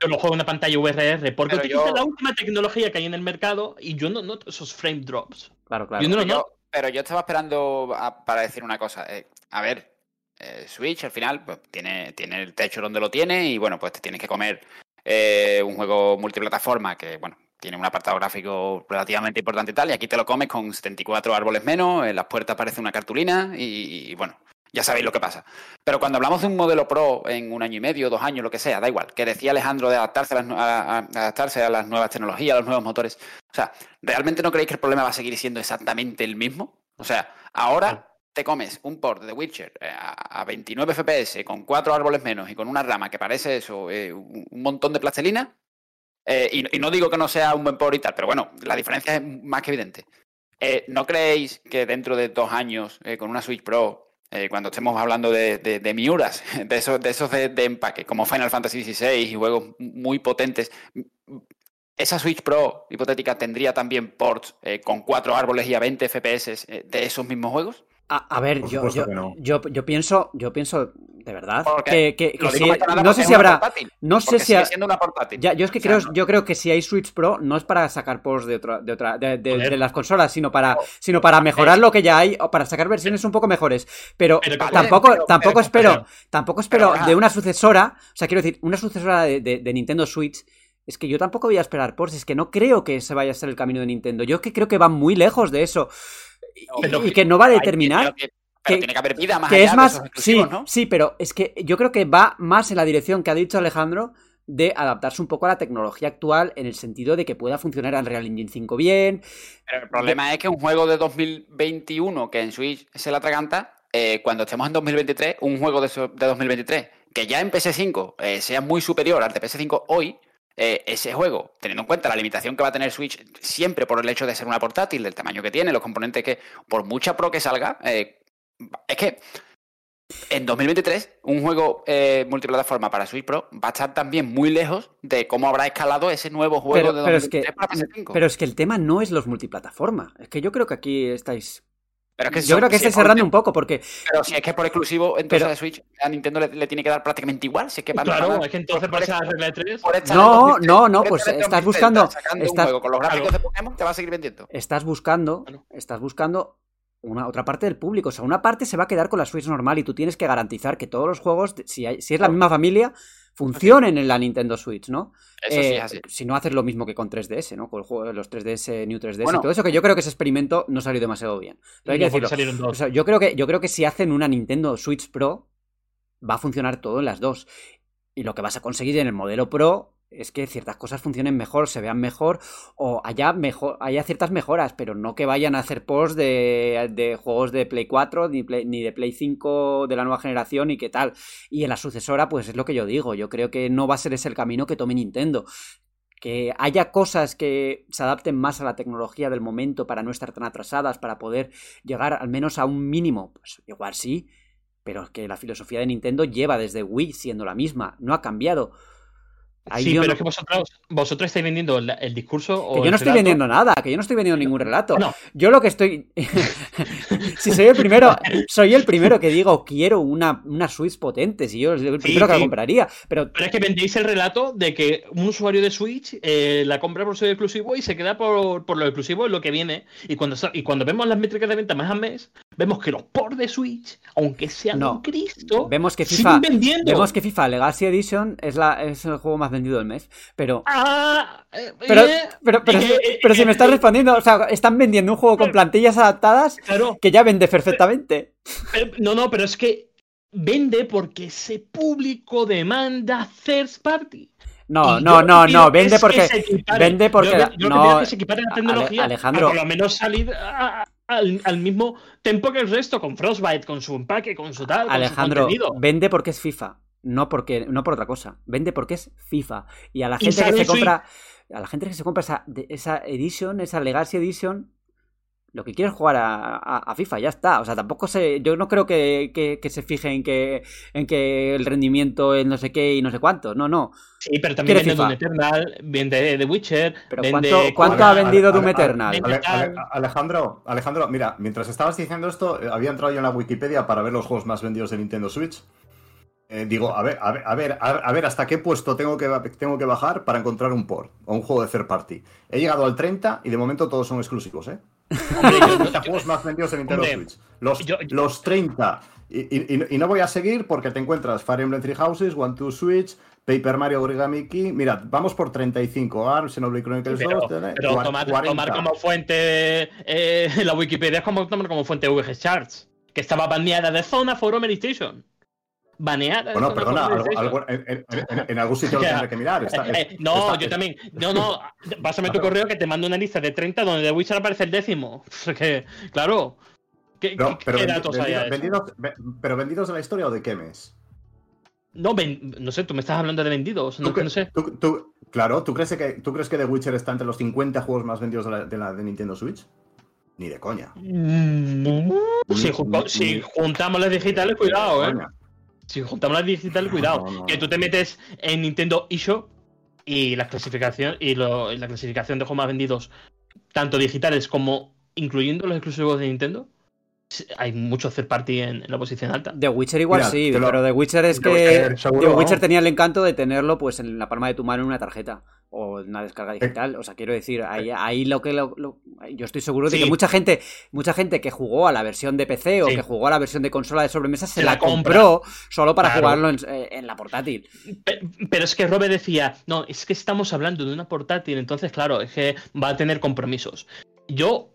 yo no juego en una pantalla VRR porque pero utiliza yo... la última tecnología que hay en el mercado y yo no noto esos frame drops. Claro, claro. Yo no pero, yo, pero, yo, estaba esperando a, para decir una cosa. Eh, a ver, eh, Switch al final pues, tiene, tiene el techo donde lo tiene y bueno, pues te tienes que comer eh, un juego multiplataforma que, bueno, tiene un apartado gráfico relativamente importante y tal, y aquí te lo comes con 74 árboles menos, en las puertas aparece una cartulina y, y bueno, ya sabéis lo que pasa. Pero cuando hablamos de un modelo Pro en un año y medio, dos años, lo que sea, da igual, que decía Alejandro de adaptarse a las, a, a adaptarse a las nuevas tecnologías, a los nuevos motores. O sea, ¿realmente no creéis que el problema va a seguir siendo exactamente el mismo? O sea, ahora te comes un port de Witcher a 29 FPS con cuatro árboles menos y con una rama que parece eso, eh, un montón de plastelina. Eh, y, y, no digo que no sea un buen port y tal, pero bueno, la diferencia es más que evidente. Eh, ¿No creéis que dentro de dos años, eh, con una Switch Pro, eh, cuando estemos hablando de, de, de, Miuras, de esos de, empaque, como Final Fantasy XVI y juegos muy potentes, esa Switch Pro hipotética tendría también ports con cuatro árboles y a 20 FPS de esos mismos juegos? A, a, ver, yo, yo, no. yo, yo, pienso, yo pienso de verdad que, que, que si, no sé si habrá, portátil, no sé si ha, siendo una portátil. Ya, yo es que o sea, creo, no. yo creo que si hay Switch Pro no es para sacar ports de otra, de otra, de, de, de las consolas, sino para, no. sino para mejorar lo que ya hay o para sacar versiones un poco mejores. Pero, pero tampoco, pero, tampoco espero, tampoco espero de una sucesora, o sea, quiero decir, una sucesora de, Nintendo Switch es que yo tampoco voy a esperar ports, es que no creo que se vaya a ser el camino de Nintendo. Yo es que creo que van muy lejos de eso. Y, y, que no va a determinar. Que, que, tiene que haber vida más que allá es más, de sí, ¿no? sí, pero es que yo creo que va más en la dirección que ha dicho Alejandro de adaptarse un poco a la tecnología actual en el sentido de que pueda funcionar Unreal Engine 5 bien. Pero el problema es que un juego de 2021 que en Switch se la atraganta, eh, cuando estemos en 2023, un juego de, de 2023 que ya en PS5 eh, sea muy superior al de PS5 hoy, eh, ese juego, teniendo en cuenta la limitación que va a tener Switch siempre por el hecho de ser una portátil, del tamaño que tiene, los componentes que, por mucha pro que salga, eh, es que en 2023 un juego eh, multiplataforma para Switch Pro va a estar también muy lejos de cómo habrá escalado ese nuevo juego pero, de 2023 es que, para PS5. Pero es que el tema no es los multiplataforma. Es que yo creo que aquí estáis pero es que yo son, creo que estáis si cerrando un poco porque pero si es que por exclusivo entonces pero, a Switch a Nintendo le, le, tiene que dar prácticamente igual si es que claro es que entonces por esa regla 3 no no no pues estás buscando estás, con los gráficos de Pokémon te va a seguir vendiendo. Estás buscando estás buscando una otra parte del público. O sea, una parte se va a quedar con la Switch normal y tú tienes que garantizar que todos los juegos, si, hay, si es la misma familia, funcionen en la Nintendo Switch, ¿no? Eso eh, sí, así. Si no haces lo mismo que con 3DS, ¿no? Con el juego de los 3DS, New 3DS bueno, y todo eso, que yo creo que ese experimento no salió demasiado bien. Pero hay que decirlo. O sea, yo, creo que, yo creo que si hacen una Nintendo Switch Pro, va a funcionar todo en las dos. Y lo que vas a conseguir en el modelo Pro es que ciertas cosas funcionen mejor, se vean mejor o haya, mejor, haya ciertas mejoras, pero no que vayan a hacer posts de, de juegos de Play 4 ni, Play, ni, de Play 5 de la nueva generación y qué tal. Y en la sucesora, pues es lo que yo digo, yo creo que no va a ser ese el camino que tome Nintendo. Que haya cosas que se adapten más a la tecnología del momento para no estar tan atrasadas, para poder llegar al menos a un mínimo, pues igual sí, pero que la filosofía de Nintendo lleva desde Wii siendo la misma, no ha cambiado Ahí sí, yo pero no- es que vosotros, vosotros estáis vendiendo el, el discurso o Que yo no estoy relato. vendiendo nada, que yo no estoy vendiendo ningún relato. No. Yo lo que estoy. si soy el primero, soy el primero que digo quiero una, una Switch potente, si yo soy el primero que la compraría. Pero Pero es que vendéis el relato de que un usuario de Switch eh, la compra por ser exclusivo y se queda por, por lo exclusivo en lo que viene. Y cuando, y cuando vemos las métricas de venta mes a mes, vemos que los ports de Switch, aunque sean No. un Cristo, vemos que siguen FIFA. vendiendo. Vemos que FIFA Legacy Edition es, la, es el juego más vendido del mes. Pero. Ah, eh, Pero, eh, pero, pero, eh, eh, pero si me eh, estás eh, respondiendo, o sea, están vendiendo un juego con plantillas adaptadas Claro, que ya vende perfectamente. pero- no, no, pero es que vende porque ese público demanda third party. No, no, no, no, vende que porque. Vende porque. Yo, yo que no, que se equipare la tecnología. Alejandro. Por lo menos salir a- a- al, al mismo tempo que el resto, con Frostbite, con su empaque, con su tal. con su Alejandro, vende porque es FIFA, no porque no por otra cosa. Vende porque es FIFA y a la gente que se compra a la gente que se compra esa, esa edition, esa Legacy Edition, lo que quiere es jugar a, a- a FIFA, ya está. O sea, tampoco se, yo no creo que, que- que se fije en que en que el rendimiento es no sé qué y no sé cuánto. No, no. Sí, pero también vende Doom FIFA. Eternal, vende The Witcher. Pero vende ¿cuánto, ha vendido Doom Eternal? Ale- Ale- Ale- Alejandro, Alejandro, mira, mientras estabas diciendo esto, eh, había entrado yo en la Wikipedia para ver los juegos más vendidos de Nintendo Switch. Eh, digo, a ver, a ver, a ver, a ver hasta qué puesto tengo que, tengo que bajar para encontrar un port o un juego de third party. He llegado al 30 y de momento todos son exclusivos, ¿eh? Hombre, Los 30 juegos más vendidos en Nintendo Hombre, Switch. Los, yo- yo- los 30. Y, y- y- no voy a seguir porque te encuentras Fire Emblem Three Houses, One Two Switch, Paper Mario Origami Key. Mira, vamos por 35. Arms, Xenoblade Chronicles Pero, 2, eh, pero tomar, 40. tomar como fuente eh, la Wikipedia es como tomar como fuente VG Charts, que estaba baneada de zona for Home Station. Baneada Bueno, perdona, algo- algo- en, en- en- en algún sitio lo tendré que mirar. está- Eh, eh, no, está- yo es- también. No, no. Pásame tu correo que te mando una lista de 30 donde The Witcher aparece el décimo. Que, claro. ¿Qué, No, pero, qué vendi- datos hay vendido- vendidos, ve- pero vendidos de la historia o de qué mes? No, ven- no sé, tú me estás hablando de vendidos. No, ¿Tú, cre- no sé. tú- tú- claro, ¿tú crees, que, ¿tú crees que The Witcher está entre los 50 juegos más vendidos de la, de la- de Nintendo Switch? Ni de coña. Mm, Si, Ni- juntamos las digitales, Ni cuidado, eh. coña. Si juntamos las digitales, cuidado. No, no, que tú te metes en Nintendo eShop y la clasificación y, lo- y la clasificación de juegos más vendidos, tanto digitales como incluyendo los exclusivos de Nintendo, hay mucho third party en, en la posición alta. The Witcher igual Mira, sí, lo- pero The Witcher es The que Witcher, seguro, The Witcher ¿no? tenía el encanto de tenerlo pues en la palma de tu mano en una tarjeta o en una descarga digital, o sea, quiero decir, ahí, ahí lo que lo- lo- yo estoy seguro de Sí. que mucha gente, mucha gente que jugó a la versión de PC o Sí. que jugó a la versión de consola de sobremesa se, Se la, compra. compró solo para Claro. jugarlo en, eh, en la portátil. Pe- Pero es que Robert decía, no, es que estamos hablando de una portátil, entonces claro, es que va a tener compromisos. Yo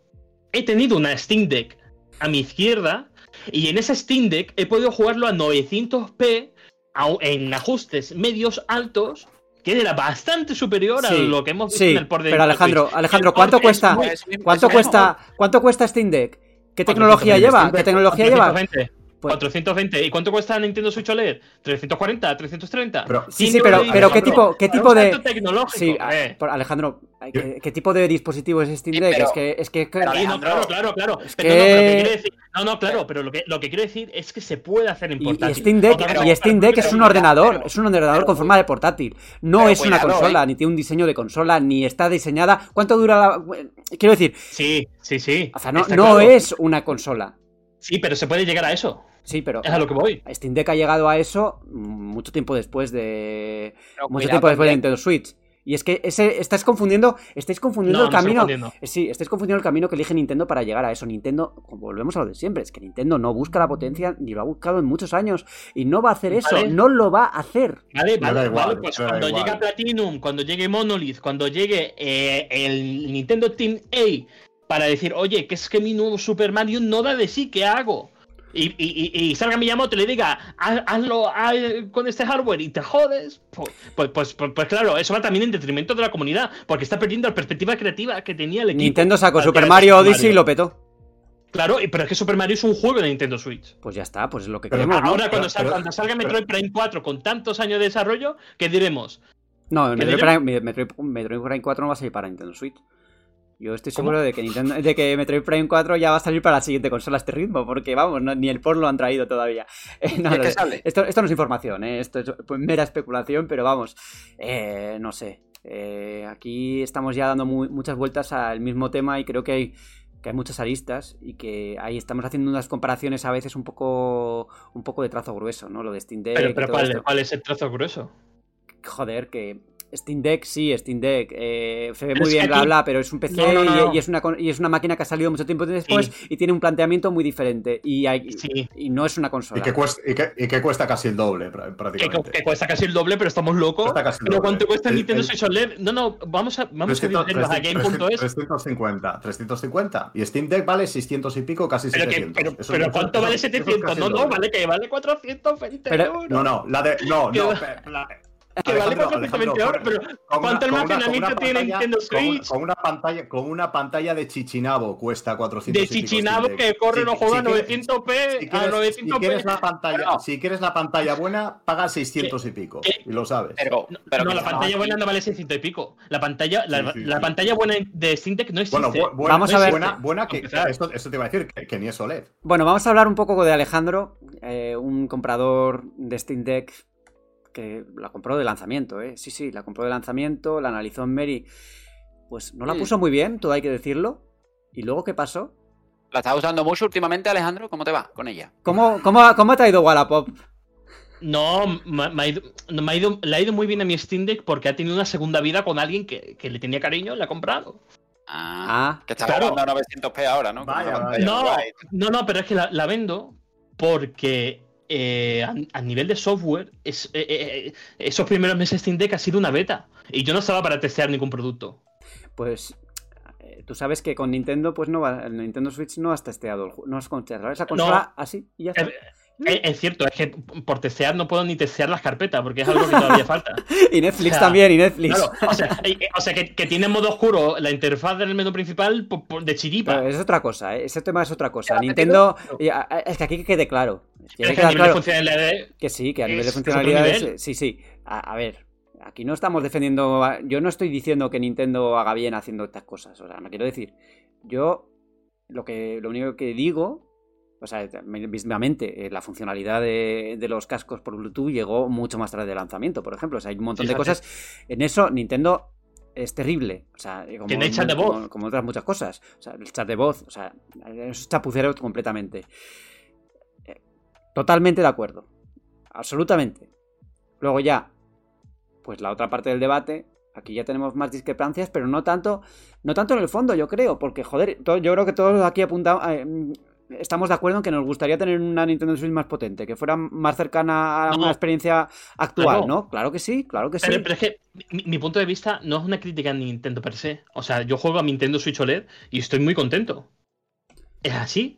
he tenido una Steam Deck a mi izquierda y en esa Steam Deck he podido jugarlo a 900p a- en ajustes medios altos, que era bastante superior a lo que hemos visto Sí, en el port de pero Alejandro. Alejandro, ¿cuánto cuesta? muy- Es mismo- ¿Cuánto cuesta? ¿Cuánto cuesta Steam Deck? ¿Qué tecnología 420, lleva? ¿Qué tecnología lleva? 420. Pues- 420. ¿Y cuánto cuesta Nintendo Switch OLED? 340, 330. Pero- Sí, sí, pero, pero ¿qué Alejandro, tipo, qué tipo de tecnológico, Sí, eh. Alejandro, ¿qué, qué tipo de dispositivo es Steam Sí, Deck? pero- es que es que pero Sí, no, Alejandro, claro, claro, claro. es Pero no, pero lo que- decir, no, no, claro, pero lo que, lo que quiero decir es que se puede hacer en Y, y portátil. Steam Deck, y Steam Deck es pero- un ordenador, pero- es un ordenador pero- con forma de portátil. No pero es una cuidado, consola, ¿eh? ni tiene un diseño de consola, ni está diseñada. ¿Cuánto dura la.? Quiero decir, Sí, sí, sí. o sea, no, no claro. es una consola. Sí, pero se puede llegar a eso. Sí, pero. Es a lo que voy. Steam Deck ha llegado a eso mucho tiempo después de. Pero Mucho tiempo después de. Nintendo Switch. Y es que ese, estás confundiendo, estáis confundiendo No, el no camino. confundiendo. Sí, estáis confundiendo el camino que elige Nintendo para llegar a eso. Nintendo, como volvemos a lo de siempre, es que Nintendo no busca la potencia ni lo ha buscado en muchos años y no va a hacer eso, Vale. no lo va a hacer. Vale, vale, igual, vale. Pues cuando igual. llegue Platinum, cuando llegue Monolith, cuando llegue eh, el Nintendo Team A para decir, oye, que es que mi nuevo Super Mario no da de sí, ¿qué hago? Y, y, y, salga Miyamoto y le diga, "Haz- hazlo haz con este hardware y te jodes. Pues, pues, pues, pues- pues claro, eso va también en detrimento de la comunidad, porque está perdiendo la perspectiva creativa que tenía el equipo. Nintendo sacó Super Mario Odyssey y lo petó. Claro, pero es que Super Mario es un juego de Nintendo Switch. Pues ya está, pues es lo que Pero queremos, ¿no? Ahora, cuando, Pero- salga, pero- cuando salga pero- Metroid Prime 4 con tantos años de desarrollo, ¿qué diremos? No, el ¿qué Metroid diremos? Prime, Metroid- Metroid Prime 4 no va a salir para Nintendo Switch. Yo estoy seguro de que, Nintendo, de que Metroid Prime 4 ya va a salir para la siguiente consola a este ritmo, porque vamos, ni el port lo han traído todavía. Eh, no, esto, esto, no es información, ¿eh? esto es pues, mera especulación, pero vamos, eh, no sé. Eh, aquí estamos ya dando muchas vueltas al mismo tema y creo que hay que hay muchas aristas y que ahí estamos haciendo unas comparaciones a veces un poco un poco de trazo grueso, ¿no? Lo de Steam Deck. Pero, ¿cuál, es el trazo grueso? Joder, que Steam Deck, sí, Steam Deck. Eh, se ve muy bien, bla, bla, pero es un PC y, es una, y es una máquina que ha salido mucho tiempo después y tiene un planteamiento muy diferente. Y, hay, y no es una consola. Y que, cuesta, y que, cuesta casi el doble, prácticamente. Que, cuesta casi el doble, pero estamos locos. Pero ¿cuánto cuesta el, Nintendo Switch OLED? No, no, vamos a, vamos 300, a, 350, 350. Y Steam Deck vale 600 y pico, casi 700. Pero, pero, ¿cuánto vale 700? No, no, vale que vale 420 euros. No, no, la de. No, no. Que vale perfectamente ahora, pero ¿cuánto almacenamiento tiene Nintendo Switch? Con, una pantalla, con una pantalla de Chichinabo cuesta 400 De Chichinabo que corre no juega a 900p a 900p. Si quieres la pantalla, si quieres la pantalla buena, paga 600 y pico, y lo sabes. Pero, pero no, la pantalla buena no vale 600 y pico. La pantalla, la, pantalla buena de Syntec no existe. Bueno, vamos a ver. Buena, buena que esto, esto, te iba a decir que, ni es OLED. Bueno, vamos a hablar un poco de Alejandro, eh, un comprador de Steam Deck que la compró de lanzamiento, ¿eh? Sí, sí, la compró de lanzamiento, la analizó en Mary. Pues no la puso muy bien, todo hay que decirlo. ¿Y luego qué pasó? ¿La estás usando mucho últimamente, Alejandro? ¿Cómo te va con ella? ¿Cómo, cómo, cómo te ha ido Wallapop? No, me ha, ido, me ha ido, le ha ido muy bien a mi Steam Deck porque ha tenido una segunda vida con alguien que, le tenía cariño y la ha comprado. Ah, ah que está claro. a 900p ahora, ¿no? No, no, no, pero es que la vendo porque eh, a, nivel de software, es, eh, eh, esos primeros meses Steam Deck ha sido una beta. Y yo no estaba para testear ningún producto. Pues tú sabes que con Nintendo, pues no va, el Nintendo Switch no has testeado, no has testeado esa consola así y ya está. Es, cierto, es que por testear no puedo ni testear las carpetas porque es algo que todavía falta. y Netflix también, y Netflix. o sea, que, tiene modo oscuro la interfaz del menú principal de chiripa. es otra cosa, ¿eh? ese tema es otra cosa. Nintendo, es que aquí quede claro. que a nivel de funcionalidad. Que sí, que a nivel de funcionalidad. Sí, sí. A, ver, aquí no estamos defendiendo. Yo no estoy diciendo que Nintendo haga bien haciendo estas cosas. O sea, no quiero decir. Yo lo que lo único que digo o sea, mismamente, eh, la funcionalidad de, los cascos por Bluetooth llegó mucho más tarde del lanzamiento, por ejemplo. O sea, hay un montón de cosas. En eso, Nintendo es terrible. O sea, como, Tiene chat de voz. Como, otras muchas cosas. O sea, el chat de voz, o sea, es chapucero completamente. Eh, totalmente de acuerdo. Absolutamente. Luego ya, pues la otra parte del debate. Aquí ya tenemos más discrepancias, pero no tanto, no tanto en el fondo, yo creo, porque joder, yo creo que todos aquí apuntamos, eh, estamos de acuerdo en que nos gustaría tener una Nintendo Switch más potente, que fuera más cercana a una experiencia actual, ¿no? Claro que sí, claro que sí. Pero es que mi, punto de vista no es una crítica a Nintendo per se. O sea, yo juego a Nintendo Switch OLED y estoy muy contento. Es así.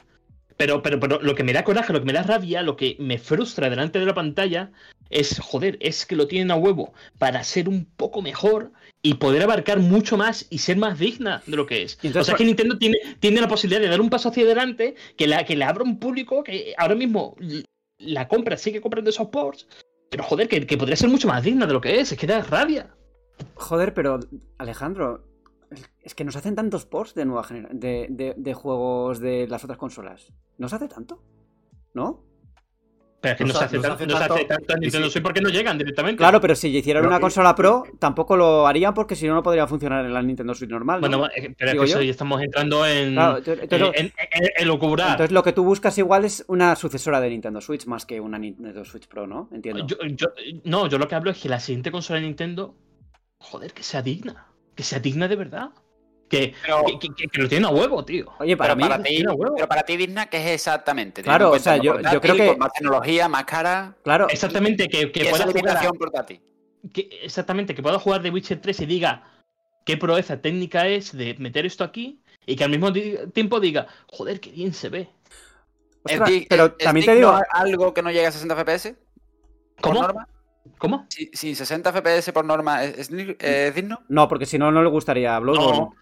Pero, pero, pero lo que me da coraje, lo que me da rabia, lo que me frustra delante de la pantalla es, joder, es que lo tienen a huevo para ser un poco mejor y poder abarcar mucho más y ser más digna de lo que es. o sea, que Nintendo tiene, tiene la posibilidad de dar un paso hacia adelante que, la, que le abra un público que ahora mismo la compra, sigue comprando esos ports, pero joder, que, podría ser mucho más digna de lo que es, es que da rabia. Joder, pero Alejandro, es que nos hacen tantos ports de nueva generación, de, de juegos de las otras consolas. ¿Nos hace tanto? ¿No? Pero es que no, se hace, tanto, no Nintendo Switch porque no llegan directamente. Claro, pero si hicieran una consola Pro, tampoco lo harían porque si no, no podría funcionar en la Nintendo Switch normal. Bueno, eh, pero es que eso ya estamos entrando en, en, en, locura. Entonces lo que tú buscas igual es una sucesora de Nintendo Switch más que una Nintendo Switch Pro, ¿no? Entiendo. no, yo lo que hablo es que la siguiente consola de Nintendo, joder, que sea digna. Que sea digna de verdad. Que, que, lo tiene a huevo, tío. Oye, para mí. Para ti, pero para ti, Disney, ¿qué es exactamente? Claro, o sea, yo, yo, creo que. más tecnología, más cara. Claro. Exactamente, que, que pueda jugar. portátil. Que, exactamente, que pueda jugar de Witcher 3 y diga qué proeza técnica es de meter esto aquí y que al mismo tiempo diga, joder, qué bien se ve. pero también te digo. algo que no llegue a 60 FPS? ¿Cómo? norma? ¿Cómo? Si, 60 FPS por norma es, digno. No, porque si no, no le gustaría Bloodborne. No.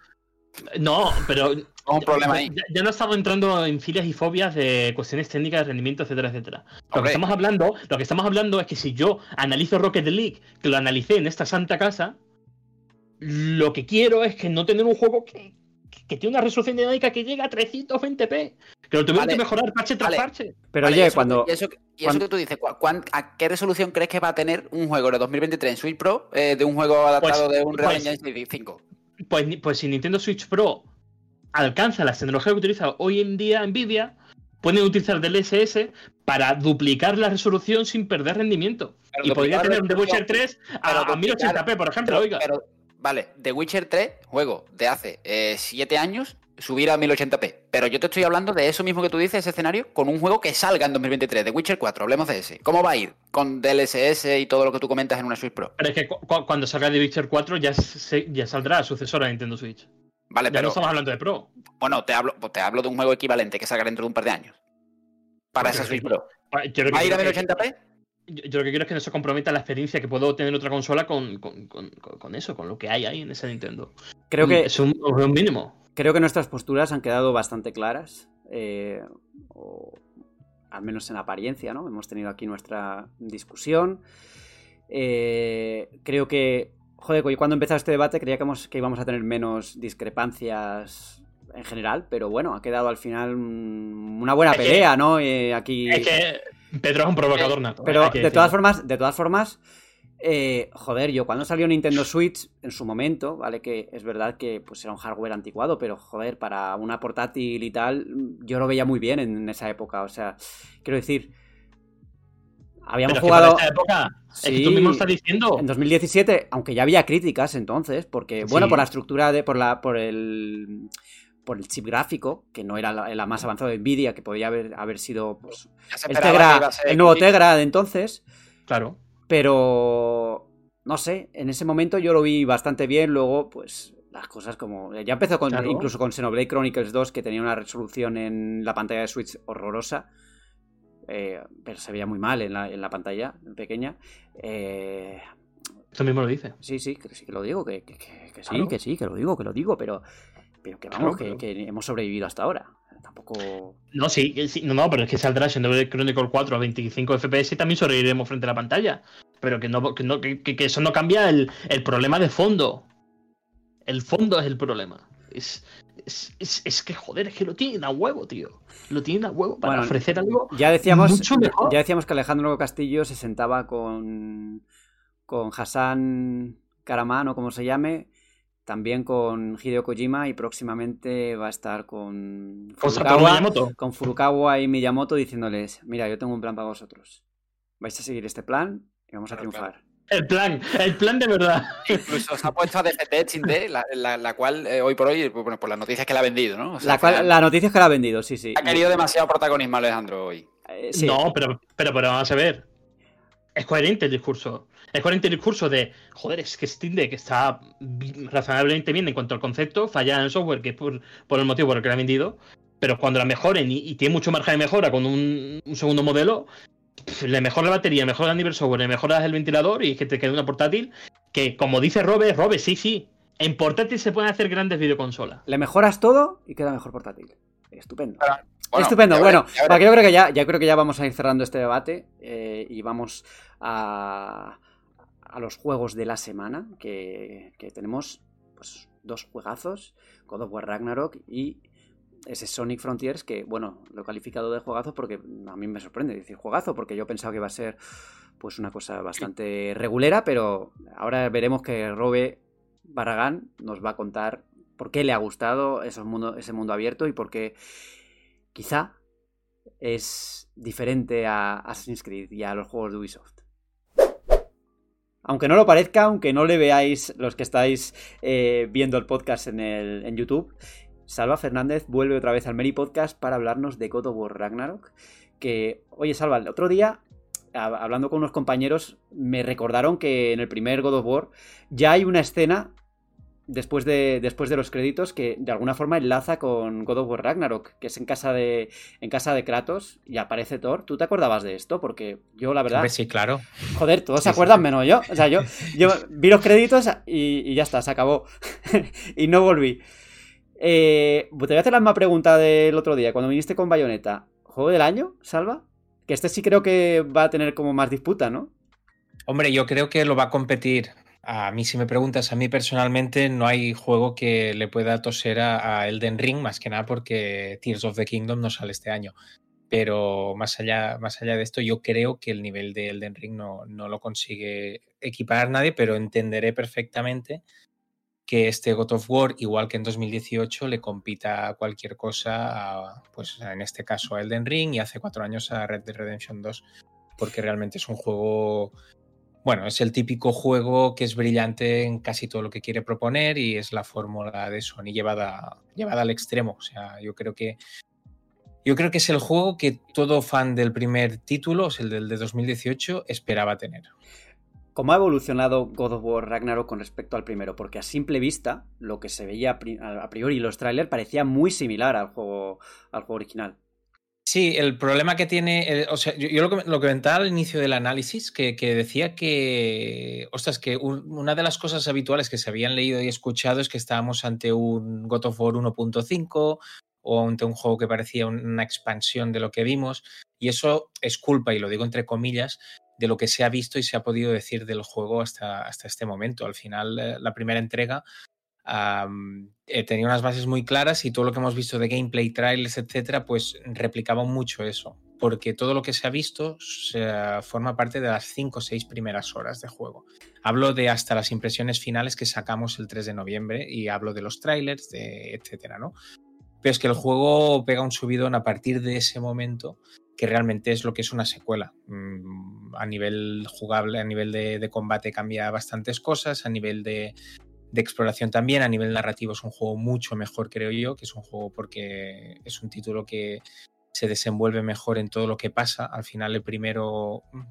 No, pero. Un problema ahí. Ya, no estamos entrando en filias y fobias de cuestiones técnicas de rendimiento, etcétera, etcétera. Lo que estamos hablando, lo que estamos hablando es que si yo analizo Rocket League, que lo analicé en esta santa casa, lo que quiero es que no tener un juego que, que tiene una resolución dinámica que llega a 320p. Que lo tuvieron Vale, que mejorar parche tras vale. parche. Pero Vale, y oye, eso- cuando. Y eso, y eso cuando- que tú dices, ¿cu- cuán- ¿a qué resolución crees que va a tener un juego de 2023 en Switch Pro eh, de un juego adaptado de un Real pues- Engine 5? Pues, pues si Nintendo Switch Pro alcanza las tecnologías que utiliza hoy en día Nvidia, pueden utilizar DLSS para duplicar la resolución sin perder rendimiento. Pero y podría tener un The Witcher resolución- 3 a, a 1080p, por ejemplo, Pero, oiga. pero, vale, The Witcher 3, juego de hace 7 años, subir a 1080p. Pero yo te estoy hablando de eso mismo que tú dices, ese escenario, con un juego que salga en 2023, The Witcher 4, hablemos de ese. ¿Cómo va a ir? Con DLSS y todo lo que tú comentas en una Switch Pro. Pero es que cu- cu- cuando salga The Witcher 4 ya, se- ya saldrá sucesora de Nintendo Switch. Vale, Ya pero no estamos hablando de Pro. bueno, te hablo, pues te hablo de un juego equivalente que salga dentro de un par de años. Para esa Switch Pro. Que ¿Va a ir a quiero es que- 1080p? Yo, yo lo que quiero es que no se comprometa la experiencia que puedo tener otra consola con, con- con- eso, con lo que hay ahí en ese Nintendo. Creo que, Es un, es un mínimo. Creo que nuestras posturas han quedado bastante claras. eh, o al menos en apariencia, ¿no? Hemos tenido aquí nuestra discusión. Eh, creo que. Joder, cuando empezó este debate creía que, hemos- que íbamos a tener menos discrepancias en general, pero bueno, ha quedado al final un- una buena Es que- pelea, ¿no? Eh, aquí. Es que Pedro es un provocador nato. Pero de todas formas, de todas formas, eh, joder, yo cuando salió Nintendo Switch en su momento, vale que es verdad que pues era un hardware anticuado, pero joder, para una portátil y tal, yo lo veía muy bien en esa época. O sea, quiero decir, habíamos Pero jugado esta época, es que tú mismo estás diciendo. en 2017, aunque ya había críticas entonces, porque Sí. bueno, por la estructura de, por la, por el por el chip gráfico, que no era la, la más avanzada de Nvidia, que podía haber, haber sido pues, el, Tegra, el nuevo. Tegra de entonces. Claro. Pero no sé, en ese momento yo lo vi bastante bien, luego pues las cosas como ya empezó con Claro. incluso con Xenoblade Chronicles 2 que tenía una resolución en la pantalla de Switch horrorosa. eh, pero se veía muy mal en la, en la pantalla pequeña. Eh, Tú mismo lo dices. sí, sí, que sí que lo digo, que, que- que- que sí, Claro. que sí, que lo digo, que lo digo, pero, pero que vamos, claro. que hemos sobrevivido hasta ahora. Tampoco. No, sí, sí, no, no, pero es que saldrá Xenoblade Chronicle 4 a 25 FPS y también sobreviviremos frente a la pantalla. Pero que, no, que, no- que- que- que eso no cambia el, el problema de fondo. El fondo es el problema. Es, es, es- es que, joder, es que lo tienen a huevo, tío. Lo tienen a huevo para Bueno, ofrecer algo Ya decíamos, mucho mejor. ya decíamos que Alejandro Castillo se sentaba con, con Hassan Karaman o como se llame, también con Hideo Kojima y próximamente va a estar con Con Satoru Furukawa, Miyamoto. con Furukawa y Miyamoto diciéndoles, mira, yo tengo un plan para vosotros. Vais a seguir este plan y vamos a triunfar. El plan, el plan de verdad. Incluso se ha puesto a DFT Chinde, la, la- la cual eh, hoy por hoy, pues, bueno, por las noticias que le ha vendido, ¿no? O sea, La, al cual- final la noticia es que la ha vendido, sí, sí. Ha querido demasiado protagonismo Alejandro hoy. Eh, sí. No, pero, pero, pero vamos a ver. Es coherente el discurso. Es coherente el discurso de, joder, es que Steam Deck está razonablemente bien en cuanto al concepto, falla en el software, que es por, por el motivo por el que la han vendido, pero cuando la mejoren y, y tiene mucho margen de mejora con un, un segundo modelo, le mejora la batería, mejora el nivel software, le mejoras el ventilador y es que te queda una portátil que, como dice Robe, Robe, sí, sí, en portátil se pueden hacer grandes videoconsolas. Le mejoras todo y queda mejor portátil. Estupendo. Bueno, Estupendo. Bueno, yo creo que ya, ya creo que ya vamos a ir cerrando este debate eh, y vamos a, a los juegos de la semana que, que tenemos pues dos juegazos, God of War Ragnarok y ese Sonic Frontiers que, bueno, lo he calificado de juegazo porque a mí me sorprende decir juegazo porque yo pensaba que iba a ser pues una cosa bastante regulera, pero ahora veremos que Robe Barragán nos va a contar por qué le ha gustado mundo, ese mundo abierto y por qué quizá es diferente a Assassin's Creed y a los juegos de Ubisoft. Aunque no lo parezca, aunque no le veáis los que estáis eh, viendo el podcast en, el, en YouTube, Salva Fernández vuelve otra vez al Meri Podcast para hablarnos de God of War Ragnarok. Que, oye, Salva, el otro día, hab- hablando con unos compañeros, me recordaron que en el primer God of War ya hay una escena después de, después de los créditos que de alguna forma enlaza con God of War Ragnarok, que es en casa de, en casa de Kratos y aparece Thor. ¿Tú te acordabas de esto? Porque yo, la verdad, Hombre, sí, claro. joder, todos se Sí, acuerdan sí. menos yo. O sea, yo, yo vi los créditos y, y ya está, se acabó. y no volví. Eh, te voy a hacer la misma pregunta del otro día, cuando viniste con Bayonetta. ¿Juego del año, Salva? Que este sí creo que va a tener como más disputa, ¿no? Hombre, yo creo que lo va a competir A mí, si me preguntas, a mí personalmente no hay juego que le pueda toser a, Elden Ring, más que nada porque Tears of the Kingdom no sale este año. Pero más allá, más allá de esto, yo creo que el nivel de Elden Ring no, no lo consigue equiparar nadie, pero entenderé perfectamente que este God of War, igual que en 2018, le compita cualquier cosa, pues en este caso a Elden Ring y hace cuatro años a Red Dead Redemption 2, porque realmente es un juego bueno, es el típico juego que es brillante en casi todo lo que quiere proponer y es la fórmula de Sony llevada, llevada al extremo. O sea, yo creo que yo creo que es el juego que todo fan del primer título, es el del de 2018, esperaba tener. ¿Cómo ha evolucionado God of War Ragnarok con respecto al primero? Porque a simple vista, lo que se veía a priori los trailers parecía muy similar al juego, al juego original. Sí, el problema que tiene, o sea, yo, lo, que, comentaba al inicio del análisis, que, decía que, ostras, que una de las cosas habituales que se habían leído y escuchado es que estábamos ante un God of War 1.5 o ante un juego que parecía una expansión de lo que vimos, y eso es culpa, y lo digo entre comillas, de lo que se ha visto y se ha podido decir del juego hasta, hasta este momento. Al final, eh, la primera entrega eh, tenía unas bases muy claras y todo lo que hemos visto de gameplay, trailers, etcétera, pues replicaba mucho eso. Porque todo lo que se ha visto forma parte de las 5 o 6 primeras horas de juego. Hablo de hasta las impresiones finales que sacamos el 3 de noviembre y hablo de los trailers, de, etcétera, ¿no? Pero es que el juego pega un subidón a partir de ese momento que realmente es lo que es una secuela. Mm, a nivel jugable, a nivel de, combate cambia bastantes cosas, a nivel de, de exploración también. A nivel narrativo es un juego mucho mejor, creo yo, que es un juego porque es un título que se desenvuelve mejor en todo lo que pasa. Al final el primero mm,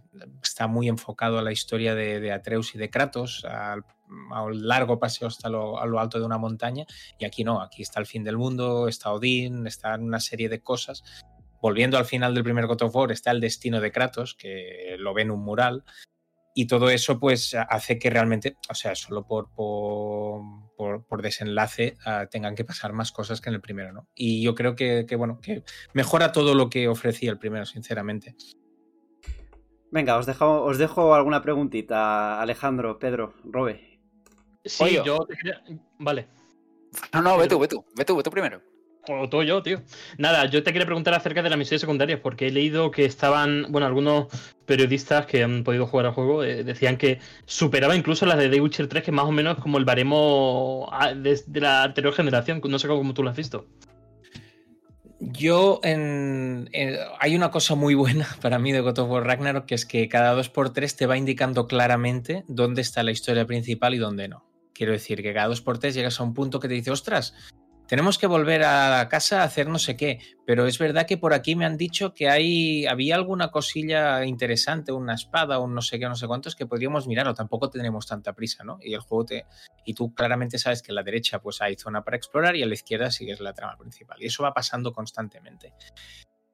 está muy enfocado a la historia de, Atreus y de Kratos, al, a un largo paseo hasta lo, alto de una montaña, y aquí no, aquí está el fin del mundo, está Odín, está una serie de cosas. Volviendo al final del primer God of War, está el destino de Kratos, que lo ve un mural, y todo eso pues hace que realmente, o sea, solo por, por, por, desenlace uh, tengan que pasar más cosas que en el primero, ¿no? Y yo creo que, que, bueno, que mejora todo lo que ofrecía el primero, sinceramente. Venga, os dejo, os dejo alguna preguntita, Alejandro, Pedro, Robe. Sí, yo te quería... Vale. No, no, ve tú, ve tú, ve tú, ve tú primero. O todo yo, tío. Nada, yo te quería preguntar acerca de las misiones secundarias, porque he leído que estaban, bueno, algunos periodistas que han podido jugar al juego eh, decían que superaba incluso las de The Witcher 3, que más o menos como el baremo ah, de, la anterior generación. No sé cómo tú lo has visto. Yo, hay una cosa muy buena para mí de God of War Ragnarok, que es que cada 2x3 te va indicando claramente dónde está la historia principal y dónde no. Quiero decir que cada 2x3 llegas a un punto que te dice, ostras, tenemos que volver a casa a hacer no sé qué, pero es verdad que por aquí me han dicho que hay, había alguna cosilla interesante, una espada, un no sé qué, no sé cuántos, que podríamos mirar, o tampoco tenemos tanta prisa, ¿no? Y el juego te. Y tú claramente sabes que a la derecha pues hay zona para explorar y a la izquierda sigues la trama principal. Y eso va pasando constantemente.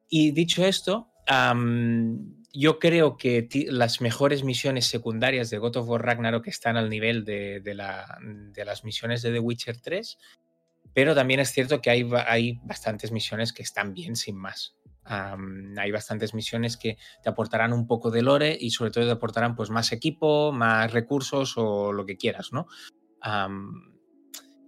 Y dicho esto, yo creo que las mejores misiones secundarias de God of War Ragnarok están al nivel de, de, la, de las misiones de The Witcher 3 pero también es cierto que hay, hay bastantes misiones que están bien sin más. hay bastantes misiones que te aportarán un poco de lore y sobre todo te aportarán pues más equipo, más recursos o lo que quieras, ¿no?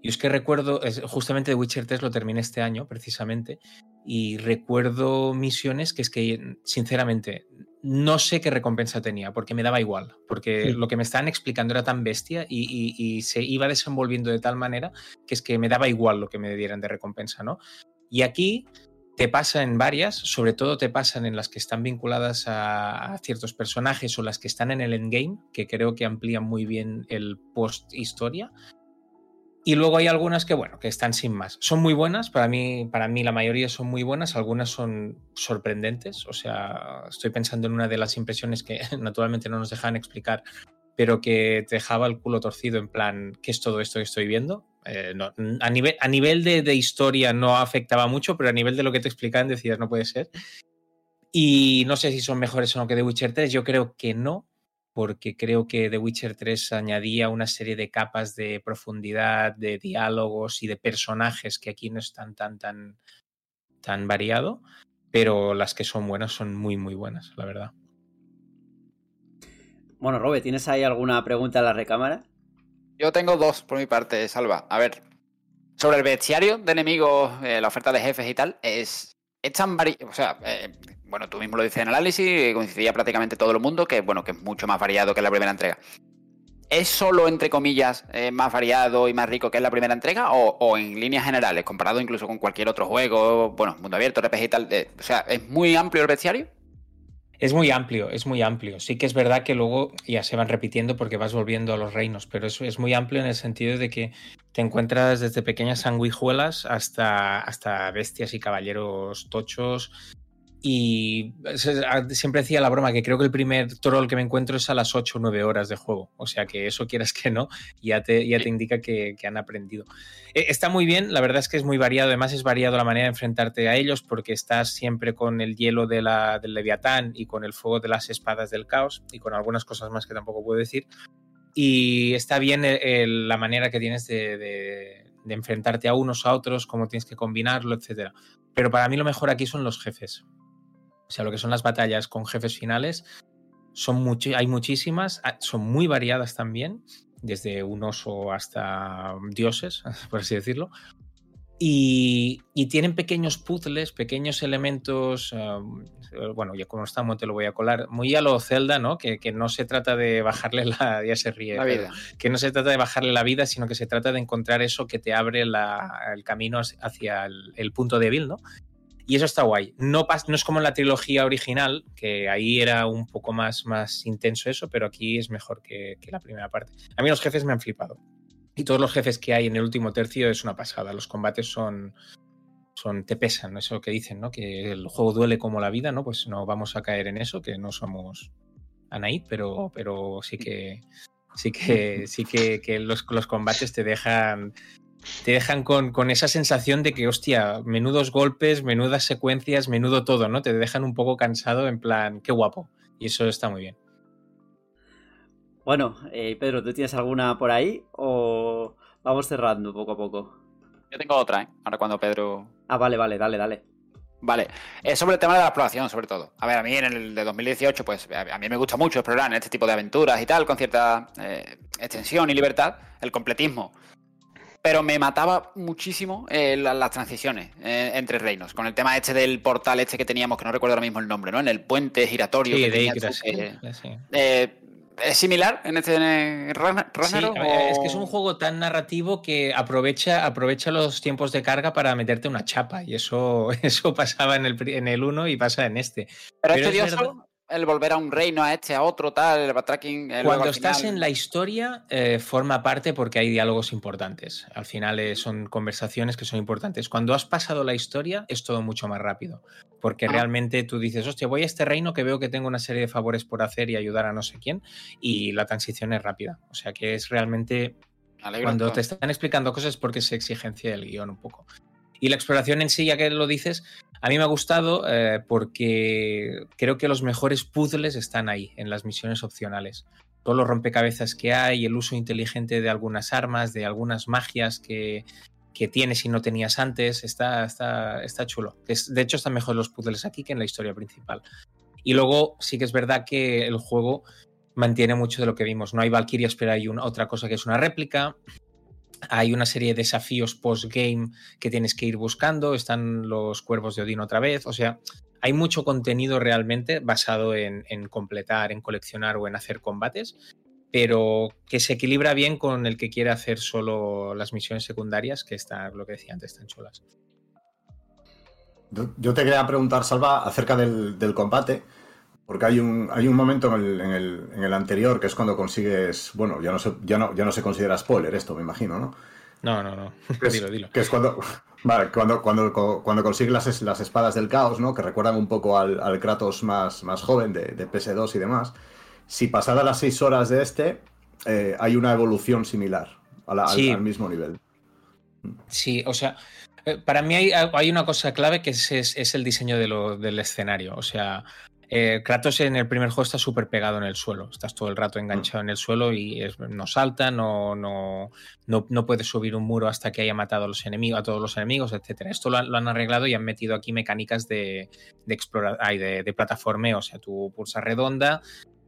yo es que recuerdo, justamente The Witcher 3 lo terminé este año precisamente y recuerdo misiones que es que sinceramente no sé qué recompensa tenía, porque me daba igual, porque lo que me estaban explicando era tan bestia y, se iba desenvolviendo de tal manera que es que me daba igual lo que me dieran de recompensa, ¿no? Y aquí te pasa en varias, sobre todo te pasan en las que están vinculadas a, a ciertos personajes o las que están en el endgame, que creo que amplían muy bien el post-historia, y luego hay algunas que, bueno, que están sin más. Son muy buenas, para mí, para mí la mayoría son muy buenas, algunas son sorprendentes. O sea, estoy pensando en una de las impresiones que naturalmente no nos dejan explicar, pero que te dejaba el culo torcido en plan, ¿qué es todo esto que estoy viendo? Eh, a nivel, a nivel de, de, historia no afectaba mucho, pero a nivel de lo que te explicaban decías, no puede ser. Y no sé si son mejores o no que The Witcher 3, yo creo que no, porque creo que The Witcher 3 añadía una serie de capas de profundidad, de diálogos y de personajes que aquí no están tan, tan, tan variado, pero las que son buenas son muy, muy buenas, la verdad. Bueno, Robe, ¿tienes ahí alguna pregunta en la recámara? Yo tengo dos por mi parte, Salva. A ver, sobre el bestiario de enemigos, eh, la oferta de jefes y tal, es, es tan variado. O sea, eh, bueno, tú mismo lo dices en análisis, coincidía prácticamente todo el mundo, que bueno, que es mucho más variado que la primera entrega. ¿Es solo, entre comillas, eh, más variado y más rico que en la primera entrega? O, en líneas generales, comparado incluso con cualquier otro juego, bueno, mundo abierto, RPG y tal? o sea, ¿es muy amplio el bestiario? Es muy amplio, es muy amplio. Sí que es verdad que luego ya se van repitiendo porque vas volviendo a los reinos, pero eso es muy amplio en el sentido de que te encuentras desde pequeñas sanguijuelas hasta, hasta bestias y caballeros tochos y siempre decía la broma que creo que el primer troll que me encuentro es a las 8 o 9 horas de juego. O sea que eso quieras que no, ya te, ya te indica que, han aprendido. Eh, está muy bien, la verdad es que es muy variado. Además, es variado la manera de enfrentarte a ellos porque estás siempre con el hielo de la, del Leviatán y con el fuego de las espadas del caos y con algunas cosas más que tampoco puedo decir. Y está bien la manera que tienes de, de enfrentarte a unos a otros, cómo tienes que combinarlo, etc. Pero para mí lo mejor aquí son los jefes. O sea, lo que son las batallas con jefes finales, son hay muchísimas, ah, son muy variadas también, desde un oso hasta dioses, por así decirlo. Y, tienen pequeños puzzles, pequeños elementos, bueno, ya como estamos te lo voy a colar, muy a lo Zelda, ¿no? Que, no se trata de bajarle la, ya se ríe, vida. que no se trata de bajarle la vida, sino que se trata de encontrar eso que te abre el camino hacia el, el punto débil, ¿no? Y eso está guay. No, no es como en la trilogía original, que ahí era un poco más, más intenso eso, pero aquí es mejor que, la primera parte. A mí los jefes me han flipado. Y todos los jefes que hay en el último tercio es una pasada. Los combates son, son te pesan, eso que dicen, ¿no? Que el juego duele como la vida, ¿no? Pues no vamos a caer en eso, que no somos Anaid, pero, pero sí que sí que sí que, que los, los, combates te dejan te dejan con, con, esa sensación de que, hostia, menudos golpes, menudas secuencias, menudo todo, ¿no? Te dejan un poco cansado en plan, qué guapo. Y eso está muy bien. Bueno, eh, Pedro, ¿tú tienes alguna por ahí o vamos cerrando poco a poco? Yo tengo otra, ¿eh? Ahora cuando Pedro... Ah, vale, vale, dale, dale. Vale, es sobre el tema de la exploración, sobre todo. A ver, a mí en el de 2018, pues a mí me gusta mucho explorar en este tipo de aventuras y tal, con cierta eh, extensión y libertad, el completismo pero me mataba muchísimo eh, las transiciones eh, entre reinos. Con el tema este del portal este que teníamos, que no recuerdo ahora mismo el nombre, ¿no? En el puente giratorio. Sí, que de sí. Eh, ¿Es similar en este Ragnarok? Sí, es que es un juego tan narrativo que aprovecha, aprovecha los tiempos de carga para meterte una chapa. Y eso, eso pasaba en el, en el 1 y pasa en este. Pero, este dioso, el volver a un reino, a este, a otro, tal, el backtracking. Cuando estás en la historia, eh, forma parte porque hay diálogos importantes. Al final eh, son conversaciones que son importantes. Cuando has pasado la historia, es todo mucho más rápido. Porque ah. realmente tú dices, hostia, voy a este reino que veo que tengo una serie de favores por hacer y ayudar a no sé quién. Y la transición es rápida. O sea que es realmente. Cuando te están explicando cosas porque se exigencia el guion un poco. Y la exploración en sí, ya que lo dices, a mí me ha gustado eh, porque creo que los mejores puzzles están ahí, en las misiones opcionales. Todos los rompecabezas que hay, el uso inteligente de algunas armas, de algunas magias que, que tienes y no tenías antes, está, está, está chulo. de hecho, están mejor los puzzles aquí que en la historia principal. Y luego sí que es verdad que el juego mantiene mucho de lo que vimos. No hay Valkyrias, pero hay una, otra cosa que es una réplica. Hay una serie de desafíos post-game que tienes que ir buscando. Están los cuervos de Odín otra vez. O sea, hay mucho contenido realmente basado en, completar, en coleccionar o en hacer combates, pero que se equilibra bien con el que quiere hacer solo las misiones secundarias, que está, lo que decía antes, están chulas. Yo te quería preguntar, Salva, acerca del combate. Porque hay un, hay un momento en el, anterior que es cuando consigues. Bueno, ya no, se, ya, no, ya no se considera spoiler esto, me imagino, ¿no? No, no, no. dilo, dilo. Que es cuando. Vale, cuando, cuando, cuando consigues las, las, espadas del caos, ¿no? Que recuerdan un poco al, Kratos más, más joven de, PS2 y demás. Si pasadas las seis horas de este, eh, hay una evolución similar al, mismo nivel. Sí, o sea, eh, para mí hay, hay, una cosa clave que es, es, el diseño de lo, del escenario. O sea, eh, Kratos en el primer juego está súper pegado en el suelo. Estás todo el rato enganchado en el suelo y no salta, no, no, no, puedes subir un muro hasta que haya matado a, los enemigos, a todos los enemigos, etc. Esto lo han, arreglado y han metido aquí mecánicas de, de, de, plataformeo. O sea, tú pulsas redonda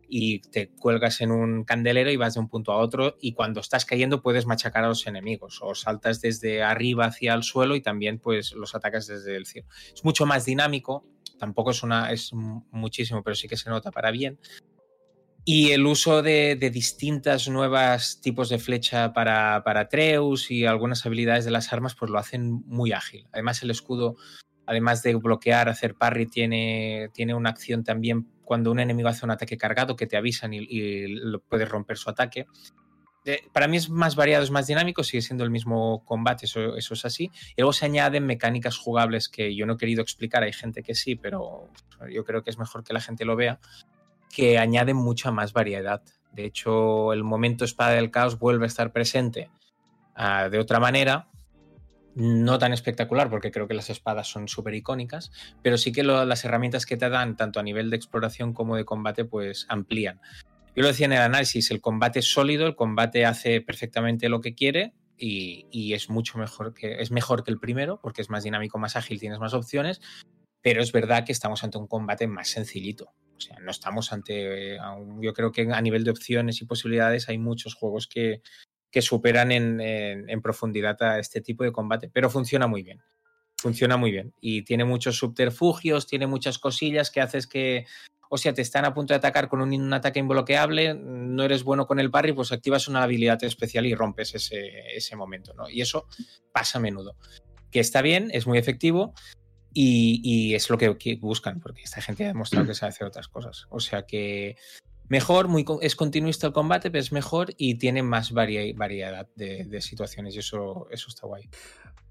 y te cuelgas en un candelero y vas de un punto a otro y cuando estás cayendo puedes machacar a los enemigos o saltas desde arriba hacia el suelo y también pues los atacas desde el cielo. Es mucho más dinámico, tampoco es una es muchísimo, pero sí que se nota para bien. Y el uso de, distintas nuevas tipos de flecha para, para Treus y algunas habilidades de las armas, pues lo hacen muy ágil. Además, el escudo además de bloquear, hacer parry, tiene, tiene una acción también cuando un enemigo hace un ataque cargado que te avisan y, puedes romper su ataque. Para mí es más variado, es más dinámico, sigue siendo el mismo combate, eso, es así. Y luego se añaden mecánicas jugables que yo no he querido explicar, hay gente que sí, pero yo creo que es mejor que la gente lo vea, que añaden mucha más variedad. De hecho, el momento espada del caos vuelve a estar presente ah, de otra manera, no tan espectacular porque creo que las espadas son súper icónicas, pero sí que las herramientas que te dan, tanto a nivel de exploración como de combate, pues amplían. Yo lo decía en el análisis, el combate es sólido, el combate hace perfectamente lo que quiere y, es mucho mejor que, es mejor que el primero porque es más dinámico, más ágil, tienes más opciones, pero es verdad que estamos ante un combate más sencillito. O sea, no estamos ante, yo creo que a nivel de opciones y posibilidades hay muchos juegos que, que superan en, profundidad a este tipo de combate, pero funciona muy bien. Funciona muy bien. Y tiene muchos subterfugios, tiene muchas cosillas que haces que, o sea, te están a punto de atacar con un, ataque imbloqueable, no eres bueno con el parry, pues activas una habilidad especial y rompes ese, momento, ¿no? Y eso pasa a menudo. Que está bien, es muy efectivo y, y es lo que, buscan, porque esta gente ha demostrado que sabe hacer otras cosas. O sea que mejor, muy, es continuista el combate, pero es mejor y tiene más variedad de, situaciones y eso, eso está guay.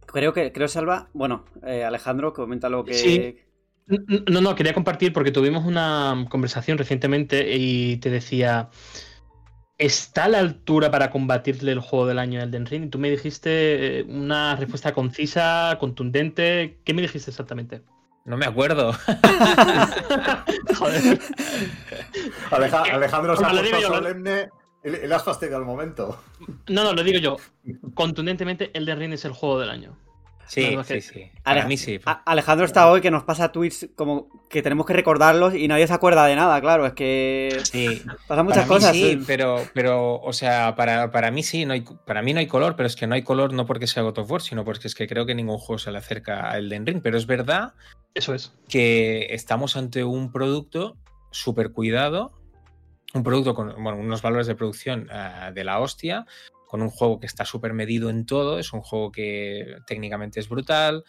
Creo que, creo, Salva, bueno, eh, Alejandro, comenta lo que... Sí. No, no, quería compartir porque tuvimos una conversación recientemente y te decía, ¿está a la altura para combatirle el juego del año Elden Ring? Y tú me dijiste eh, una respuesta concisa, contundente. ¿Qué me dijiste exactamente? No me acuerdo. Joder. Alejandro se ha puesto solemne y le has fastidiado al momento. No, no, lo digo yo. Contundentemente, Elden Ring es el juego del año. Sí, sí, sí. Para mí sí. Alejandro está hoy que nos pasa tweets como que tenemos que recordarlos y nadie se acuerda de nada, claro. Es que sí. pasan muchas cosas. Sí, pero, pero, o sea, para, para, mí sí, no hay, para mí no hay color, pero es que no hay color no porque sea God of War, sino porque es que creo que ningún juego se le acerca a Elden Ring. Pero es verdad Eso es. que estamos ante un producto súper cuidado, un producto con unos valores de producción ah, de la hostia, con un juego que está súper medido en todo, es un juego que técnicamente es brutal,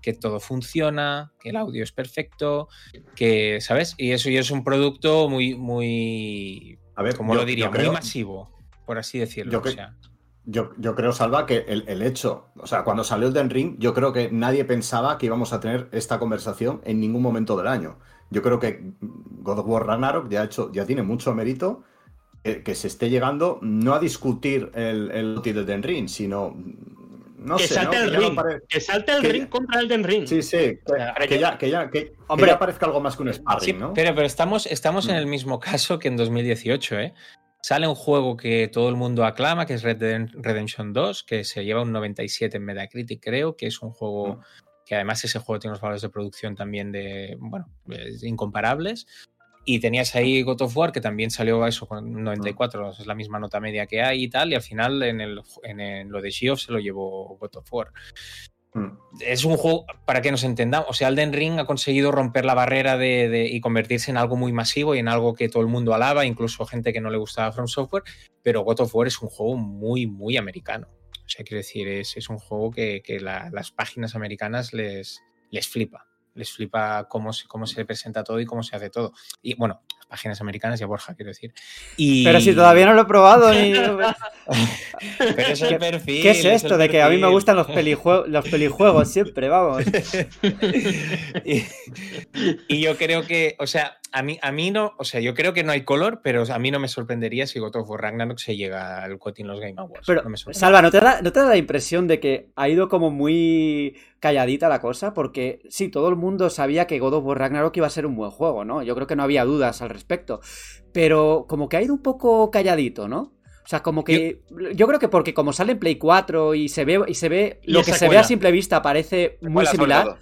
que todo funciona, que el audio es perfecto, que, ¿sabes? Y eso ya es un producto muy, muy, a ver, como lo diría, muy masivo, por así decirlo. Yo, yo, creo, Salva, que el, hecho, o sea, cuando salió el Den Ring, yo creo que nadie pensaba que íbamos a tener esta conversación en ningún momento del año. Yo creo que God of War Ragnarok ya, ha hecho, ya tiene mucho mérito que, se esté llegando no a discutir el, el del Den Ring, sino no que sé, salte el ring, que salte el ring contra el Den Ring. Sí, sí, que, ya, que ya, que, Hombre, ya parezca algo más que un sparring, ¿no? Pero, pero estamos, estamos en mm. el mismo caso que en 2018, ¿eh? Sale un juego que todo el mundo aclama, que es Red Dead Redemption 2, que se lleva un 97 en Metacritic, creo, que es un juego mm. Que además ese juego tiene unos valores de producción también de, bueno, incomparables. Y tenías ahí God of War, que también salió eso con 94, es la misma nota media que hay y tal. Y al final en, el, en lo de Geoff se lo llevó God of War. Mm. Es un juego, para que nos entendamos, o sea, Elden Ring ha conseguido romper la barrera de, y convertirse en algo muy masivo y en algo que todo el mundo alaba, incluso gente que no le gustaba From Software, pero God of War es un juego muy, muy americano. O sea, quiero decir, es, es un juego que, que las páginas americanas les, les flipa les flipa cómo se, cómo se presenta todo y cómo se hace todo. Y bueno, las páginas americanas y a Borja, quiero decir. Pero si todavía no lo he probado ni... Pero es el perfil. ¿Qué es esto de que a mí me gustan los, pelijuegos, los pelijuegos siempre, vamos? y, yo creo que, o sea, a mí, a mí no, o sea, yo creo que no hay color, pero a mí no me sorprendería si God of War Ragnarok se llega al Cotin los Game Awards. Pero, Salva, ¿no te, da, ¿no te da la impresión de que ha ido como muy calladita la cosa? Porque sí, todo el mundo sabía que God of War Ragnarok iba a ser un buen juego, ¿no? Yo creo que no había dudas al respecto. Pero como que ha ido un poco calladito, ¿no? O sea, como que. Yo, creo que porque como sale en Play 4 y se ve, y se ve. lo que se ve a simple vista parece muy similar.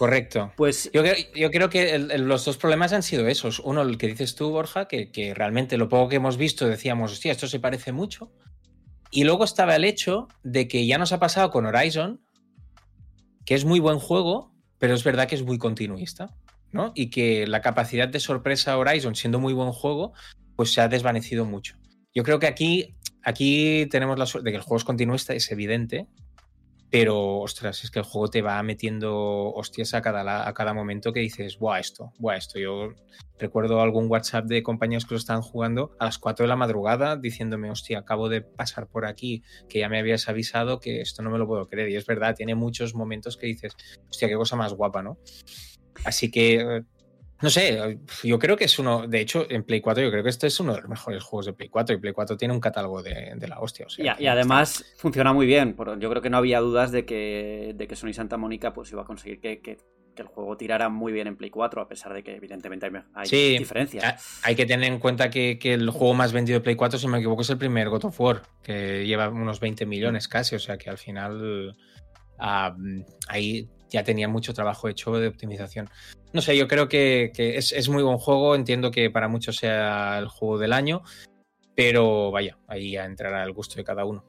Correcto. Pues Yo, creo- yo creo que el- el- los dos problemas han sido esos. Uno, el que dices tú, Borja, que, que realmente lo poco que hemos visto decíamos, hostia, esto se parece mucho. Y luego estaba el hecho de que ya nos ha pasado con Horizon, que es muy buen juego, pero es verdad que es muy continuista, ¿no? Y que la capacidad de sorpresa Horizon, siendo muy buen juego, pues se ha desvanecido mucho. Yo creo que aquí, aquí tenemos la suerte de que el juego es continuista, es evidente, pero ostras, es que el juego te va metiendo hostias a cada, a cada momento que dices, buah, esto, buah, esto. Yo recuerdo algún WhatsApp de compañeros que lo estaban jugando a las 4 de la madrugada diciéndome, hostia, acabo de pasar por aquí, que ya me habías avisado que esto no me lo puedo creer. Y es verdad, tiene muchos momentos que dices, hostia, qué cosa más guapa, ¿no? Así que, eh, no sé, yo creo que es uno, de hecho, en Play 4 yo creo que este es uno de los mejores juegos de Play 4 y Play 4 tiene un catálogo de, de la hostia. O sea, Y, además funciona muy bien. Yo creo que no había dudas de que, de que Sony Santa Mónica pues iba a conseguir que, que- que el juego tirara muy bien en Play 4, a pesar de que evidentemente hay, Sí, diferencias. Hay que tener en cuenta que, que el juego más vendido de Play 4, si me equivoco, es el primer God of War, que lleva unos 20 millones casi, o sea que al final ah, ahí ya tenía mucho trabajo hecho de optimización. No sé, yo creo que, que es, es muy buen juego, entiendo que para muchos sea el juego del año, pero vaya, ahí ya entrará el gusto de cada uno.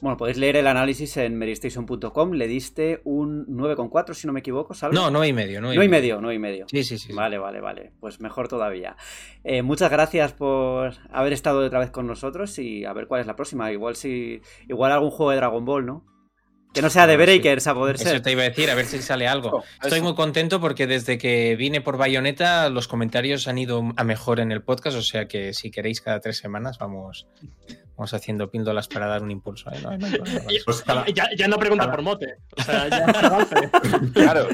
Bueno, podéis leer el análisis en meristation.com. Le diste un 9,4, si no me equivoco, ¿sabes? No, no y medio, no y medio, no y medio. Sí, sí, sí. sí. Vale, vale, vale. Pues mejor todavía. Eh, muchas gracias por haber estado otra vez con nosotros y a ver cuál es la próxima. Igual si. Igual algún juego de Dragon Ball, ¿no? Que no sea de sí. Breakers a poder Eso ser. te iba a decir, a ver si sale algo. Estoy eso. muy contento porque desde que vine por Bayonetta los comentarios han ido a mejor en el podcast, o sea que si queréis cada tres semanas vamos, vamos haciendo píndolas para dar un impulso. ¿eh? No, no eso. Pues cada, Ya, ya no pregunta Cada- por mote. O sea, ya. Claro.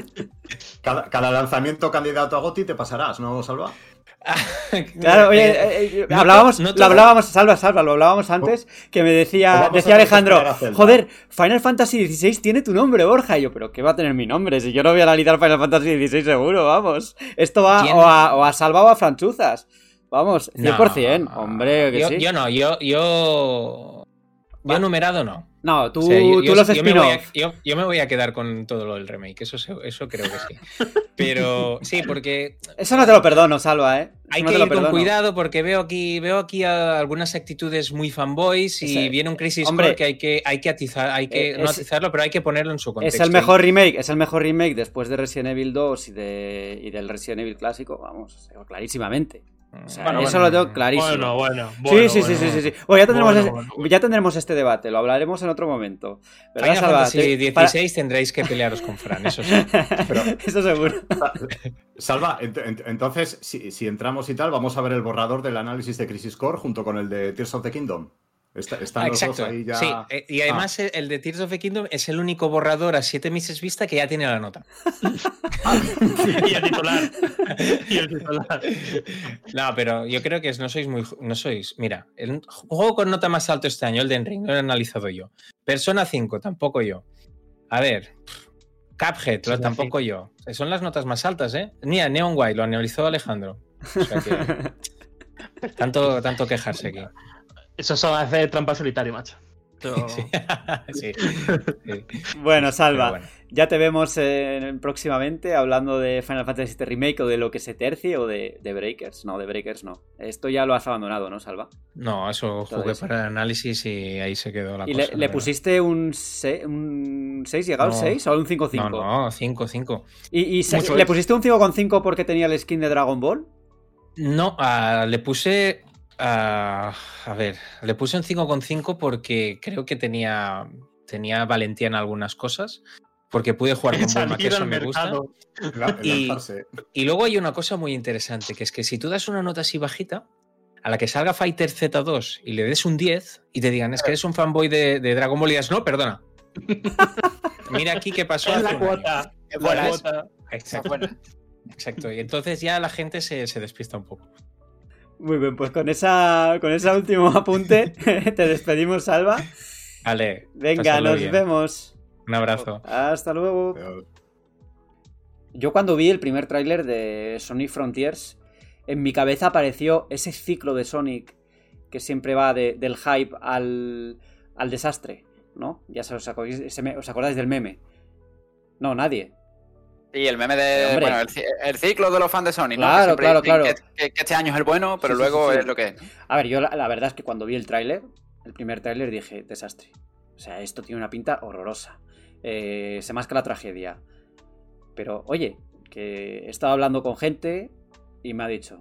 cada, cada lanzamiento candidato a Goti te pasarás, ¿no, Salva? Claro, oye, Eh, eh, eh, no hablábamos, no lo hablábamos, salva, salva, lo hablábamos antes, que me decía, decía Alejandro, joder, Final Fantasy XVI tiene tu nombre, Borja, y yo, pero ¿qué va a tener mi nombre? Si yo no voy a analizar Final Fantasy XVI seguro, vamos. Esto va o a, o a Salva o a Franchuzas. Vamos, 100%, No, hombre, que yo, sí. yo no, yo, yo, yo numerado no. No, tú, O sea, yo, tú yo- los yo me voy a, yo- me voy a quedar con todo lo del remake, eso, eso creo que sí. Pero sí, porque Eso no te lo perdono, Salva, ¿eh? Eso Hay no que ir con cuidado porque veo aquí, veo aquí a- algunas actitudes muy fanboys y Ese- viene un Crisis hombre, Core que hay que, hay que atizar, hay que eh, no es- atizarlo, pero hay que ponerlo en su Es contexto. el mejor remake, es el mejor remake después de Resident Evil 2 y, de, y del Resident Evil clásico, vamos, clarísimamente. O sea, Bueno, eso bueno, lo tengo clarísimo. Bueno, bueno. Sí, bueno, sí, sí, bueno. sí, sí, sí. Bueno, ya tendremos, Bueno, ese- bueno. ya tendremos este debate, lo hablaremos en otro momento. ¿Verdad, Final Salva? Para- XVI tendréis que pelearos con Fran, eso sí. Eso seguro. Salva, ent- ent- entonces, si, si entramos y tal, vamos a ver el borrador del análisis de Crisis Core junto con el de Tears of the Kingdom. Está- están Ah, los dos Exacto. ahí ya. Sí, eh, y además eh, el de Tears of the Kingdom es el único borrador a siete meses vista que ya tiene la nota. Y el titular. Y el titular. No, pero yo creo que es- no sois muy. No sois. Mira, el juego con nota más alto este año, el de Ring, no lo he analizado yo. Persona 5, tampoco yo. A ver. Cuphead, tampoco yo. Son las notas más altas, ¿eh? Mira, Neon White, lo analizó Alejandro. O sea que. tanto, tanto quejarse aquí. Eso son hacer trampa solitario, macho. Eso- Sí. sí. Bueno, Salva, bueno. ya te vemos eh, próximamente hablando de Final Fantasy VII Remake o de lo que se tercie o de, de Breakers. No, de Breakers no. Esto ya lo has abandonado, ¿no, Salva? No, eso Todo jugué eso. para el análisis y ahí se quedó la ¿Y cosa. le, le pusiste un, se- un 6? ¿Llegado al No. 6 o un 5-5? No, no, 5, 5. ¿Y, y se- le pusiste un 5,5 porque tenía el skin de Dragon Ball? No, ah, le puse. A ver, le puse un 5,5 porque creo que tenía, tenía valentía en algunas cosas. Porque pude jugar con Bulma, que eso me gusta. mercado. Y- luego hay una cosa muy interesante, que es que si tú das una nota así bajita, a la que salga Fighter Z2 y le des un 10 y te digan, es que eres un fanboy de, de Dragon Ball y digas, no, perdona. Mira aquí qué pasó. Es hace la un año". cuota. Es la cuota. Exacto, exacto. Y entonces ya la gente se, se despista un poco. Muy bien, pues con esa con ese último apunte te despedimos, Salva. Vale. Venga, nos bien. vemos. Un abrazo. Hasta luego. Yo cuando vi el primer tráiler de Sonic Frontiers, en mi cabeza apareció ese ciclo de Sonic que siempre va de- del hype al, al desastre, ¿no? Ya se os, acordáis, se me- os acordáis del meme. No, nadie. Y el meme de. Hombre. Bueno, el, el ciclo de los fans de Sony, ¿no? Claro, Que siempre claro, claro. Que, que- que este año es el bueno, pero Sí, luego sí, sí. es lo que es. A ver, yo la, la verdad es que cuando vi el tráiler, el primer tráiler dije, desastre. O sea, esto tiene una pinta horrorosa. Eh, se masca la tragedia. Pero, oye, que he estado hablando con gente y me ha dicho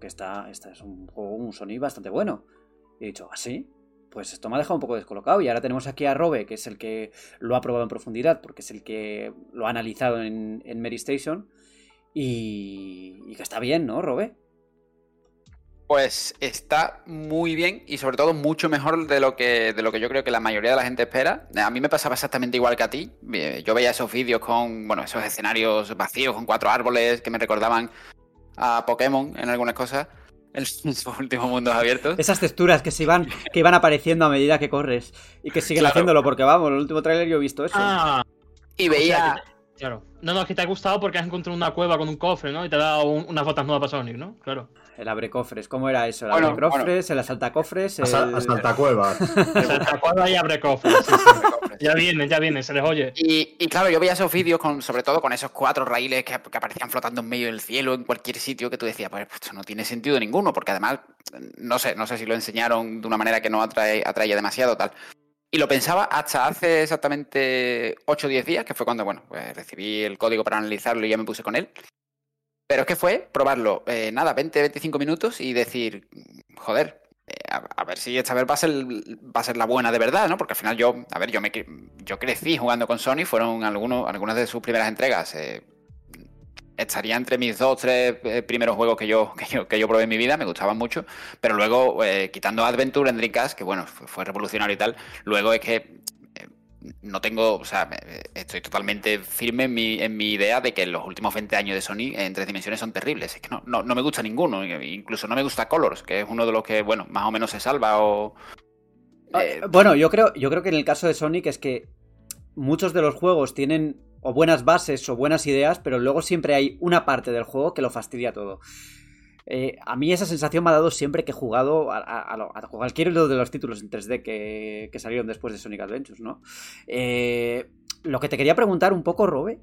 que esta, esta es un juego, un Sony bastante bueno. Y he dicho, ¿ah, sí? Pues esto me ha dejado un poco descolocado. Y ahora tenemos aquí a Robe, que es el que lo ha probado en profundidad, porque es el que lo ha analizado en, en Mary Station. Y, y que está bien, ¿no, Robe? Pues está muy bien y sobre todo mucho mejor de lo que de lo que yo creo que la mayoría de la gente espera. A mí me pasaba exactamente igual que a ti. Eh, Yo veía esos vídeos con, bueno, esos escenarios vacíos con cuatro árboles que me recordaban a Pokémon en algunas cosas. En sus últimos mundos abiertos. Esas texturas que se iban, que iban apareciendo a medida que corres y que siguen Claro. haciéndolo, porque vamos, en el último tráiler yo he visto eso. Ah, Y o sea, veía. claro. No, no, es que te ha gustado porque has encontrado una cueva con un cofre, ¿no? Y te ha dado un- unas botas nuevas para Sonic, ¿no? Claro. El abre cofres, ¿cómo era eso? El Bueno, abre cofres, el asalta cofres, el... Asa- Asaltacuevas. Cueva y abre cofres. sí, sí. Ya viene, ya viene, se les oye. Y, y claro, yo veía esos vídeos con, sobre todo con esos cuatro raíles que, que aparecían flotando en medio del cielo en cualquier sitio que tú decías, pues esto no tiene sentido ninguno, porque además, no sé, no sé si lo enseñaron de una manera que no atrae, atraía demasiado tal. Y lo pensaba hasta hace exactamente 8 o 10 días, que fue cuando, bueno, pues recibí el código para analizarlo y ya me puse con él. Pero es que fue probarlo, eh, nada, 20, 25 minutos y decir, joder, eh, a, ver si esta vez va a, ser, va a ser la buena de verdad, ¿no? Porque al final yo, a ver, yo me yo crecí jugando con Sony, fueron algunos, algunas de sus primeras entregas. eh, estaría entre mis dos, tres eh, primeros juegos que yo, que yo, que yo probé en mi vida, me gustaban mucho, pero luego, quitando Adventure en Dreamcast, que bueno, fue, fue revolucionario y tal, luego es que no tengo, o sea, estoy totalmente firme en mi, en mi idea de que los últimos 20 años de Sony en tres dimensiones son terribles. Es que no, no, no me gusta ninguno, incluso no me gusta Colors, que es uno de los que, bueno, más o menos se salva o... Ah, eh, Bueno, yo creo, yo creo que en el caso de Sonic es que muchos de los juegos tienen o buenas bases o buenas ideas, pero luego siempre hay una parte del juego que lo fastidia todo. Eh, a mí esa sensación me ha dado siempre que he jugado a, a- a lo- a cualquier de los títulos en 3D que, que salieron después de Sonic Adventures, ¿no? Eh, lo que te quería preguntar un poco, Robe,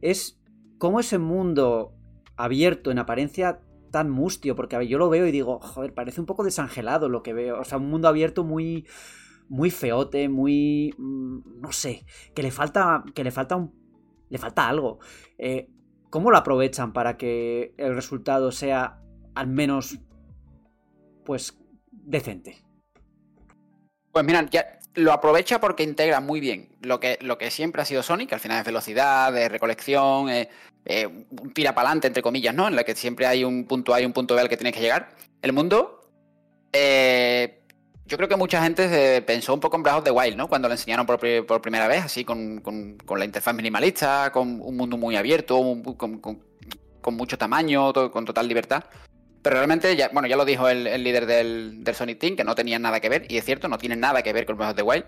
es cómo ese mundo abierto en apariencia tan mustio, porque yo lo veo y digo, joder, parece un poco desangelado lo que veo, o sea, un mundo abierto muy muy feote, muy mm, no sé, que le falta que le falta un le falta algo. Eh, ¿Cómo lo aprovechan para que el resultado sea al menos pues decente? Pues mira, ya lo aprovecha porque integra muy bien lo que, lo que siempre ha sido Sonic, que al final es velocidad, es recolección, eh, un tira para adelante, entre comillas, ¿no? En la que siempre hay un punto A y un punto B al que tienes que llegar. El mundo, eh, yo creo que mucha gente se pensó un poco en Breath of the Wild, ¿no? Cuando lo enseñaron por, pri- por primera vez, así con, con- la interfaz minimalista, con un mundo muy abierto, con, mucho tamaño, con total libertad. Pero realmente, ya, bueno, ya lo dijo el, líder del, del Sonic Team, que no tenía nada que ver, y es cierto, no tiene nada que ver con Breath of the Wild.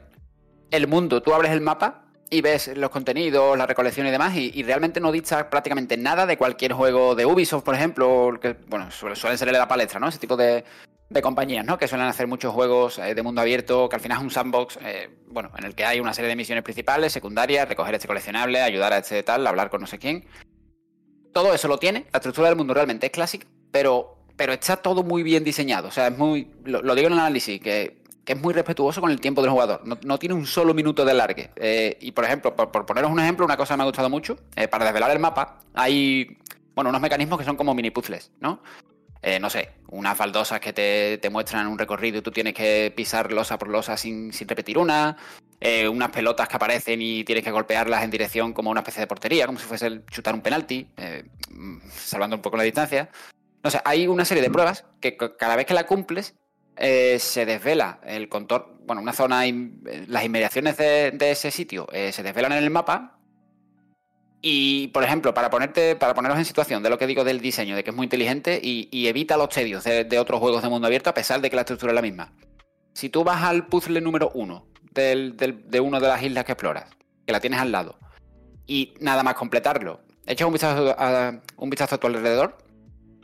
El mundo, tú abres el mapa y ves los contenidos, la recolección y demás, y, realmente no dista prácticamente nada de cualquier juego de Ubisoft, por ejemplo, que, bueno, suele- suelen ser de la palestra, ¿no? Ese tipo de, de compañías, ¿no? Que suelen hacer muchos juegos eh, de mundo abierto, que al final es un sandbox, eh, bueno, en el que hay una serie de misiones principales, secundarias, recoger este coleccionable, ayudar a este tal, hablar con no sé quién. Todo eso lo tiene, la estructura del mundo realmente es clásica, pero, pero está todo muy bien diseñado. O sea, es muy. Lo, digo en el análisis, que, es muy respetuoso con el tiempo del jugador. No, no tiene un solo minuto de largue. Eh, y por ejemplo, por, por poneros un ejemplo, una cosa que me ha gustado mucho, eh, para desvelar el mapa, hay bueno, unos mecanismos que son como mini puzzles, ¿no? Eh, no sé, unas baldosas que te, te muestran un recorrido y tú tienes que pisar losa por losa sin, sin repetir una. unas pelotas que aparecen y tienes que golpearlas en dirección como una especie de portería, como si fuese el chutar un penalti, mm, salvando un poco la distancia. No sé, hay una serie de pruebas que cada vez que la cumples eh, se desvela el contorno, bueno, una zona, eh, las inmediaciones de, ese sitio eh, se desvelan en el mapa. Y, por ejemplo, para ponerte, para poneros en situación de lo que digo del diseño, de que es muy inteligente y, evita los tedios de, otros juegos de mundo abierto, a pesar de que la estructura es la misma. Si tú vas al puzzle número uno de una de las islas que exploras, que la tienes al lado, y nada más completarlo, echas un vistazo a, un vistazo a tu alrededor,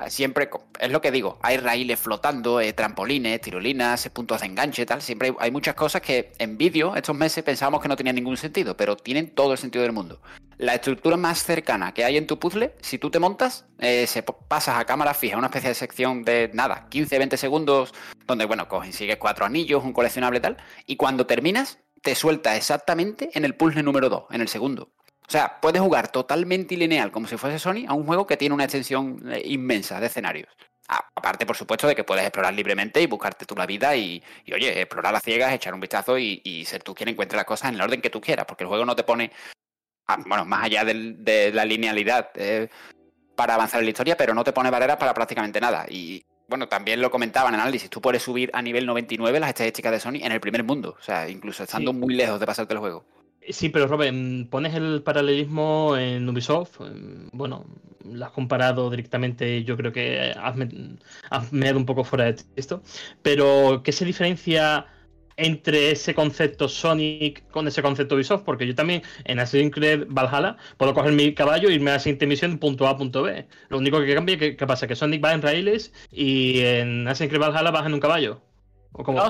Siempre, es lo que digo, hay raíles flotando, eh, trampolines, tirolinas, puntos de enganche, tal. Siempre hay, muchas cosas que en vídeo estos meses pensábamos que no tenían ningún sentido, pero tienen todo el sentido del mundo. La estructura más cercana que hay en tu puzzle, si tú te montas, eh, se pasas a cámara fija, una especie de sección de nada, 15, 20 segundos, donde, bueno, consigues cuatro anillos, un coleccionable tal, y cuando terminas, te suelta exactamente en el puzzle número 2, en el segundo. O sea, puedes jugar totalmente lineal, como si fuese Sony, a un juego que tiene una extensión eh, inmensa de escenarios. Aparte, por supuesto, de que puedes explorar libremente y buscarte tú la vida y, oye, explorar las ciegas, echar un vistazo y, ser tú quien encuentre las cosas en el orden que tú quieras, porque el juego no te pone, ah, bueno, más allá de la linealidad eh, para avanzar en la historia, pero no te pone barreras para prácticamente nada. Y bueno, también lo comentaba en análisis, tú puedes subir a nivel 99 las estadísticas de Sony en el primer mundo, o sea, incluso estando muy lejos de pasarte el juego. Sí, pero Robin, pones el paralelismo en Ubisoft. Bueno, lo has comparado directamente, yo creo que has, medido un poco fuera de esto. Pero, ¿qué se diferencia entre ese concepto Sonic con ese concepto Ubisoft? Porque yo también en Assassin's Valhalla puedo coger mi caballo e irme a la siguiente punto A, punto B. Lo único que cambia, ¿qué, qué pasa? Que Sonic va en raíles y en Assassin's Valhalla vas en un caballo. ¿O cómo?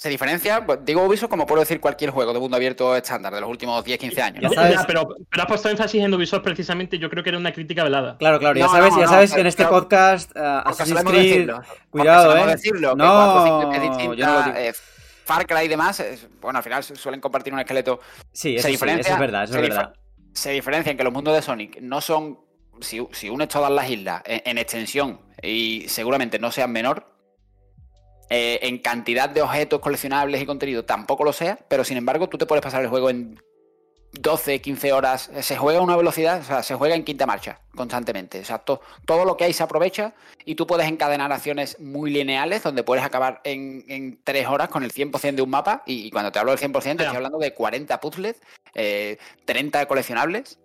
Se diferencia, pues, digo Ubisoft como puedo decir cualquier juego de mundo abierto estándar de los últimos 10-15 años. pero, pero has puesto énfasis en Ubisoft precisamente, yo creo que era una crítica velada. Claro, claro, ya sabes, ya sabes que en este podcast uh, Assassin's Creed, cuidado, eh. Decirlo, no, yo no eh, Far Cry y demás, bueno, al final suelen compartir un esqueleto. Sí, eso, se diferencia, eso es verdad, eso es verdad. Se diferencia en que los mundos de Sonic no son, si, si unes todas las islas en extensión y seguramente no sean menor, eh, en cantidad de objetos coleccionables y contenido tampoco lo sea, pero sin embargo tú te puedes pasar el juego en 12, 15 horas, se juega a una velocidad, o sea, se juega en quinta marcha constantemente. O sea, todo lo que hay se aprovecha y tú puedes encadenar acciones muy lineales donde puedes acabar en, en 3 horas con el 100% de un mapa. Y, cuando te hablo del 100%, estoy hablando de 40 puzzles, eh, 30 coleccionables.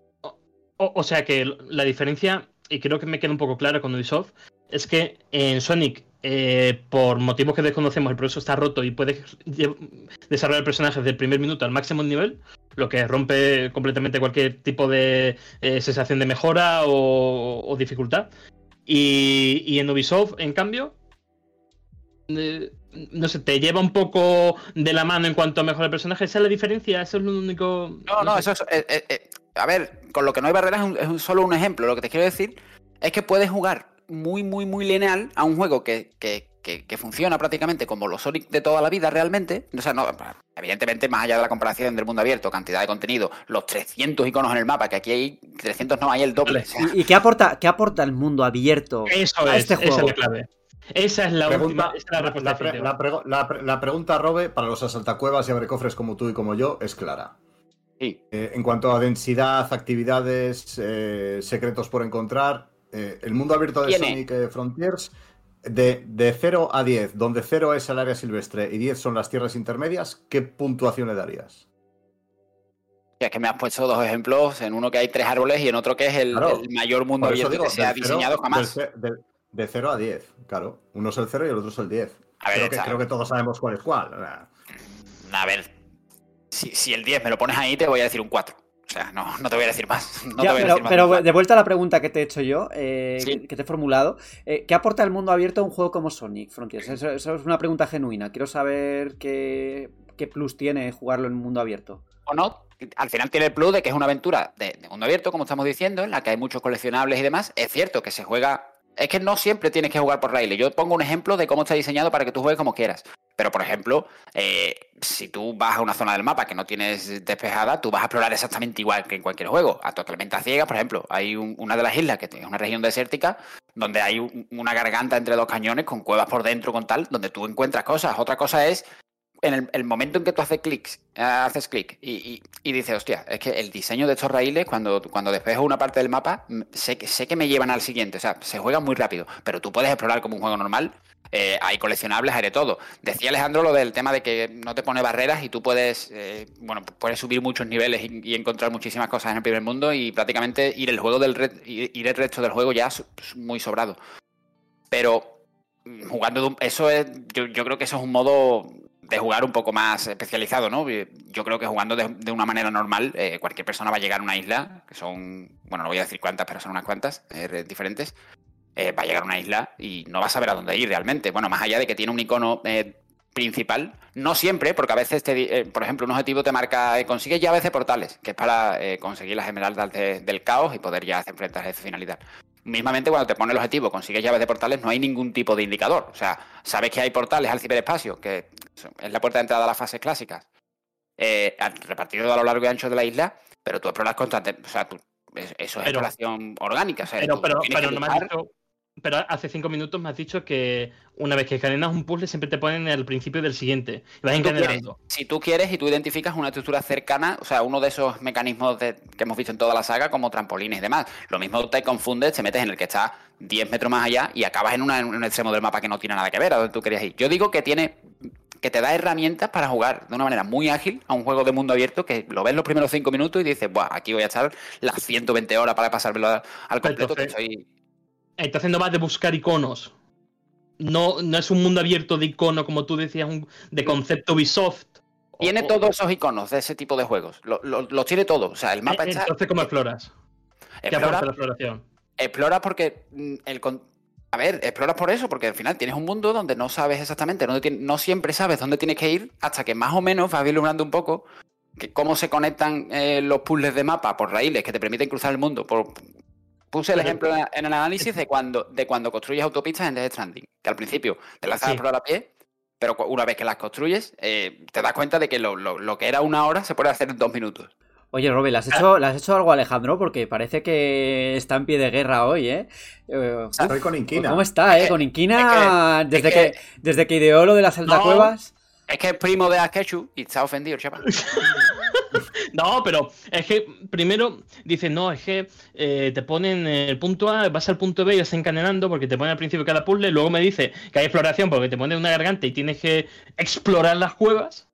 O, sea que la diferencia, y creo que me queda un poco claro con Ubisoft, es que en Sonic eh, por motivos que desconocemos, el proceso está roto y puedes desarrollar personajes del primer minuto al máximo nivel, lo que rompe completamente cualquier tipo de eh, sensación de mejora o, dificultad. Y, en Ubisoft, en cambio, eh, no sé, te lleva un poco de la mano en cuanto a mejorar el personaje. ¿Esa es la diferencia? ¿Eso es lo único...? No, no, eso es... a ver, con lo que no hay barreras es, solo un ejemplo. Lo que te quiero decir es que puedes jugar muy, muy, muy lineal a un juego que, que, que, funciona prácticamente como los Sonic de toda la vida realmente. O sea, no, evidentemente, más allá de la comparación del mundo abierto, cantidad de contenido, los 300 iconos en el mapa, que aquí hay 300, no hay el doble. ¿Y, qué, aporta, qué aporta el mundo abierto Eso a este juego? Esa es la clave. Esa es la última, la, respuesta la, pregunta, Robe, para los asaltacuevas y abrecofres como tú y como yo, es clara. Sí. Eh, en cuanto a densidad, actividades, eh, secretos por encontrar, eh, el mundo abierto de Sonic eh, Frontiers, de, de, 0 a 10, donde 0 es el área silvestre y 10 son las tierras intermedias, ¿qué puntuación le darías? es que me has puesto dos ejemplos, en uno que hay tres árboles y en otro que es el, mayor mundo abierto que se ha diseñado jamás. de, 0 a 10, claro. Uno es el 0 y el otro es el 10. creo, que, creo, que, todos sabemos cuál es cuál. A ver, si, si el 10 me lo pones ahí, te voy a decir un 4. O sea, no, te voy a decir más. pero, de vuelta a la pregunta que te he hecho yo, eh, que te he formulado, eh, ¿qué aporta el mundo abierto a un juego como Sonic Frontiers? Eso, es una pregunta genuina. Quiero saber qué, plus tiene jugarlo en mundo abierto. O no, al final tiene el plus de que es una aventura de, mundo abierto, como estamos diciendo, en la que hay muchos coleccionables y demás. Es cierto que se juega. Es que no siempre tienes que jugar por raíles. Yo pongo un ejemplo de cómo está diseñado para que tú juegues como quieras. Pero, por ejemplo, eh, si tú vas a una zona del mapa que no tienes despejada, tú vas a explorar exactamente igual que en cualquier juego, a totalmente a ciegas. Por ejemplo, hay una de las islas que es una región desértica donde hay una garganta entre dos cañones con cuevas por dentro, con tal, donde tú encuentras cosas. Otra cosa es en el, momento en que tú haces clics, eh, haces clic y, dices, hostia, es que el diseño de estos raíles, cuando, cuando despejo una parte del mapa, sé que, sé que me llevan al siguiente. O sea, se juega muy rápido, pero tú puedes explorar como un juego normal eh, hay coleccionables, hay de todo. Decía Alejandro lo del tema de que no te pone barreras y tú puedes, eh, bueno, puedes subir muchos niveles y, encontrar muchísimas cosas en el primer mundo y prácticamente ir el juego del ir el resto del juego ya muy sobrado. Pero mm, jugando eso es, yo, creo que eso es un modo de jugar un poco más especializado, ¿no? Yo creo que jugando de, una manera normal, eh, cualquier persona va a llegar a una isla, que son, bueno, no voy a decir cuántas, pero son unas cuantas diferentes, eh, va a llegar a una isla y no va a saber a dónde ir realmente. Bueno, más allá de que tiene un icono eh, principal, no siempre, porque a veces, te eh, por ejemplo, un objetivo te marca eh, consigue llaves de portales, que es para eh, conseguir las esmeraldas de- del caos y poder ya enfrentarse a esa finalidad. Mismamente cuando te pone el objetivo, consigues llaves de portales, no hay ningún tipo de indicador. O sea, sabes que hay portales al ciberespacio, que es la puerta de entrada a las fases clásicas, eh, al- repartido a lo largo y ancho de la isla, pero tú exploras constantemente. O sea, tú- es- eso es Pero- exploración orgánica. O sea, Pero, pero, pero no me has dicho. Pero hace cinco minutos me has dicho que una vez que encadenas un puzzle siempre te ponen al principio del siguiente. Y vas Si tú quieres, si tú quieres y tú identificas una estructura cercana, o sea, uno de esos mecanismos de- que hemos visto en toda la saga, como trampolines y demás. Lo mismo te confundes, te metes en el que está 10 metros más allá y acabas en, una- en un extremo del mapa que no tiene nada que ver a donde tú querías ir. Yo digo que tiene que te da herramientas para jugar de una manera muy ágil a un juego de mundo abierto que lo ves los primeros 5 minutos y dices, Buah, aquí voy a echar las 120 horas para pasármelo al completo, que soy... Está haciendo más de buscar iconos. No, no es un mundo abierto de icono, como tú decías, un- de concepto Ubisoft. Tiene O- todos esos iconos de ese tipo de juegos. Lo- lo- Los tiene todos. O sea, el mapa Eh, está... Entonces, ¿cómo exploras? ¿Qué explora- aporta la exploración? Exploras porque mm, el a ver, exploras por eso, porque al final tienes un mundo donde no sabes exactamente, tien- no siempre sabes dónde tienes que ir, hasta que más o menos vas vislumbrando un poco que cómo se conectan eh, los puzzles de mapa por raíles que te permiten cruzar el mundo. Por... Puse el ejemplo en el análisis de cuando, de cuando construyes autopistas en Death Stranding, que al principio te lanzas a Sí. a pie, pero una vez que las construyes, eh, te das cuenta de que lo, lo- lo que era una hora se puede hacer en dos minutos. Oye, Robin, ¿le has hecho, ¿le has hecho algo a Alejandro? Porque parece que está en pie de guerra hoy, ¿eh? Eh, uf, Estoy con Inquina. ¿Cómo está, eh? Es Con Inquina, es desde, que- que, desde que ideó lo de las altacuevas. Es que es primo de Akechu y está ofendido, chaval. No, pero es que primero dicen, no, es que eh, te ponen el punto A, vas al punto B y vas encadenando porque te ponen al principio cada puzzle, luego me dice que hay exploración porque te ponen una garganta y tienes que explorar las cuevas.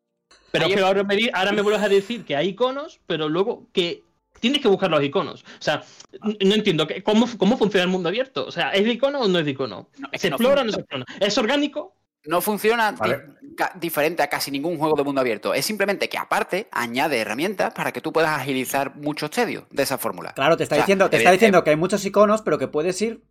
Pero es que ahora me, di- ahora me vuelves a decir que hay iconos, pero luego que tienes que buscar los iconos. O sea, no entiendo cómo, cómo funciona el mundo abierto. O sea, ¿es de icono o no es de icono? No, ¿Se no explora o no se explora? ¿Es orgánico? No funciona Vale. diferente a casi ningún juego de mundo abierto. Es simplemente que aparte añade herramientas para que tú puedas agilizar muchos tedios de esa fórmula. Claro, te está O sea, diciendo, te está evidente- diciendo que hay muchos iconos, pero que puedes ir,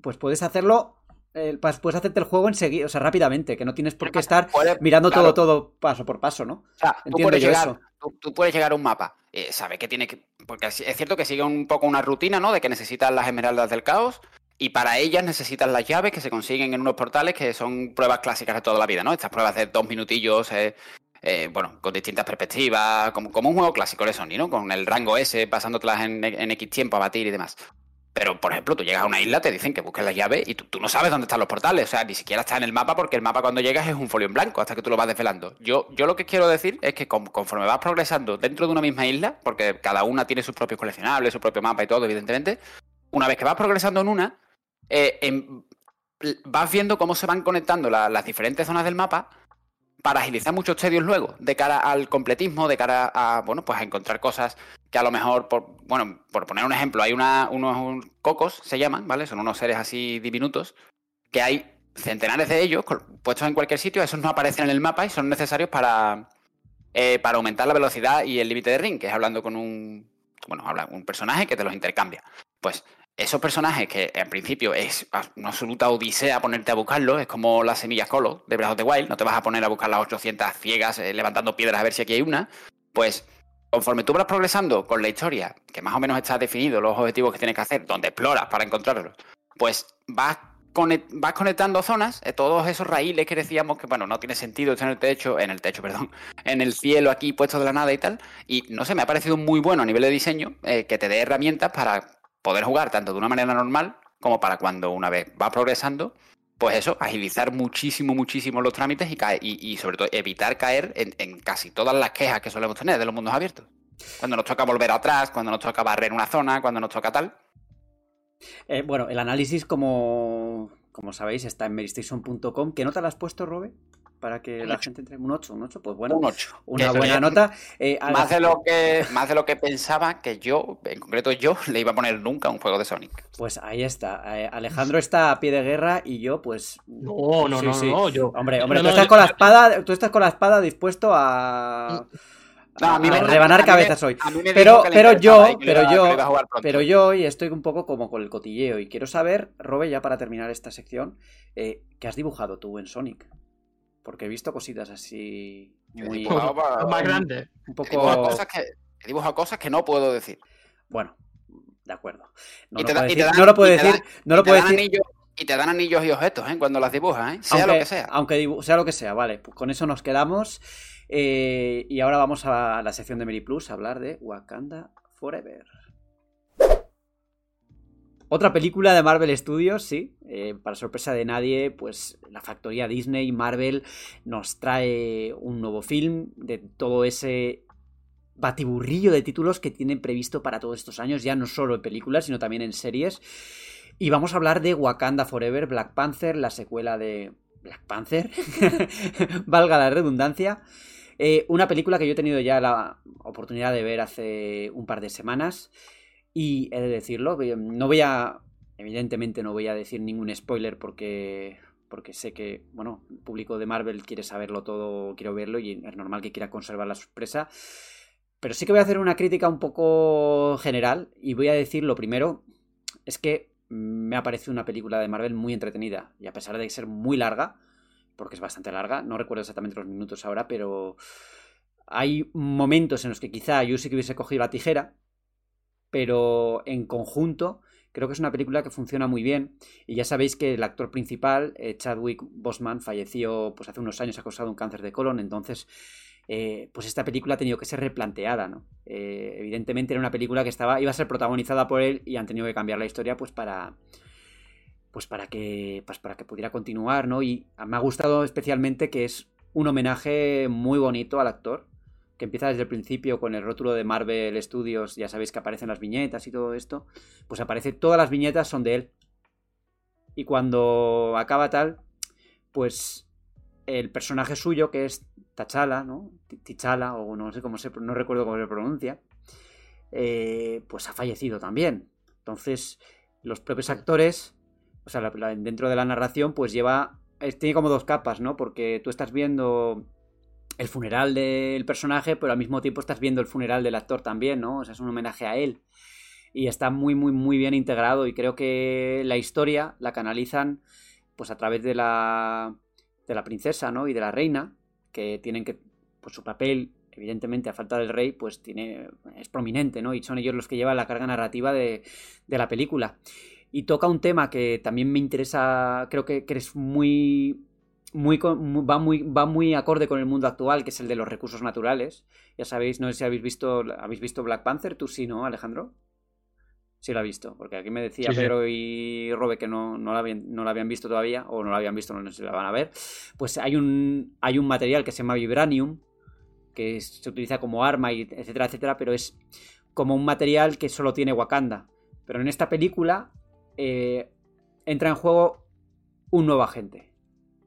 pues puedes hacerlo, eh, puedes hacerte el juego enseguida, o sea, rápidamente, que no tienes por qué estar Puedes- mirando claro, todo, todo paso por paso, ¿no? O sea, tú Entiendo puedes, yo llegar, eso. tú, tú puedes llegar a un mapa, eh, sabes que tiene que. Porque es es cierto que sigue un poco una rutina, ¿no? De que necesitas las esmeraldas del caos. Y para ellas necesitas las llaves que se consiguen en unos portales que son pruebas clásicas de toda la vida, ¿no? Estas pruebas de dos minutillos, eh, eh, bueno, con distintas perspectivas, como, como un juego clásico de Sony, ¿no? Con el rango S, pasándotelas en, en X tiempo a batir y demás. Pero, por ejemplo, tú llegas a una isla, te dicen que busques las llaves y tú, tú no sabes dónde están los portales. O sea, ni siquiera está en el mapa porque el mapa cuando llegas es un folio en blanco hasta que tú lo vas desvelando. Yo, yo lo que quiero decir es que con- conforme vas progresando dentro de una misma isla, porque cada una tiene sus propios coleccionables, su propio mapa y todo, evidentemente, una vez que vas progresando en una, eh, vas viendo cómo se van conectando la- las diferentes zonas del mapa para agilizar muchos tedios luego, de cara al completismo, de cara a, bueno, pues a encontrar cosas que a lo mejor, por, bueno, por poner un ejemplo, hay unos cocos, se llaman, ¿vale? Son unos seres así diminutos, que hay centenares de ellos puestos en cualquier sitio, esos no aparecen en el mapa y son necesarios para, eh, para aumentar la velocidad y el límite de ring, que es hablando con un, bueno, habla un personaje que te los intercambia. Pues esos personajes que en principio es una absoluta odisea ponerte a buscarlos, es como las semillas colo de Breath of the Wild, no te vas a poner a buscar las 800 ciegas eh, levantando piedras a ver si aquí hay una, pues conforme tú vas progresando con la historia, que más o menos está definido los objetivos que tienes que hacer, donde exploras para encontrarlos, pues vas, vas conectando zonas, eh, todos esos raíles que decíamos que, bueno, no tiene sentido estar en el techo, en el techo, perdón, en el cielo aquí puesto de la nada y tal, y no sé, me ha parecido muy bueno a nivel de diseño eh, que te dé herramientas para poder jugar tanto de una manera normal como para cuando una vez va progresando, pues eso, agilizar muchísimo, muchísimo los trámites y, sobre todo evitar caer en, en casi todas las quejas que solemos tener de los mundos abiertos. Cuando nos toca volver atrás, cuando nos toca barrer una zona, cuando nos toca tal. Eh, bueno, el análisis, como, como sabéis, está en meristation.com. ¿Qué nota le has puesto, Robe? Para que Un la ocho. gente entre. Un 8, un 8, pues bueno. un 8. Una Eso buena ya- nota. Eh, Más la- de, lo que, más de lo que pensaba que yo, en concreto yo, le iba a poner nunca a un juego de Sonic. Pues ahí está. Eh, Alejandro está a pie de guerra y yo, pues. No, no, Sí, no, sí. no, yo. Hombre, hombre, No, tú no, estás con la espada, tú estás con la espada dispuesto a. No, a mí a me- rebanar a mí me- cabezas hoy. Pero, pero yo, y pero yo, pero yo hoy estoy un poco como con el cotilleo y quiero saber, Robe, ya para terminar esta sección, eh, ¿qué has dibujado tú en Sonic? Porque he visto cositas así he muy, dibujado para- Lo más grande. un he dibujado poco, cosas que, he dibujado cosas que no puedo decir. bueno, de acuerdo. No lo da- puedo decir, dan- no lo puedo y te decir, dan- no lo Y te puedo dan decir, anillos- y te dan anillos y objetos, ¿eh? Cuando las dibujas, ¿eh? Sea aunque, lo que sea. aunque sea lo que sea, vale, pues con eso nos quedamos. eh, y ahora vamos a la sección de Mary Plus a hablar de Wakanda Forever. Otra película de Marvel Studios, sí. eh, para sorpresa de nadie, pues la factoría Disney, Marvel, nos trae un nuevo film de todo ese batiburrillo de títulos que tienen previsto para todos estos años, ya no solo en películas, sino también en series. Y vamos a hablar de Wakanda Forever, Black Panther, la secuela de Black Panther, valga la redundancia. Eh, una película que yo he tenido ya la oportunidad de ver hace un par de semanas. Y he de decirlo, no voy a. Evidentemente no voy a decir ningún spoiler porque. Porque sé que, bueno, el público de Marvel quiere saberlo todo, quiero verlo y es normal que quiera conservar la sorpresa. Pero sí que voy a hacer una crítica un poco general y voy a decir lo primero, es que me ha parecido una película de Marvel muy entretenida y a pesar de ser muy larga, porque es bastante larga, no recuerdo exactamente los minutos ahora, pero hay momentos en los que quizá yo sí que hubiese cogido la tijera, pero en conjunto creo que es una película que funciona muy bien y ya sabéis que el actor principal, eh, Chadwick Boseman, falleció pues hace unos años a causa de un cáncer de colon, entonces eh, pues esta película ha tenido que ser replanteada, ¿no? Eh, evidentemente era una película que estaba iba a ser protagonizada por él y han tenido que cambiar la historia pues para pues para que pues para que pudiera continuar, ¿no? Y me ha gustado especialmente que es un homenaje muy bonito al actor, que empieza desde el principio con el rótulo de Marvel Studios, ya sabéis que aparecen las viñetas y todo esto, pues aparece todas las viñetas son de él. Y cuando acaba tal, pues el personaje suyo que es T'Challa, ¿no? T'Challa o no sé cómo se no recuerdo cómo se pronuncia, eh, pues ha fallecido también. Entonces, los propios actores, o sea, dentro de la narración, pues lleva, es- tiene como dos capas, ¿no? Porque tú estás viendo el funeral del personaje, pero al mismo tiempo estás viendo el funeral del actor también, ¿no? O sea, es un homenaje a él. Y está muy, muy, muy bien integrado y creo que la historia la canalizan pues a través de la, de la princesa, ¿no? Y de la reina, que tienen que, pues su papel, evidentemente a falta del rey, pues tiene, es prominente, ¿no? Y son ellos los que llevan la carga narrativa de, de la película. Y toca un tema que también me interesa, creo que, que es muy, muy, va muy va muy acorde con el mundo actual, que es el de los recursos naturales. Ya sabéis, no sé si habéis visto habéis visto Black Panther, tú sí, ¿no, Alejandro? Sí lo ha visto, porque aquí me decía Sí, sí. Pedro y Robe que no, no, la habían, no la habían visto todavía, o no la habían visto, no sé si la van a ver. Pues hay un, hay un material que se llama Vibranium, que es- se utiliza como arma, y etcétera, etcétera, pero es como un material que solo tiene Wakanda. Pero en esta película eh, entra en juego un nuevo agente.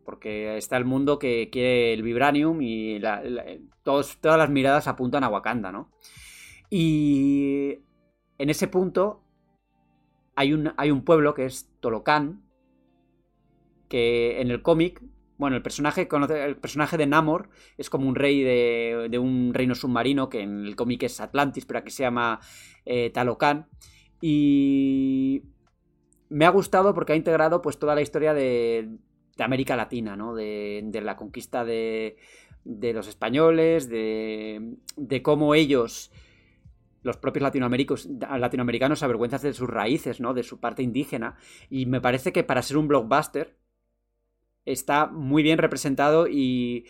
Porque está el mundo que quiere el Vibranium y todas las miradas apuntan a Wakanda, ¿no? Y en ese punto hay un, hay un pueblo que es Tolocan, que en el cómic, bueno, el personaje, el personaje de Namor es como un rey de, de un reino submarino, que en el cómic es Atlantis, pero aquí se llama eh. Y me ha gustado porque ha integrado pues toda la historia de, de América Latina, ¿no? De, de la conquista de, de los españoles, de, de cómo ellos, los propios latinoamericanos, se avergüenzan de sus raíces, ¿no? De su parte indígena. Y me parece que para ser un blockbuster está muy bien representado y,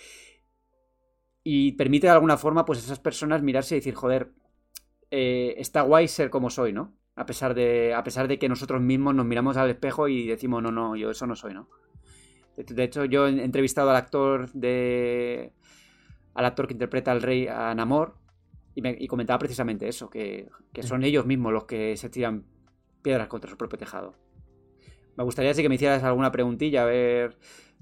y permite de alguna forma pues esas personas mirarse y decir, joder, eh, está guay ser como soy, ¿no? A pesar, de, a pesar de que nosotros mismos nos miramos al espejo y decimos, no, no, yo eso no soy, ¿no? De, hecho, yo he entrevistado al actor de. al actor que interpreta al rey a Namor. Y comentaba precisamente eso, que, que son ellos mismos los que se tiran piedras contra su propio tejado. Me gustaría sí que me hicieras alguna preguntilla, a ver,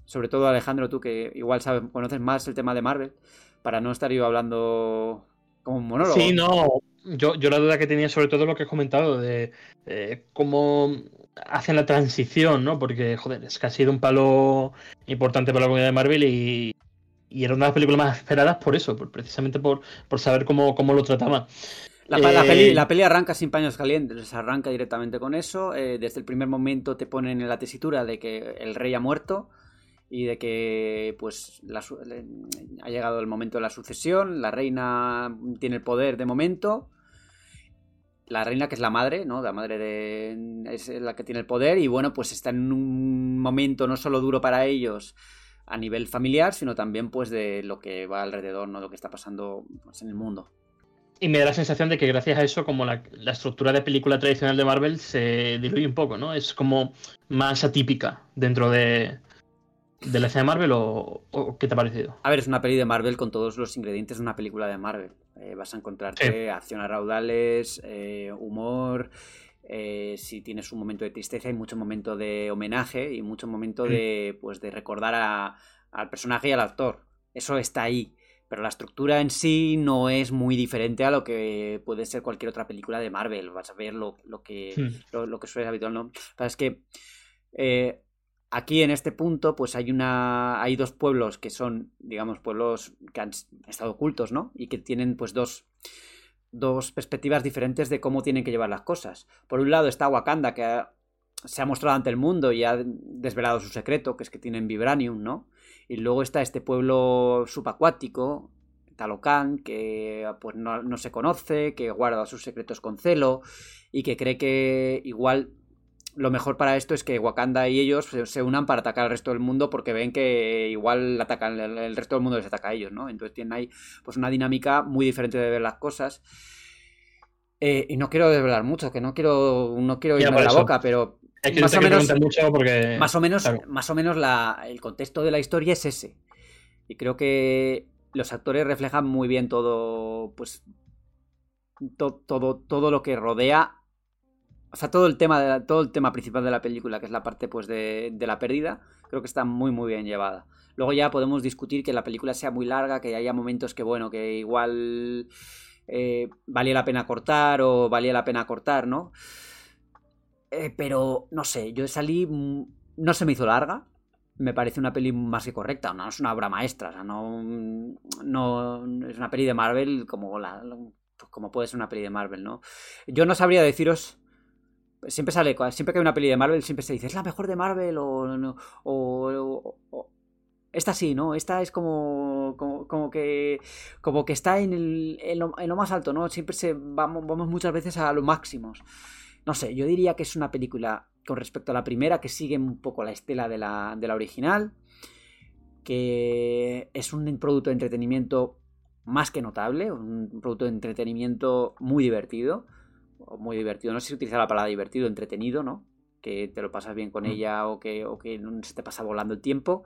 sobre todo Alejandro, tú que igual sabes, conoces más el tema de Marvel, para no estar yo hablando como un monólogo. Sí, no. Yo, yo la duda que tenía sobre todo lo que has comentado de eh, cómo hacen la transición, ¿no? Porque, joder, es que ha sido un palo importante para la comunidad de Marvel y, y era una de las películas más esperadas por eso, precisamente por, por saber cómo, cómo lo trataba. La, eh, la, peli, arranca sin paños calientes, arranca directamente con eso. Eh, desde el primer momento te ponen en la tesitura de que el rey ha muerto y de que pues ha llegado el momento de la sucesión. La reina tiene el poder de momento. La reina que es la madre, ¿no? La madre de es la que tiene el poder y bueno, pues está en un momento no solo duro para ellos a nivel familiar, sino también pues de lo que va alrededor, ¿no? Lo que está pasando pues, en el mundo. Y me da la sensación de que gracias a eso, como la, estructura de película tradicional de Marvel se diluye un poco, ¿no? Es como más atípica dentro de, de la escena de Marvel o, qué te ha parecido? A ver, es una peli de Marvel con todos los ingredientes de una película de Marvel. Eh, vas a encontrarte acción a raudales, eh, humor. Eh, si tienes un momento de tristeza, hay mucho momento de homenaje y mucho momento mm. de, pues, de recordar al personaje y al actor. Eso está ahí. Pero la estructura en sí no es muy diferente a lo que puede ser cualquier otra película de Marvel. Vas a ver lo, que, hmm. lo, que suele habitual, ¿no? es que eh, aquí en este punto, pues hay una. hay dos pueblos que son, digamos, pueblos que han estado ocultos, ¿no? Y que tienen, pues, dos. dos perspectivas diferentes de cómo tienen que llevar las cosas. Por un lado está Wakanda, que se ha mostrado ante el mundo y ha desvelado su secreto, que es que tienen Vibranium, ¿no? Y luego está este pueblo subacuático, Talocan, que pues no, se conoce, que guarda sus secretos con celo y que cree que igual lo mejor para esto es que Wakanda y ellos se, unan para atacar al resto del mundo porque ven que igual atacan el, resto del mundo les ataca a ellos, ¿no? Entonces tienen ahí pues una dinámica muy diferente de ver las cosas. Eh, y no quiero desvelar mucho, que no quiero no quiero irme a la boca, pero más, o menos, más o menos, más o menos el contexto de la historia es ese. Y creo que los actores reflejan muy bien todo, pues, todo, todo lo que rodea, o sea, todo el tema, todo el tema principal de la película, que es la parte, pues, de, la pérdida, creo que está muy, muy bien llevada. Luego ya podemos discutir que la película sea muy larga, que haya momentos que, bueno, que igual eh, valía la pena cortar o valía la pena cortar, ¿no? Eh, pero no sé, yo salí. Mm, no se me hizo larga. Me parece una peli más que correcta. No es una obra maestra. O sea, no, no. Es una peli de Marvel como, la, como puede ser una peli de Marvel, ¿no? Yo no sabría deciros. Siempre sale. Siempre que hay una peli de Marvel, siempre se dice, ¿es la mejor de Marvel? O. o, esta sí, ¿no? Esta es como, como, que como que está en, el, en, lo, más alto, ¿no? Siempre vamos, muchas veces a los máximos. No sé, yo diría que es una película con respecto a la primera que sigue un poco la estela de la, de la original, que es un producto de entretenimiento más que notable, un producto de entretenimiento muy divertido, muy divertido, no sé si utilizar la palabra divertido, entretenido, ¿no? Que te lo pasas bien con mm. ella o que, o que se te pasa volando el tiempo.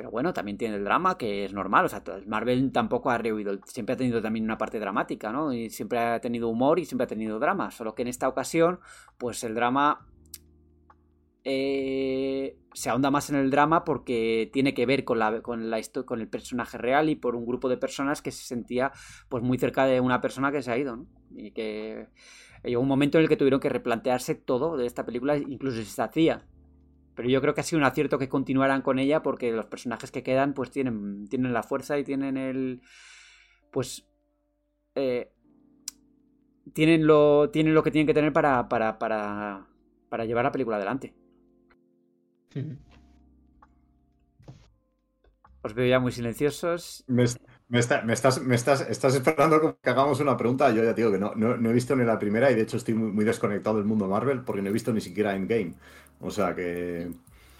Pero bueno, también tiene el drama, que es normal. O sea, Marvel tampoco ha rehuido. Siempre ha tenido también una parte dramática, ¿no? Y siempre ha tenido humor y siempre ha tenido drama. Solo que en esta ocasión, pues el drama. Eh, se ahonda más en el drama porque tiene que ver con, la, con, la, con el personaje real y por un grupo de personas que se sentía pues muy cerca de una persona que se ha ido, ¿no? Y que llegó un momento en el que tuvieron que replantearse todo de esta película, incluso si se hacía. Pero yo creo que ha sido un acierto que continuaran con ella porque los personajes que quedan pues tienen, tienen la fuerza y tienen el... pues... Eh, tienen, lo, tienen lo que tienen que tener para, para, para, para llevar la película adelante. Os veo ya muy silenciosos. Me, estás, me estás, estás esperando que hagamos una pregunta. Yo ya digo que no, no, he visto ni la primera y de hecho estoy muy, muy, desconectado del mundo Marvel porque no he visto ni siquiera Endgame. O sea que.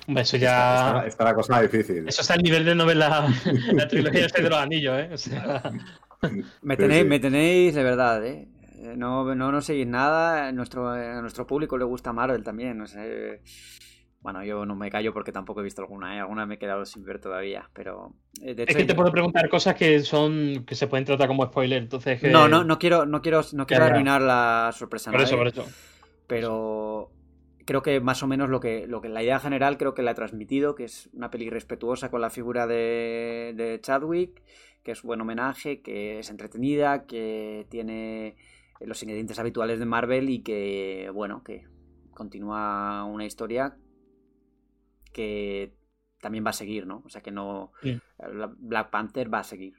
Eso ya. Está, la cosa difícil. Eso está al nivel de novela, la trilogía de los Anillos, ¿eh? O sea... me, tenéis, me tenéis de verdad, ¿eh? No, no, no seguís nada. Nuestro, a nuestro público le gusta Marvel también. No sé. Bueno, yo no me callo porque tampoco he visto alguna, ¿eh? alguna me he quedado sin ver todavía, pero... Eh, es que te puedo preguntar cosas que son que se pueden tratar como spoiler, entonces... No, no, no quiero, no quiero, no quiero arruinar la sorpresa. Por eso, por eso. Pero creo que más o menos lo que, lo que la idea general creo que la he transmitido, que es una peli respetuosa con la figura de, Chadwick, que es buen homenaje, que es entretenida, que tiene los ingredientes habituales de Marvel y que, bueno, que continúa una historia que también va a seguir, ¿no? O sea que no. Sí. Black Panther va a seguir.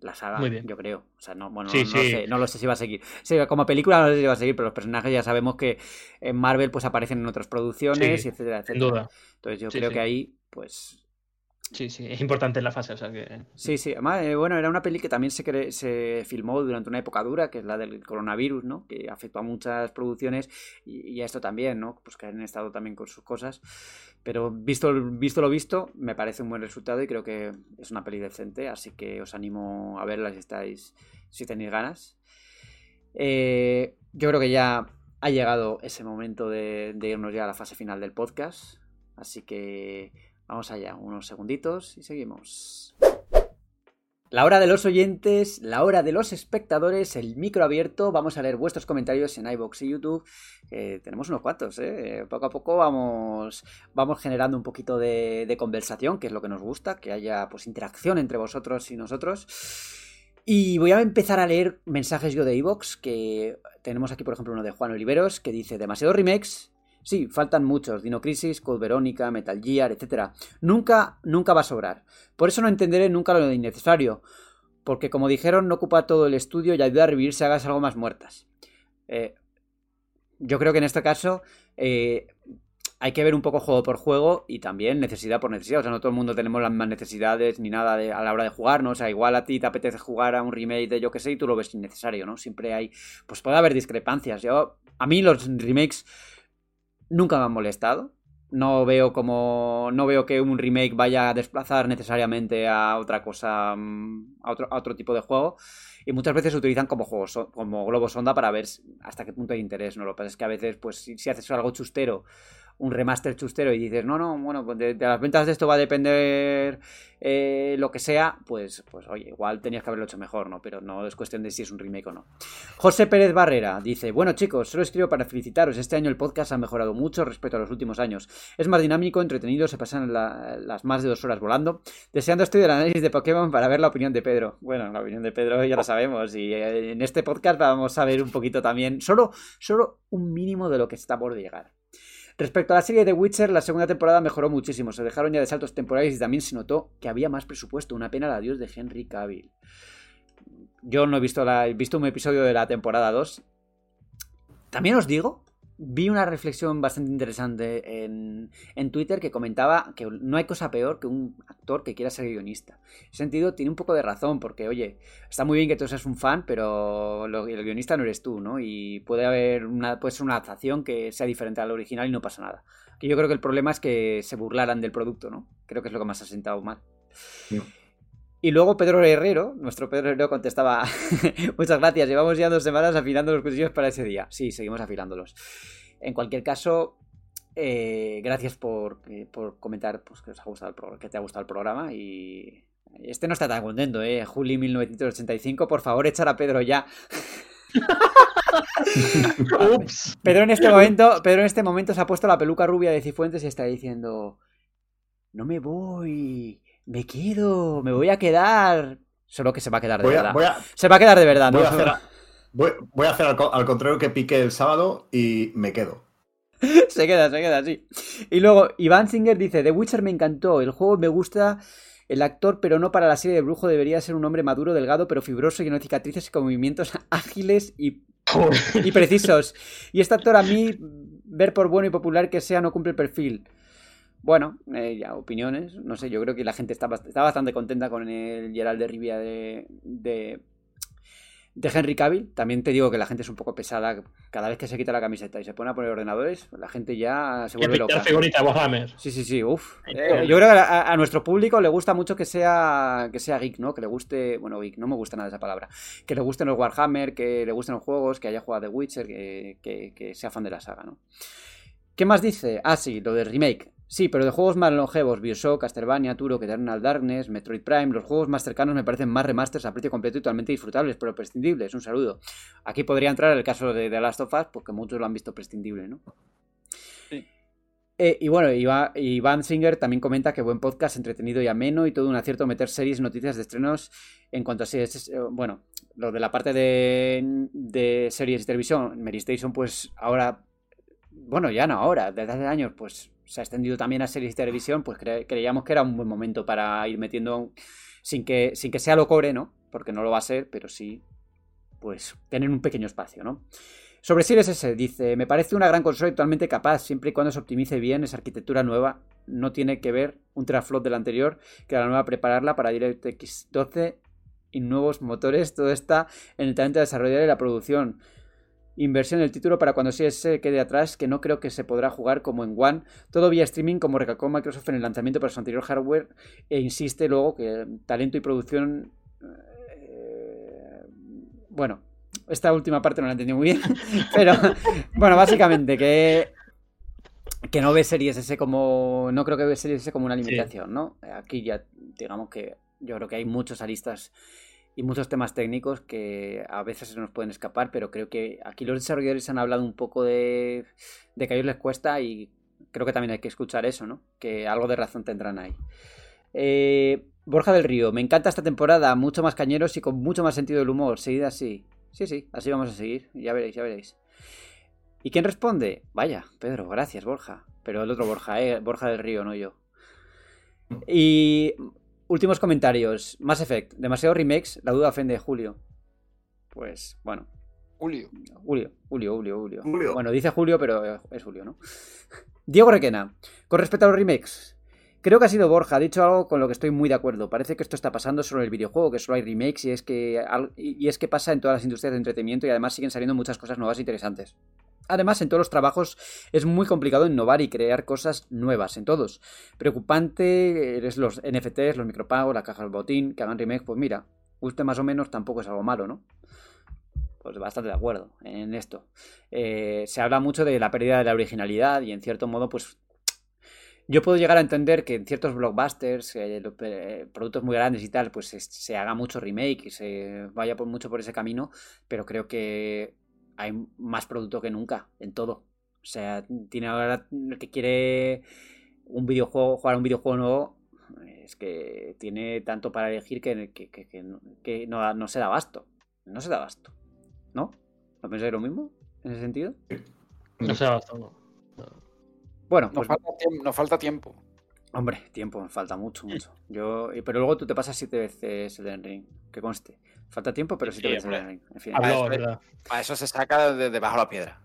La saga, yo creo. O sea, no, bueno, Sí, no, sí. sé, no lo sé si va a seguir. Sí, como película no sé si va a seguir, pero los personajes ya sabemos que en Marvel pues aparecen en otras producciones, etcétera, etcétera. duda. Entonces yo creo que ahí, pues, Sí, sí, es importante la fase, o sea que. Sí, sí. Además, eh, bueno, era una peli que también se, se filmó durante una época dura, que es la del coronavirus, ¿no? Que afectó a muchas producciones y, a esto también, ¿no? Pues que han estado también con sus cosas. Pero visto, visto lo visto, me parece un buen resultado y creo que es una peli decente, así que os animo a verla si estáis, si tenéis ganas. Eh, yo creo que ya ha llegado ese momento de irnos ya a la fase final del podcast, así que vamos allá, unos segunditos y seguimos. La hora de los oyentes, la hora de los espectadores, el micro abierto. Vamos a leer vuestros comentarios en iBox y YouTube. Eh, tenemos unos cuantos, ¿eh? Poco a poco vamos, vamos generando un poquito de, conversación, que es lo que nos gusta, que haya pues interacción entre vosotros y nosotros. Y voy a empezar a leer mensajes yo de iBox, que tenemos aquí, por ejemplo, uno de Juan Oliveros, que dice: demasiados remakes. Sí, faltan muchos. Dino Crisis, Code Verónica, Metal Gear, etc. Nunca, nunca va a sobrar. Por eso no entenderé nunca lo innecesario. Porque como dijeron, no ocupa todo el estudio y ayuda a revivir sagas algo más muertas. Eh, yo creo que en este caso eh, hay que ver un poco juego por juego y también necesidad por necesidad. O sea, no todo el mundo tenemos las mismas necesidades ni nada de- a la hora de jugar, ¿no? O sea, igual a ti te apetece jugar a un remake de yo que sé y tú lo ves innecesario, ¿no? Siempre hay, pues puede haber discrepancias. Yo, a mí los remakes nunca me han molestado. No veo como. No veo que un remake vaya a desplazar necesariamente a otra cosa. mm, a otro, a otro tipo de juego. Y muchas veces se utilizan como juegos, como globos sonda para ver hasta qué punto hay interés. ¿no? Lo que pasa es que a veces, pues, si, si haces algo chustero, un remaster chustero, y dices, no, no, bueno, pues de, las ventas de esto va a depender eh, lo que sea, pues, pues oye, igual tenías que haberlo hecho mejor, ¿no? Pero no es cuestión de si es un remake o no. José Pérez Barrera dice, bueno chicos, solo escribo para felicitaros, este año el podcast ha mejorado mucho respecto a los últimos años. Es más dinámico, entretenido, se pasan la- las más de dos horas volando. Deseando estoy del análisis de Pokémon para ver la opinión de Pedro. Bueno, la opinión de Pedro ya lo sabemos y eh, en este podcast vamos a ver un poquito también, solo, solo un mínimo de lo que está por llegar. Respecto a la serie de Witcher, la segunda temporada mejoró muchísimo. Se dejaron ya de saltos temporales y también se notó que había más presupuesto. Una pena el adiós de Henry Cavill. Yo no he visto, la, he visto un episodio de la temporada 2. También os digo, vi una reflexión bastante interesante en, en Twitter que comentaba que no hay cosa peor que un actor que quiera ser guionista. En ese sentido, tiene un poco de razón, porque, oye, está muy bien que tú seas un fan, pero el guionista no eres tú, ¿no? Y puede haber una, puede ser una adaptación que sea diferente al original y no pasa nada. Que yo creo que el problema es que se burlaran del producto, ¿no? Creo que es lo que más ha sentado mal. Sí. Y luego Pedro Herrero, nuestro Pedro Herrero contestaba, muchas gracias, llevamos ya dos semanas afilando los cuchillos para ese día. Sí, seguimos afilándolos. En cualquier caso, eh, gracias por, eh, por comentar pues, que, os ha gustado el que te ha gustado el programa y... Este no está tan contento, ¿eh? Juli 1985, por favor, echar a Pedro ya. Ups. Pedro en este momento, Pedro en este momento se ha puesto la peluca rubia de Cifuentes y está diciendo: No me voy, me quedo, me voy a quedar. Solo que se va a quedar de Voy verdad. voy a- Se va a quedar de verdad, ¿no? voy a hacer, voy, hacer al, co- al contrario que piqué el sábado y me quedo. se queda, se queda así. Y luego, Iván Singer dice: The Witcher me encantó, el juego me gusta. El actor, pero no para la serie de brujo, debería ser un hombre maduro, delgado, pero fibroso, lleno de cicatrices y con movimientos ágiles y y precisos. Y este actor a mí, ver por bueno y popular que sea, no cumple el perfil. Bueno, eh, ya opiniones, no sé, yo creo que la gente está, bast- está bastante contenta con el Gerald de Rivia de, de, de Henry Cavill. También te digo que la gente es un poco pesada. Cada vez que se quita la camiseta y se pone a poner ordenadores, la gente ya se vuelve loca. figurita Warhammer. Sí, sí, sí, uff. Eh, yo creo que a, a nuestro público le gusta mucho que sea, que sea geek, ¿no? Que le guste, bueno, geek, no me gusta nada esa palabra. Que le gusten los Warhammer, que le gusten los juegos, que haya jugado The Witcher, que, que- que sea fan de la saga, ¿no? ¿Qué más dice? Ah, sí, lo del remake. Sí, pero de juegos más longevos, Bioshock, Castlevania, Turok, Eternal Darkness, Metroid Prime, los juegos más cercanos me parecen más remasters a precio completo y totalmente disfrutables, pero prescindibles. Un saludo. Aquí podría entrar el caso de The Last of Us, porque muchos lo han visto prescindible, ¿no? Eh, y bueno, Iva- Iván Singer también comenta que buen podcast, entretenido y ameno y todo un acierto meter series, noticias de estrenos en cuanto a series. Es, eh, Bueno, lo de la parte de, de series y televisión, Mary Station, pues ahora bueno, ya no ahora, desde hace años, pues se ha extendido también a series de televisión, pues creíamos que era un buen momento para ir metiendo, sin que, sin que sea lo cobre, ¿no? Porque no lo va a ser, pero sí, pues tener un pequeño espacio, ¿no? Sobre Series S, dice, me parece una gran consola actualmente capaz, siempre y cuando se optimice bien esa arquitectura nueva. No tiene que ver un teraflop de la anterior, que la nueva prepararla para DirectX 12 y nuevos motores. Todo está en el talento de desarrollar y la producción. Inversión del título para cuando se quede atrás, que no creo que se podrá jugar como en One. Todo vía streaming, como recalcó Microsoft en el lanzamiento para su anterior hardware, e insiste luego que talento y producción. Eh, bueno, esta última parte no la entendí muy bien. Pero, bueno, básicamente que. Que no ve series ese como. No creo que ve series ese como una limitación, ¿no? Aquí ya, digamos que yo creo que hay muchos aristas y muchos temas técnicos que a veces se nos pueden escapar, pero creo que aquí los desarrolladores han hablado un poco de, de que a ellos les cuesta y creo que también hay que escuchar eso, ¿no? Que algo de razón tendrán ahí. Eh, Borja del Río, me encanta esta temporada, mucho más cañeros y con mucho más sentido del humor, seguida así. Sí, sí, así vamos a seguir, ya veréis, ya veréis. ¿Y quién responde? Vaya, Pedro, gracias, Borja. Pero el otro Borja, ¿eh? Borja del Río, no yo. Y Últimos comentarios. Mass Effect. Demasiado remakes. La duda ofende Julio. Pues, bueno. Julio. Julio, Julio, Julio, Julio. Bueno, dice Julio, pero es Julio, ¿no? Diego Requena. Con respecto a los remakes. Creo que ha sido Borja, ha dicho algo con lo que estoy muy de acuerdo. Parece que esto está pasando solo en el videojuego, que solo hay remakes y es que, y es que pasa en todas las industrias de entretenimiento y además siguen saliendo muchas cosas nuevas e interesantes. Además, en todos los trabajos es muy complicado innovar y crear cosas nuevas, en todos. Preocupante es los NFTs, los micropagos, la caja del botín, que hagan remake, pues mira, guste más o menos tampoco es algo malo, ¿no? Pues bastante de acuerdo en esto. Eh, se habla mucho de la pérdida de la originalidad y en cierto modo, pues yo puedo llegar a entender que en ciertos blockbusters, eh, eh, productos muy grandes y tal, pues se, haga mucho remake y se vaya por mucho por ese camino, pero creo que hay más producto que nunca en todo. O sea, tiene ahora el que quiere un videojuego, jugar un videojuego nuevo, es que tiene tanto para elegir que, que, no, no, se da abasto. No se da abasto. ¿No? ¿No pensáis lo mismo en ese sentido? No se da abasto, no. Bueno, pues... nos, falta tiempo, Hombre, tiempo, me falta mucho, mucho. Yo, pero luego tú te pasas siete veces el Ring, que conste. Falta tiempo, pero sí, te ves En fin. a, eso, se saca de debajo de la piedra.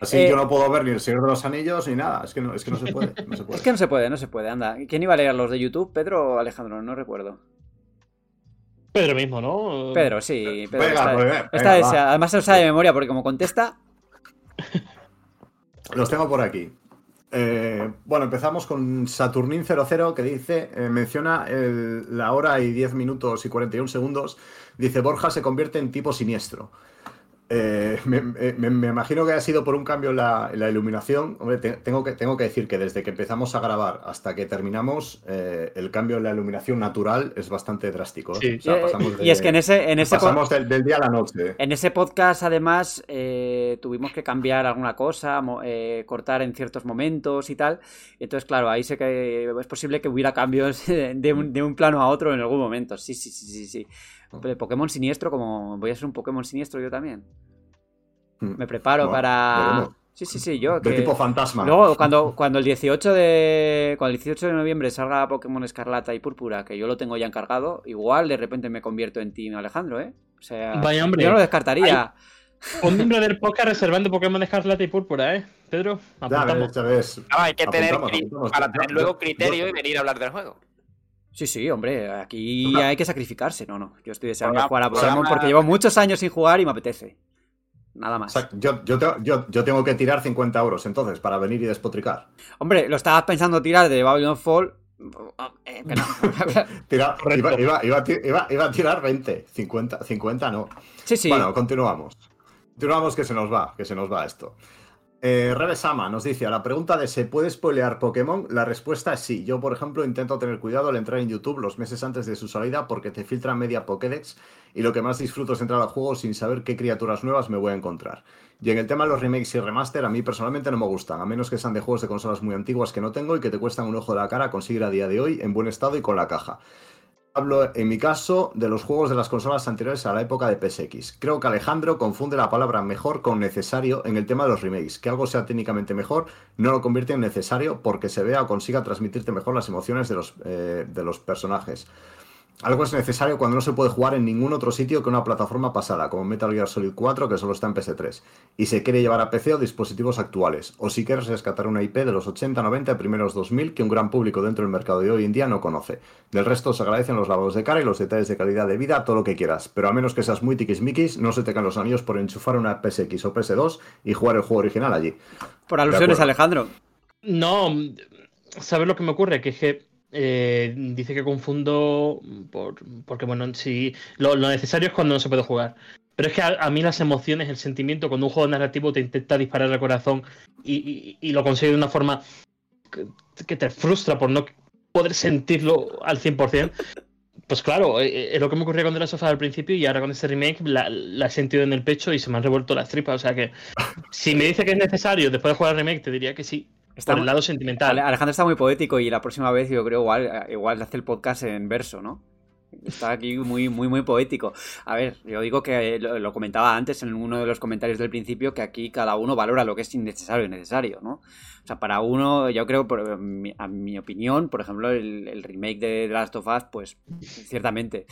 Así yo eh, no puedo ver ni el Señor de los Anillos ni nada. Es que no, es que no se puede. es que no se puede, no se puede. Anda. ¿Quién iba a leer los de YouTube? ¿Pedro o Alejandro? No recuerdo. Pedro mismo, ¿no? Pedro, sí. Pedro, pues, además se lo sabe de memoria porque como contesta. Los tengo por aquí. Eh, bueno, empezamos con Saturnin00 que dice, eh, menciona la hora y 10 minutos y 41 segundos. Dice, Borja se convierte en tipo siniestro. Eh, me, imagino que ha sido por un cambio en la, iluminación. tengo, que, tengo que decir que desde que empezamos a grabar hasta que terminamos, eh, el cambio en la iluminación natural es bastante drástico. ¿eh? y es que en ese, en ese pasamos del, día a la noche. En ese podcast, además, tuvimos que cambiar alguna cosa, cortar en ciertos momentos y tal. Entonces, claro, ahí sé que es posible que hubiera cambios de un, de un plano a otro en algún momento. Sí, sí, sí, sí, sí. Pokémon siniestro, como voy a ser un Pokémon siniestro yo también. Hmm. Me preparo para. Sí, sí, sí, yo. De tipo fantasma. Luego, cuando, cuando el 18 de. Cuando el 18 de noviembre salga Pokémon Escarlata y Púrpura, que yo lo tengo ya encargado, igual de repente me convierto en Team Alejandro, ¿eh? O sea, yo no lo descartaría. un miembro del podcast reservando Pokémon Escarlata y Púrpura, ¿eh? Pedro, apuntamos. hay que tener para tener luego criterio y venir a hablar del juego. Sí, sí, hombre, aquí hay que sacrificarse. No, no, yo estoy deseando jugar a Pokémon porque llevo muchos años sin jugar y me apetece. Nada más. yo, yo, tengo que tirar 50 euros entonces para venir y despotricar. Hombre, lo estabas pensando tirar de Babylon Fall. Eh, iba, a tirar 20, 50, 50 no. Sí, sí. Bueno, continuamos. Continuamos que se nos va, que se nos va esto. Eh, Revesama nos dice, a la pregunta de ¿se puede spoilear Pokémon? La respuesta es sí. Yo, por ejemplo, intento tener cuidado al entrar en YouTube los meses antes de su salida porque te filtra media Pokédex y lo que más disfruto es entrar al juego sin saber qué criaturas nuevas me voy a encontrar. Y en el tema de los remakes y remaster, a mí personalmente no me gustan, a menos que sean de juegos de consolas muy antiguas que no tengo y que te cuestan un ojo de la cara conseguir a día de hoy en buen estado y con la caja. Hablo en mi caso de los juegos de las consolas anteriores a la época de PSX. Creo que Alejandro confunde la palabra mejor con necesario en el tema de los remakes. Que algo sea técnicamente mejor no lo convierte en necesario porque se vea o consiga transmitirte mejor las emociones de los, eh, de los personajes. Algo es necesario cuando no se puede jugar en ningún otro sitio que una plataforma pasada, como Metal Gear Solid 4, que solo está en PS3, y se quiere llevar a PC o dispositivos actuales, o si quieres rescatar una IP de los 80, 90 y primeros 2000 que un gran público dentro del mercado de hoy en día no conoce. Del resto se agradecen los lavados de cara y los detalles de calidad de vida, todo lo que quieras, pero a menos que seas muy tiquismiquis, no se te caen los anillos por enchufar una PSX o PS2 y jugar el juego original allí. Por alusiones. Alejandro. No, ¿sabes lo que me ocurre? Que es que eh, dice que confundo por, porque, bueno, si lo, necesario es cuando no se puede jugar. Pero es que a, a mí las emociones, el sentimiento, cuando un juego narrativo te intenta disparar al corazón y, lo consigue de una forma que, te frustra por no poder sentirlo al 100%, pues claro, eh, es lo que me ocurría con The Last al principio y ahora con este remake la, la he sentido en el pecho y se me han revuelto las tripas. O sea que si me dice que es necesario después de jugar al remake, te diría que sí. Está por el lado sentimental. Ale- Alejandro está muy poético y la próxima vez yo creo igual, igual hace el podcast en verso, ¿no? Está aquí muy, muy, muy poético. A ver, yo digo que lo, lo comentaba antes en uno de los comentarios del principio que aquí cada uno valora lo que es innecesario y necesario, ¿no? O sea, para uno, yo creo, por mi- a mi opinión, por ejemplo, el, el remake de The Last of Us, pues ciertamente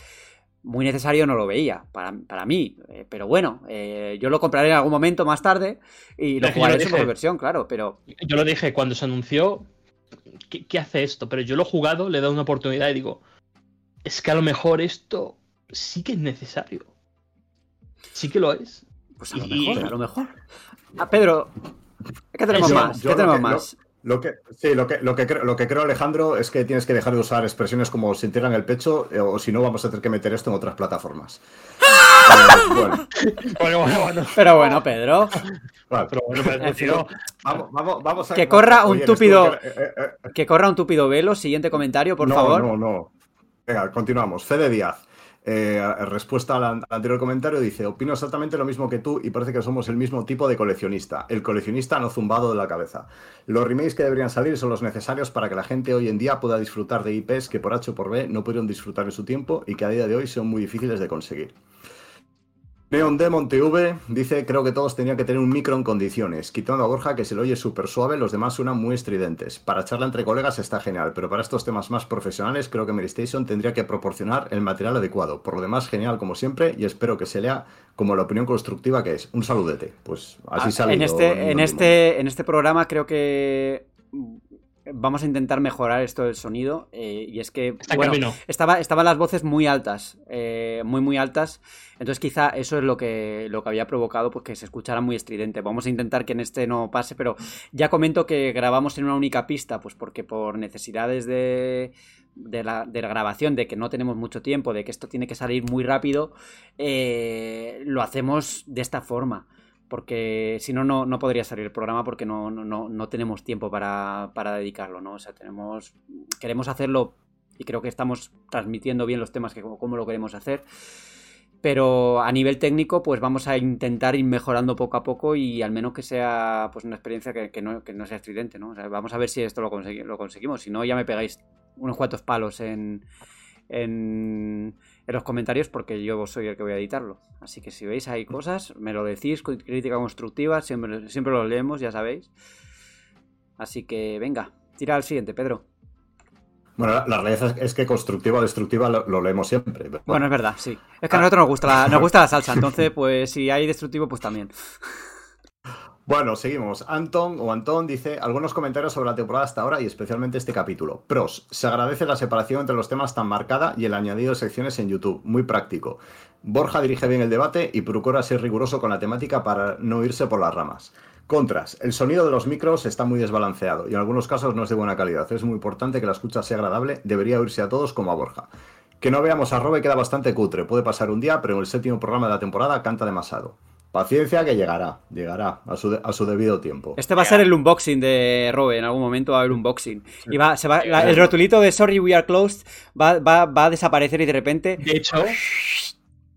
muy necesario no lo veía, para, para mí. Eh, pero bueno, eh, yo lo compraré en algún momento más tarde y lo jugaré en su versión, claro, pero Yo lo dije cuando se anunció. ¿qué, qué hace esto? Pero yo lo he jugado, le he dado una oportunidad y digo. Es que a lo mejor esto sí que es necesario. Sí que lo es. Pues a lo Y- mejor, a lo mejor. Ah, Pedro, ¿qué tenemos más? yo ¿Qué tenemos que- más? Lo que, sí, lo que, lo, que creo, lo que creo, Alejandro, es que tienes que dejar de usar expresiones como sentir en el pecho, eh, o si no, vamos a tener que meter esto en otras plataformas. Eh, bueno, Bueno, bueno, bueno. Pero bueno, Pedro. vale. Pero Vamos, vamos, vamos a. Que corra un Oye, túpido- eh, Que corra un túpido velo. Siguiente comentario, por no, favor. No, no. Venga, continuamos. Fede Díaz. Eh, respuesta al an- anterior comentario, dice: Opino exactamente lo mismo que tú y parece que somos el mismo tipo de coleccionista. El coleccionista no zumbado de la cabeza. Los remakes que deberían salir son los necesarios para que la gente hoy en día pueda disfrutar de IPs que por H o por B no pudieron disfrutar en su tiempo y que a día de hoy son muy difíciles de conseguir. Neon Demon TV dice, creo que todos tenían que tener un micro en condiciones, quitando a Borja que se lo oye súper suave, los demás suenan muy estridentes. Para charla entre colegas está genial, pero para estos temas más profesionales creo que Medistation tendría que proporcionar el material adecuado. Por lo demás, genial como siempre y espero que se lea como la opinión constructiva que es. Un saludete. Pues así Ah, sale. en este, en este, en este programa creo que vamos a intentar mejorar esto del sonido. eh, y es que está bueno, estaba, estaban las voces muy altas, eh, muy muy altas. Entonces quizá eso es lo que, lo que había provocado pues, que se escuchara muy estridente. Vamos a intentar que en este no pase, pero ya comento que grabamos en una única pista, pues porque por necesidades de, de, la, de la grabación, de que no tenemos mucho tiempo, de que esto tiene que salir muy rápido, eh, lo hacemos de esta forma. Porque si no, no, podría salir el programa porque no, no, no, tenemos tiempo para, para dedicarlo, ¿no? O sea, tenemos. Queremos hacerlo y creo que estamos transmitiendo bien los temas que como lo queremos hacer. Pero a nivel técnico, pues vamos a intentar ir mejorando poco a poco y al menos que sea pues una experiencia que, que no, que no sea estridente, ¿no? O sea, vamos a ver si esto lo, consegui- lo conseguimos. Si no, ya me pegáis unos cuantos palos en, en, en los comentarios porque yo soy el que voy a editarlo. Así que si veis hay cosas, me lo decís, crítica constructiva, siempre, siempre lo leemos, ya sabéis. Así que venga, tira al siguiente, Pedro. Bueno, la, la realidad es, que constructiva o destructiva lo, lo leemos siempre. Bueno, es verdad, sí. Es que a nosotros nos gusta la, nos gusta la salsa, entonces pues si hay destructivo, pues también. Bueno, seguimos. Anton o Antón dice algunos comentarios sobre la temporada hasta ahora y especialmente este capítulo. Pros. Se agradece la separación entre los temas tan marcada y el añadido de secciones en YouTube. Muy práctico. Borja dirige bien el debate y procura ser riguroso con la temática para no irse por las ramas. Contras. El sonido de los micros está muy desbalanceado y en algunos casos no es de buena calidad. Es muy importante que la escucha sea agradable. Debería oírse a todos como a Borja. Que no veamos a Robe queda bastante cutre. Puede pasar un día, pero en el séptimo programa de la temporada canta demasiado. Paciencia que llegará, llegará a su, de- a su debido tiempo. Este va a ser el unboxing de Robe, en algún momento va a haber un unboxing. Y va, se va, la- el rotulito de Sorry We Are Closed va, va, va a desaparecer y de repente... De hecho,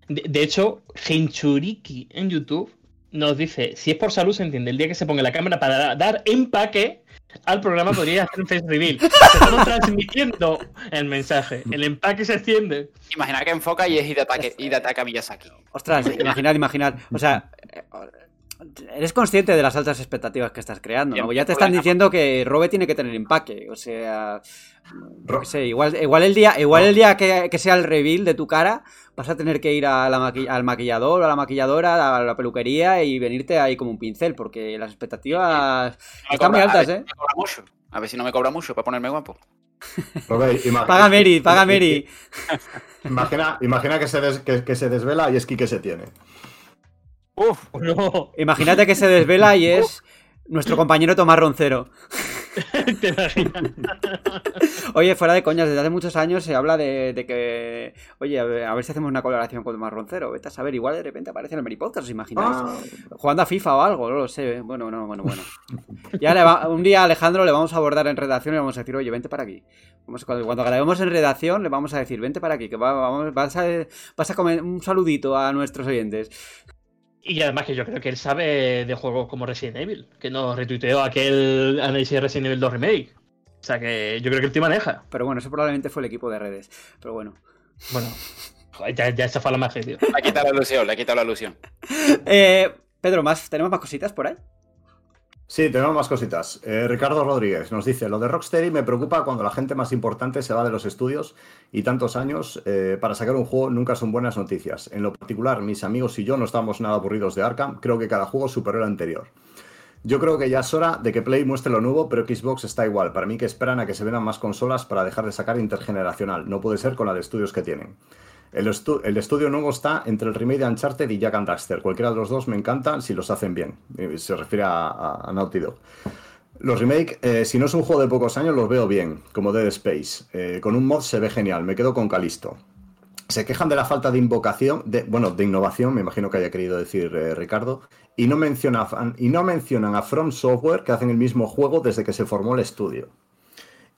de, de hecho, Genchuriki en YouTube nos dice, si es por salud se entiende, el día que se ponga la cámara para dar empaque, al programa podría hacer un face reveal. Estamos transmitiendo el mensaje. El empaque se extiende. Imagina que enfoca y es Hidetaka, Hidetaka Miyazaki. Ostras, imaginad, imaginad. O sea, eres consciente de las altas expectativas que estás creando, Ya te están problema. diciendo que Robe tiene que tener empaque. O sea, igual, igual el día, igual el día que, que sea el reveal de tu cara, vas a tener que ir a la maqui- al maquillador o a la maquilladora, a la peluquería y venirte ahí como un pincel, porque las expectativas están muy altas, a ver ¿eh? si me cobra mucho. A ver si no me cobra mucho para ponerme guapo. Paga Mary, paga Mary. Imagina, imagina que, se des- que, que se desvela y es que se tiene. Uf, No, Imagínate que se desvela y es nuestro compañero Tomás Roncero. te imaginas. Oye, fuera de coñas, desde hace muchos años se habla de, de que, oye, a ver, a ver si hacemos una colaboración con Tomás Roncero. Vete a saber, igual de repente aparece en el Mary Podcast, ¿os imagináis? Ah, Jugando a FIFA o algo, no lo sé. Bueno, no, bueno, bueno. Ya le va- un día a Alejandro le vamos a abordar en redacción y le vamos a decir, oye, vente para aquí. Vamos, cuando, cuando grabemos en redacción le vamos a decir, vente para aquí, que va- vamos, vas, a, vas a comer un saludito a nuestros oyentes. Y además que yo creo que él sabe de juegos como Resident Evil, que nos retuiteó aquel análisis de Resident Evil 2 Remake. O sea que yo creo que el tío maneja. Pero bueno, eso probablemente fue el equipo de redes. Pero bueno. Bueno, ya, ya esa fue la magia, tío. le ha quitado la ilusión, le ha quitado la ilusión. Eh, Pedro, ¿más, ¿tenemos más cositas por ahí? Sí, tenemos más cositas. Eh, Ricardo Rodríguez nos dice, lo de Rocksteady me preocupa cuando la gente más importante se va de los estudios y tantos años eh, para sacar un juego nunca son buenas noticias. En lo particular, mis amigos y yo no estamos nada aburridos de Arkham, creo que cada juego superó el anterior. Yo creo que ya es hora de que Play muestre lo nuevo, pero Xbox está igual. Para mí que esperan a que se vendan más consolas para dejar de sacar intergeneracional. No puede ser con la de estudios que tienen. El, el estudio nuevo está entre el remake de Uncharted y Jack and Daxter. Cualquiera de los dos me encantan si los hacen bien. Se refiere a, a- Naughty Dog. Los remake, eh, si no es un juego de pocos años, los veo bien, como Dead Space. Eh, con un mod se ve genial, me quedo con Calisto. Se quejan de la falta de invocación, bueno, de innovación, me imagino que haya querido decir eh, Ricardo, y no, y no mencionan a From Software, que hacen el mismo juego desde que se formó el estudio.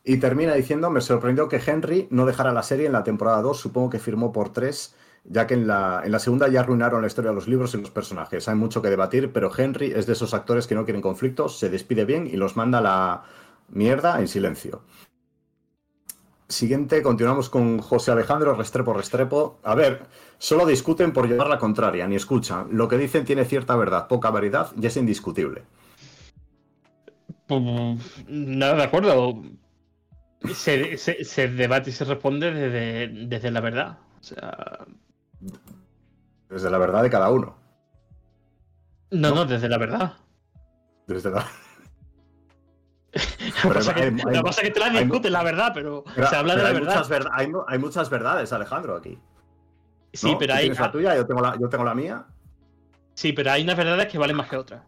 Y termina diciendo, me sorprendió que Henry no dejara la serie en la temporada 2, supongo que firmó por 3, ya que en la, en la segunda ya arruinaron la historia de los libros y los personajes. Hay mucho que debatir, pero Henry es de esos actores que no quieren conflictos, se despide bien y los manda la mierda en silencio. Siguiente, continuamos con José Alejandro Restrepo Restrepo. A ver, solo discuten por llevar la contraria, ni escuchan. Lo que dicen tiene cierta verdad, poca variedad y es indiscutible. Pues, nada de acuerdo. Se, se- se debate y se responde desde, desde la verdad. O sea, Desde la verdad de cada uno. no, no, desde la verdad. Desde la... Lo que pasa hay- que pasa que te la hay- discuten la verdad, pero, Pero- se habla de la hay, verdad. Muchas hay, mu- hay muchas verdades, Alejandro, aquí. Sí, ¿no? pero hay, la tuya, yo tengo la, yo tengo la mía. sí, pero hay unas verdades que valen más que otras.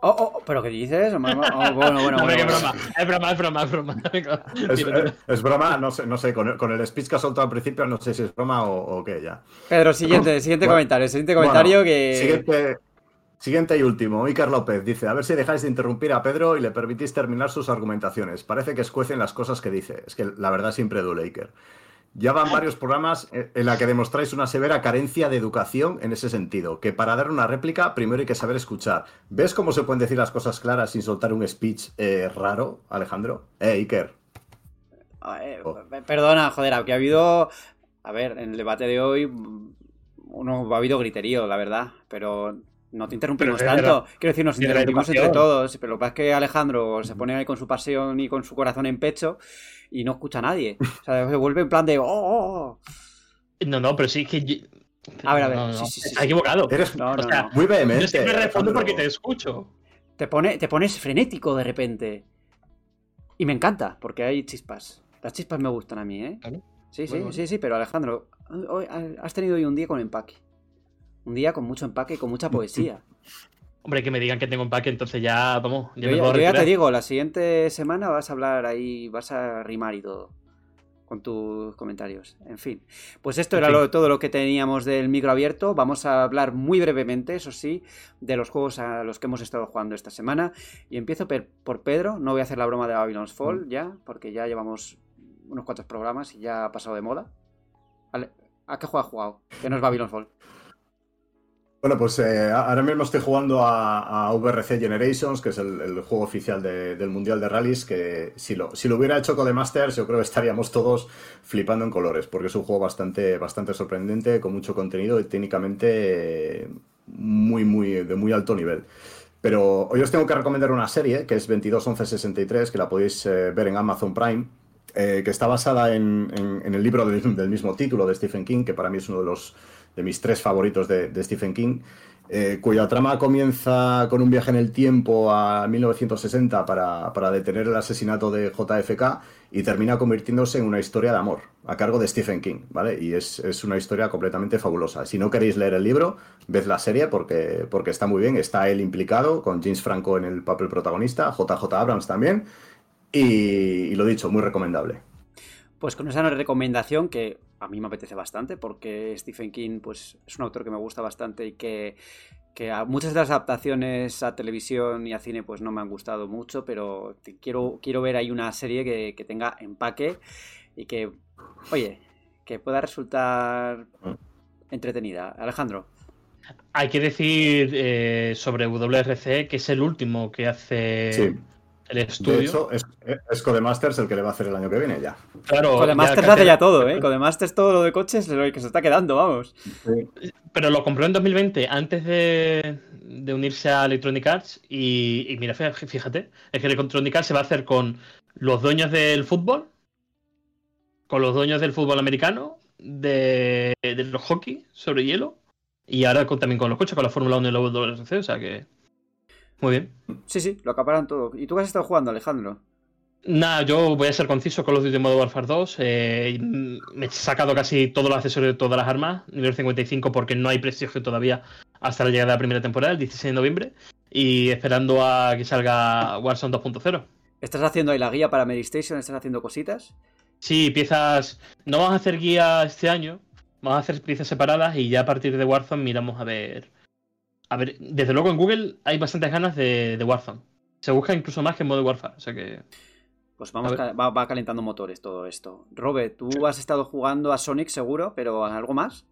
Oh, oh, ¿pero qué dices? Oh, bueno, bueno, bueno. bueno, broma. Es broma, es broma, es broma. Es, tira. eh, es broma, no sé, no sé con, el, con el speech que ha soltado al principio, no sé si es broma o, o qué ya. Pedro, siguiente, siguiente Bueno, comentario. Siguiente comentario Bueno, que. Siguiente, siguiente y último. Iker López dice: A ver si dejáis de interrumpir a Pedro y le permitís terminar sus argumentaciones. Parece que escuecen las cosas que dice. Es que la verdad siempre duele, Iker. Ya van varios programas en en la que demostráis una severa carencia de educación en ese sentido, que para dar una réplica primero hay que saber escuchar. ¿Ves cómo se pueden decir las cosas claras sin soltar un speech eh, raro, Alejandro? Eh, Iker. Eh, Oh. Perdona, joder, que ha habido. A ver, en el debate de hoy. mm, Uno, ha habido griterío, la verdad. Pero no te interrumpimos Pero de tanto. Quiero decir, nos interrumpimos entre todos. Pero lo que pasa es que Alejandro se pone ahí con su pasión y con su corazón en pecho y no escucha a nadie. O sea, se vuelve en plan de. "Oh, oh, oh". No, no, pero sí que. yo- A ver, a ver, No, no, sí, no, sí, sí, Está sí. equivocado. Eres No, no, O sea, no. muy vehemente. Yo siempre respondo Alejandro. porque te escucho. Te, pone, te pones frenético de repente. Y me encanta, porque hay chispas. Las chispas me gustan a mí, ¿eh? Sí, sí, Bueno, bueno. sí, sí, pero Alejandro, hoy has tenido hoy un día con empaque. Un día con mucho empaque y con mucha poesía. Hombre, que me digan que tengo empaque, entonces ya, vamos, ya Yo, me ya- puedo yo ya te digo, la siguiente semana vas a hablar ahí, vas a rimar y todo. Con tus comentarios. En fin. Pues esto En era lo- todo lo que teníamos del micro abierto. Vamos a hablar muy brevemente, eso sí, de los juegos a los que hemos estado jugando esta semana. Y empiezo por Pedro. No voy a hacer la broma de Babylon's Fall ya, porque ya llevamos unos cuantos programas y ya ha pasado de moda. ¿A qué juego has jugado? Que no es Babylon's Fall. Bueno, pues eh, ahora mismo estoy jugando a, VRC Generations, que es el, juego oficial de- del Mundial de Rallys, que si lo, si lo hubiera hecho Codemasters, yo creo que estaríamos todos flipando en colores, porque es un juego bastante, bastante sorprendente, con mucho contenido y técnicamente eh, muy, muy, de muy alto nivel. Pero hoy os tengo que recomendar una serie, que es 221163, que la podéis eh, ver en Amazon Prime, eh, que está basada en, el libro del mismo título de Stephen King, que para mí es uno de los de mis tres favoritos de, Stephen King, eh, cuya trama comienza con un viaje en el tiempo a 1960 para, para detener el asesinato de JFK y termina convirtiéndose en una historia de amor a cargo de Stephen King, ¿vale? Y es, es una historia completamente fabulosa. Si no queréis leer el libro, ved la serie porque, porque está muy bien, está él implicado con James Franco en el papel protagonista, JJ Abrams también, y lo dicho, muy recomendable. Pues con esa recomendación que a mí me apetece bastante porque Stephen King pues, es un autor que me gusta bastante y que, que a muchas de las adaptaciones a televisión y a cine pues no me han gustado mucho, pero te- quiero, quiero ver ahí una serie que, que tenga empaque y que, oye, que pueda resultar entretenida. Alejandro. Hay que decir eh, sobre WRC que es el último que hace Sí. El De estudio. hecho, es, es Codemasters el que le va a hacer el año que viene ya. claro, Codemasters ya hace ya todo, ¿eh? Codemasters todo lo de coches lo que se está quedando, vamos. Pero lo compró en 2020 antes de, de unirse a Electronic Arts y, y mira, fí- fíjate, es que Electronic Arts se va a hacer con los dueños del fútbol, con los dueños del fútbol americano, de, de los hockey sobre hielo y ahora con- también con los coches, con la Fórmula 1 y la WRC, o sea que muy bien. Sí, sí, lo acaparan todo. ¿Y tú qué has estado jugando, Alejandro? Nada, yo voy a ser conciso con los de Modern Warfare 2. eh, me he sacado casi todos los accesorios de todas las armas, nivel 55, porque no hay prestigio todavía hasta la llegada de la primera temporada, el 16 de noviembre. Y esperando a que salga Warzone 2.0. ¿Estás haciendo ahí la guía para Medistation? ¿Estás haciendo cositas? Sí, piezas. No vamos a hacer guía este año, vamos a hacer piezas separadas y ya a partir de Warzone miramos a ver. A ver, desde luego en Google hay bastantes ganas de, de Warzone. Se busca incluso más que en Modern Warfare, o sea que. Pues vamos A va, va calentando motores todo esto. Robert, tú has estado jugando a Sonic seguro, pero ¿algo más?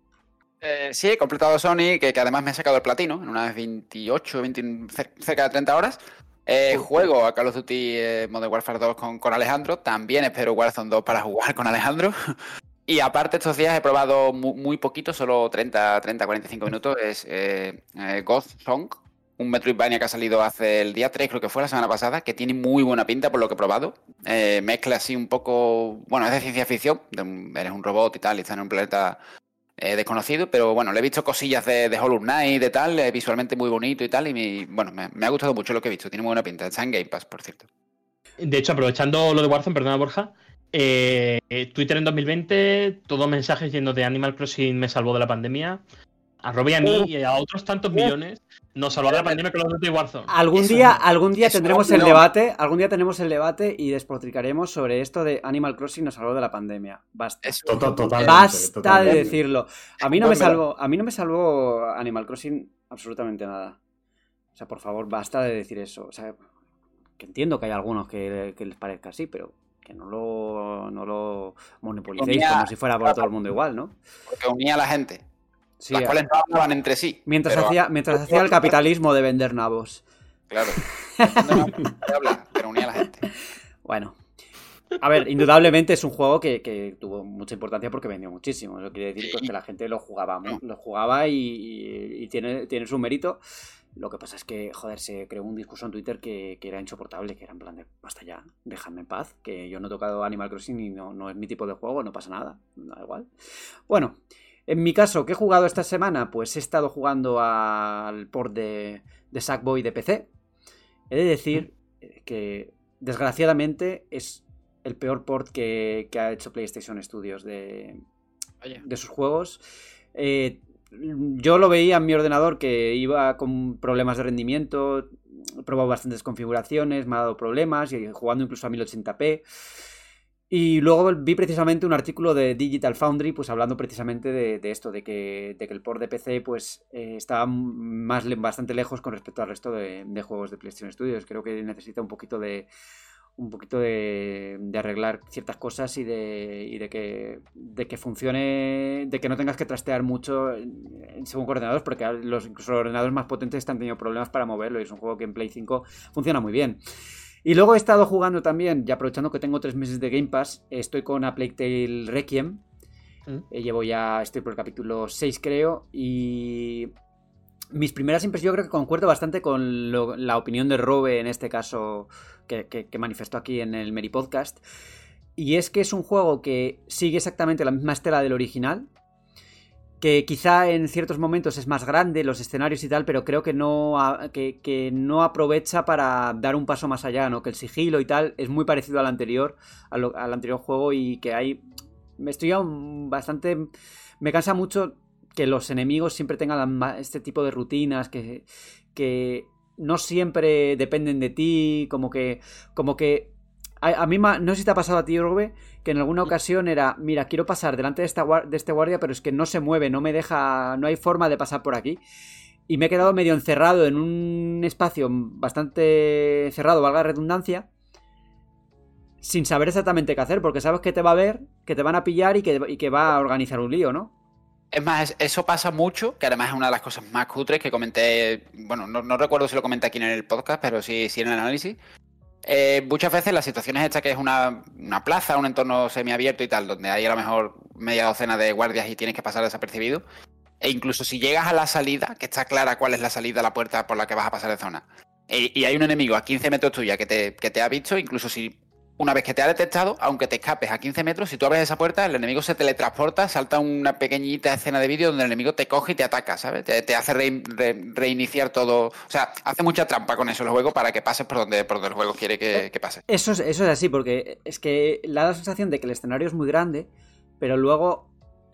Eh, sí, he completado Sony, que, que además me ha sacado el platino en unas 28, 20, cer- cerca de 30 horas. Eh, juego a Call of Duty eh, Modern Warfare 2 con, con Alejandro. También espero Warzone 2 para jugar con Alejandro. Y aparte, estos días he probado mu- muy, poquito, solo 30, 30, 45 minutos. Es eh, eh, Ghost Song, un Metroidvania que ha salido hace el día 3, creo que fue la semana pasada, que tiene muy buena pinta por lo que he probado. Eh, mezcla así un poco. Bueno, es de ciencia ficción, de eres un robot y tal, y está en un planeta eh, desconocido, pero bueno, le he visto cosillas de, de Hollow Knight y tal, eh, visualmente muy bonito y tal, y mi- bueno, me, me ha gustado mucho lo que he visto, tiene muy buena pinta. Está en Game Pass, por cierto. De hecho, aprovechando lo de Warzone, perdona Borja, eh, Twitter en 2020, todos mensajes llenos de Animal Crossing me salvó de la pandemia. A Robbie a mí y a otros tantos millones nos salvó de la pandemia con los de Warzone. Algún Eso día, algún día eso tendremos no. el debate, algún día tenemos el debate y despotricaremos sobre esto de Animal Crossing nos salvó de la pandemia. Basta. Totalmente, Basta totalmente. de decirlo. A mí no me salvó, a mí no me salvó Animal Crossing absolutamente nada. O sea, por favor, basta de decir eso. O sea, que entiendo que hay algunos que, que les parezca así, pero que no lo, no lo monopolicéis Unía- como si fuera por todo el mundo igual, ¿no? Porque unía a la gente, Sí, las cuales no hablaban entre sí. mientras pero- hacía, mientras hacía el capitalismo de vender nabos. Claro. Pero unía a la gente. Bueno. A ver, indudablemente es un juego que, que tuvo mucha importancia porque vendió muchísimo. Eso quiere decir pues, que la gente lo jugaba, mu- lo jugaba y, y- y tiene, tiene su mérito. Lo que pasa es que, joder, se creó un discurso en Twitter que, que era insoportable, que era en plan de, basta ya, dejadme en paz, que yo no he tocado Animal Crossing y no, no es mi tipo de juego, no pasa nada, da igual. Bueno, en mi caso, ¿qué he jugado esta semana? Pues he estado jugando al port de, de Sackboy de PC. He de decir eh, que, desgraciadamente, es el peor port que, que ha hecho PlayStation Studios de, de sus juegos. Eh, yo lo veía en mi ordenador que iba con problemas de rendimiento, he probado bastantes configuraciones, me ha dado problemas, y jugando incluso a 1080p. Y luego vi precisamente un artículo de Digital Foundry, pues hablando precisamente de, esto, de que, de que el port de PC pues eh, más bastante lejos con respecto al resto de juegos de PlayStation Studios. Creo que necesita un poquito de un poquito de, de arreglar ciertas cosas y de, y de que de que funcione, de que no tengas que trastear mucho según ordenadores, porque los, incluso los ordenadores más potentes están teniendo problemas para moverlo y es un juego que en Play 5 funciona muy bien. Y luego he estado jugando también, y aprovechando que tengo tres meses de Game Pass, estoy con A Plague Tale Requiem. Mm. Eh, llevo ya, estoy por el capítulo 6 creo, y mis primeras impresiones, yo creo que concuerdo bastante con la opinión de Robe en este caso que, manifestó aquí en el Meri Podcast. Y es que es un juego que sigue exactamente la misma estela del original. Que quizá en ciertos momentos es más grande, los escenarios y tal, pero creo que no, que, no aprovecha para dar un paso más allá, ¿no? Que el sigilo y tal es muy parecido al anterior, al anterior juego y que hay... Me estoy bastante... Me cansa mucho que los enemigos siempre tengan este tipo de rutinas que, que no siempre dependen de ti, como que, como que a, mí no sé si te ha pasado a ti, Robe, que en alguna ocasión era, mira, quiero pasar delante de, esta, de este guardia, pero es que no se mueve, no me deja, no hay forma de pasar por aquí. Y me he quedado medio encerrado en un espacio bastante cerrado, valga la redundancia, sin saber exactamente qué hacer, porque sabes que te va a ver, que te van a pillar y que, y que va a organizar un lío, ¿no? Es más, es- eso pasa mucho, que además es una de las cosas más cutres que comenté, bueno, no, no recuerdo si lo comenté aquí en el podcast, pero sí, sí en el análisis. Eh, muchas veces las situaciones estas que es una, una plaza, un entorno semiabierto y tal, donde hay a lo mejor media docena de guardias y tienes que pasar desapercibido, e incluso si llegas a la salida, que está clara cuál es la salida, la puerta por la que vas a pasar de zona, e- y hay un enemigo a 15 metros tuya que te, que te ha visto, incluso si una vez que te ha detectado, aunque te escapes a 15 metros, si tú abres esa puerta, el enemigo se teletransporta, salta una pequeñita escena de vídeo donde el enemigo te coge y te ataca, ¿sabes? Te, te hace rein- re- reiniciar todo. O sea, hace mucha trampa con eso el juego para que pases por donde, por donde el juego quiere que, que pases. Eso es, eso es así, porque es que da la sensación de que el escenario es muy grande, pero luego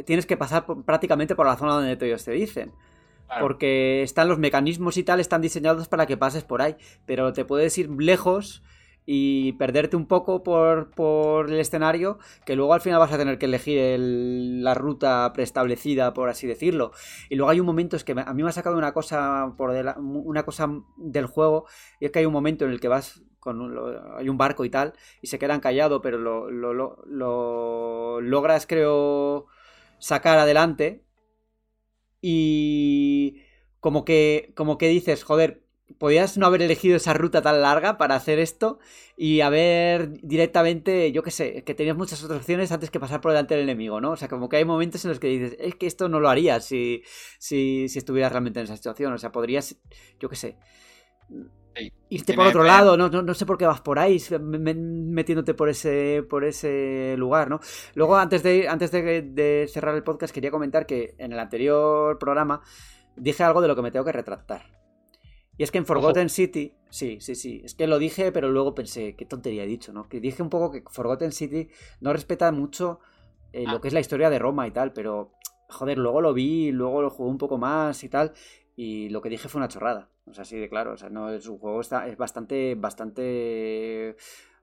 tienes que pasar por- prácticamente por la zona donde ellos te dicen. Porque están los mecanismos y tal, están diseñados para que pases por ahí. Pero te puedes ir lejos y perderte un poco por, por el escenario, que luego al final vas a tener que elegir el- la ruta preestablecida, por así decirlo. Y luego hay un momento, es que a mí me ha sacado una cosa, por una cosa del juego, y es que hay un momento en el que vas con un, hay un barco y tal, y se quedan callados, pero lo- lo- lo logras, creo, sacar adelante. Y como que, como que dices, joder, podías no haber elegido esa ruta tan larga para hacer esto y haber directamente, yo qué sé, que tenías muchas otras opciones antes que pasar por delante del enemigo, ¿no? O sea, como que hay momentos en los que dices, es que esto no lo harías si, si, si estuvieras realmente en esa situación. O sea, podrías, yo qué sé, Sí. irte por otro lado, no, no, no sé por qué vas por ahí, me- me- metiéndote por ese, por ese lugar, ¿no? Luego, antes de, antes de, de cerrar el podcast, quería comentar que en el anterior programa dije algo de lo que me tengo que retractar. Y es que en Forgotten City, sí, sí, sí, es que lo dije, pero luego pensé, qué tontería he dicho, ¿no? Que dije un poco que Forgotten City no respeta mucho eh, Ah. lo que es la historia de Roma y tal, pero, joder, luego lo vi, luego lo jugué un poco más y tal, y lo que dije fue una chorrada. O sea, así de claro. O sea, no es un juego está, es bastante, bastante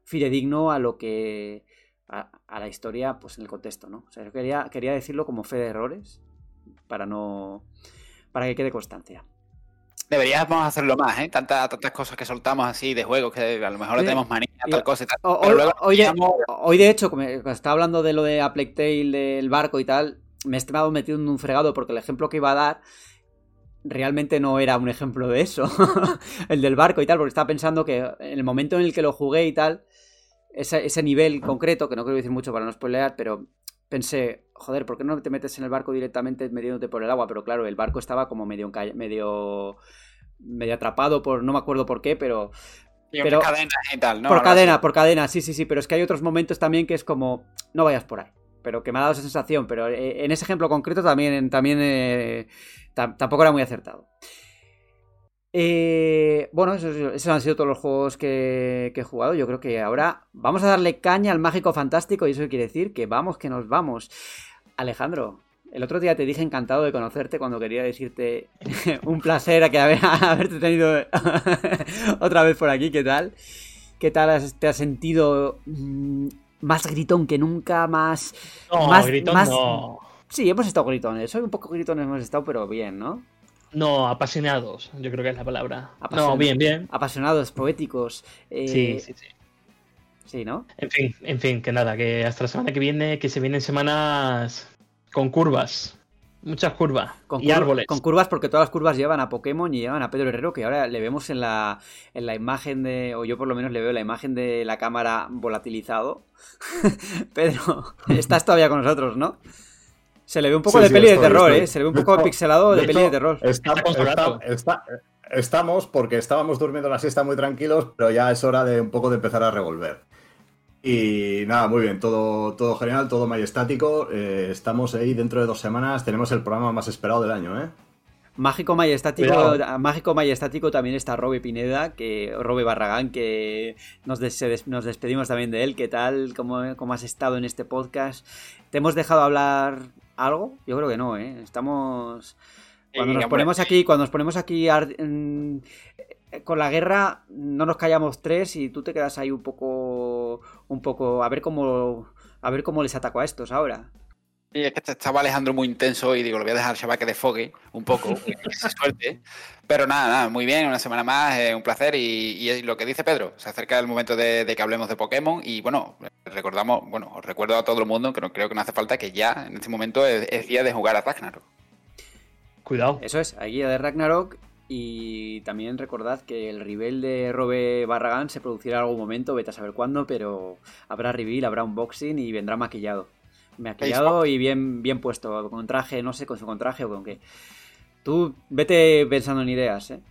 fidedigno a lo que. A, a la historia, pues en el contexto, ¿no? O sea, yo quería, quería decirlo como fe de errores. Para no. Para que quede constancia. Deberíamos hacerlo más, ¿eh? Tantas, tantas cosas que soltamos así de juegos que a lo mejor le tenemos manía, tal cosa y tal. O- pero hoy, luego hoy de, digamos, hoy, de hecho, como estaba hablando de lo de A Plague Tale, del barco y tal, me he estado metido en un fregado porque el ejemplo que iba a dar realmente no era un ejemplo de eso. el del barco y tal, porque estaba pensando que en el momento en el que lo jugué y tal, ese, ese nivel concreto, que no quiero decir mucho para no spoilear, pero pensé, joder, ¿por qué no te metes en el barco directamente metiéndote por el agua? Pero claro, el barco estaba como medio, medio, medio atrapado por, no me acuerdo por qué, pero pero- unas cadenas y tal, ¿no? por cadena, así. por cadena, sí, sí, sí, pero es que hay otros momentos también que es como, no vayas por ahí, pero que me ha dado esa sensación, pero eh, en ese ejemplo concreto también, también eh, tam- tampoco era muy acertado. Eh, bueno, esos, esos han sido todos los juegos que, que he jugado. Yo creo que ahora vamos a darle caña al mágico fantástico y eso quiere decir que vamos, que nos vamos. Alejandro, el otro día te dije encantado de conocerte cuando quería decirte un placer a que haber- haberte tenido otra vez por aquí. ¿Qué tal? ¿Qué tal has- te has sentido mm, más gritón que nunca? Más. No, más- gritón más- no. Sí, hemos estado gritones. Soy un poco gritones, hemos estado, pero bien, ¿no? No, apasionados, yo creo que es la palabra. No, bien, bien. Apasionados, poéticos. eh, Sí, sí, sí. Sí, ¿no? En fin, en fin, que nada, que hasta la semana que viene, que se vienen semanas con curvas. Muchas curvas. Con, y árboles. con curvas, porque todas las curvas llevan a Pokémon y llevan a Pedro Herrero, que ahora le vemos en la, en la imagen de, o yo por lo menos le veo la imagen de la cámara volatilizado. Pedro, estás todavía con nosotros, ¿no? Se le ve un poco Sí, de sí, peli estoy, de terror, estoy. ¿eh? Se le ve un poco pixelado de, de peli hecho, de terror. está- Está está- estamos porque estábamos durmiendo la siesta muy tranquilos, pero ya es hora de un poco de empezar a revolver. Y nada, muy bien, todo, todo genial, todo majestático. eh, estamos ahí dentro de dos semanas, tenemos el programa más esperado del año, ¿eh? Mágico Majestático, Cuidado. Mágico Majestático también está Robe Pineda, que Robe Barragán, que nos, des- nos despedimos también de él. ¿Qué tal? ¿Cómo, ¿Cómo has estado en este podcast? ¿Te hemos dejado hablar algo? Yo creo que no, ¿eh? Estamos... Cuando nos ponemos aquí, cuando nos ponemos aquí en- con la guerra, no nos callamos tres y tú te quedas ahí un poco, un poco, a ver cómo, a ver cómo les ataco a estos ahora. Y es que estaba Alejandro muy intenso y digo, lo voy a dejar al chaval que desfogue un poco, suerte. Pero nada, nada, muy bien, una semana más, eh, un placer. Y, lo que dice Pedro, se acerca el momento de, de que hablemos de Pokémon. Y bueno, recordamos, bueno, os recuerdo a todo el mundo que no creo que no hace falta que ya en este momento es, es día de jugar a Ragnarok. Cuidado. Eso es, hay guía de Ragnarok y también recordad que el reveal de Robe Barragán se producirá en algún momento, vete a saber cuándo, pero habrá reveal, habrá unboxing y vendrá maquillado. Maquillado y bien, bien puesto, con traje, no sé, con su contraje o con qué. Tú vete pensando en ideas, ¿eh?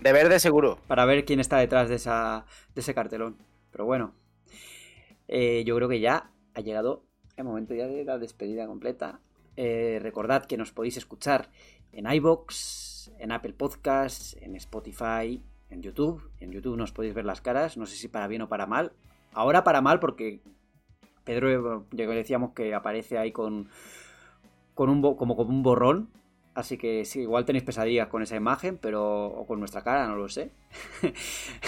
De verde seguro. Para ver quién está detrás de, esa, de ese cartelón. Pero bueno, eh, yo creo que ya ha llegado el momento ya de la despedida completa. Eh, recordad que nos podéis escuchar en iBox, en Apple Podcasts, en Spotify, en YouTube. En YouTube nos podéis ver las caras, no sé si para bien o para mal. Ahora para mal porque Pedro, ya que decíamos que aparece ahí con, con un como con un borrón. Así que sí, igual tenéis pesadillas con esa imagen, pero o con nuestra cara, no lo sé.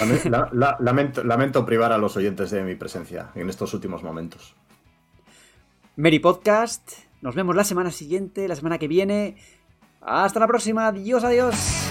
Lame- la- la- lamento, lamento privar a los oyentes de mi presencia en estos últimos momentos. Mary Podcast. Nos vemos la semana siguiente, la semana que viene. Hasta la próxima. Adiós, adiós.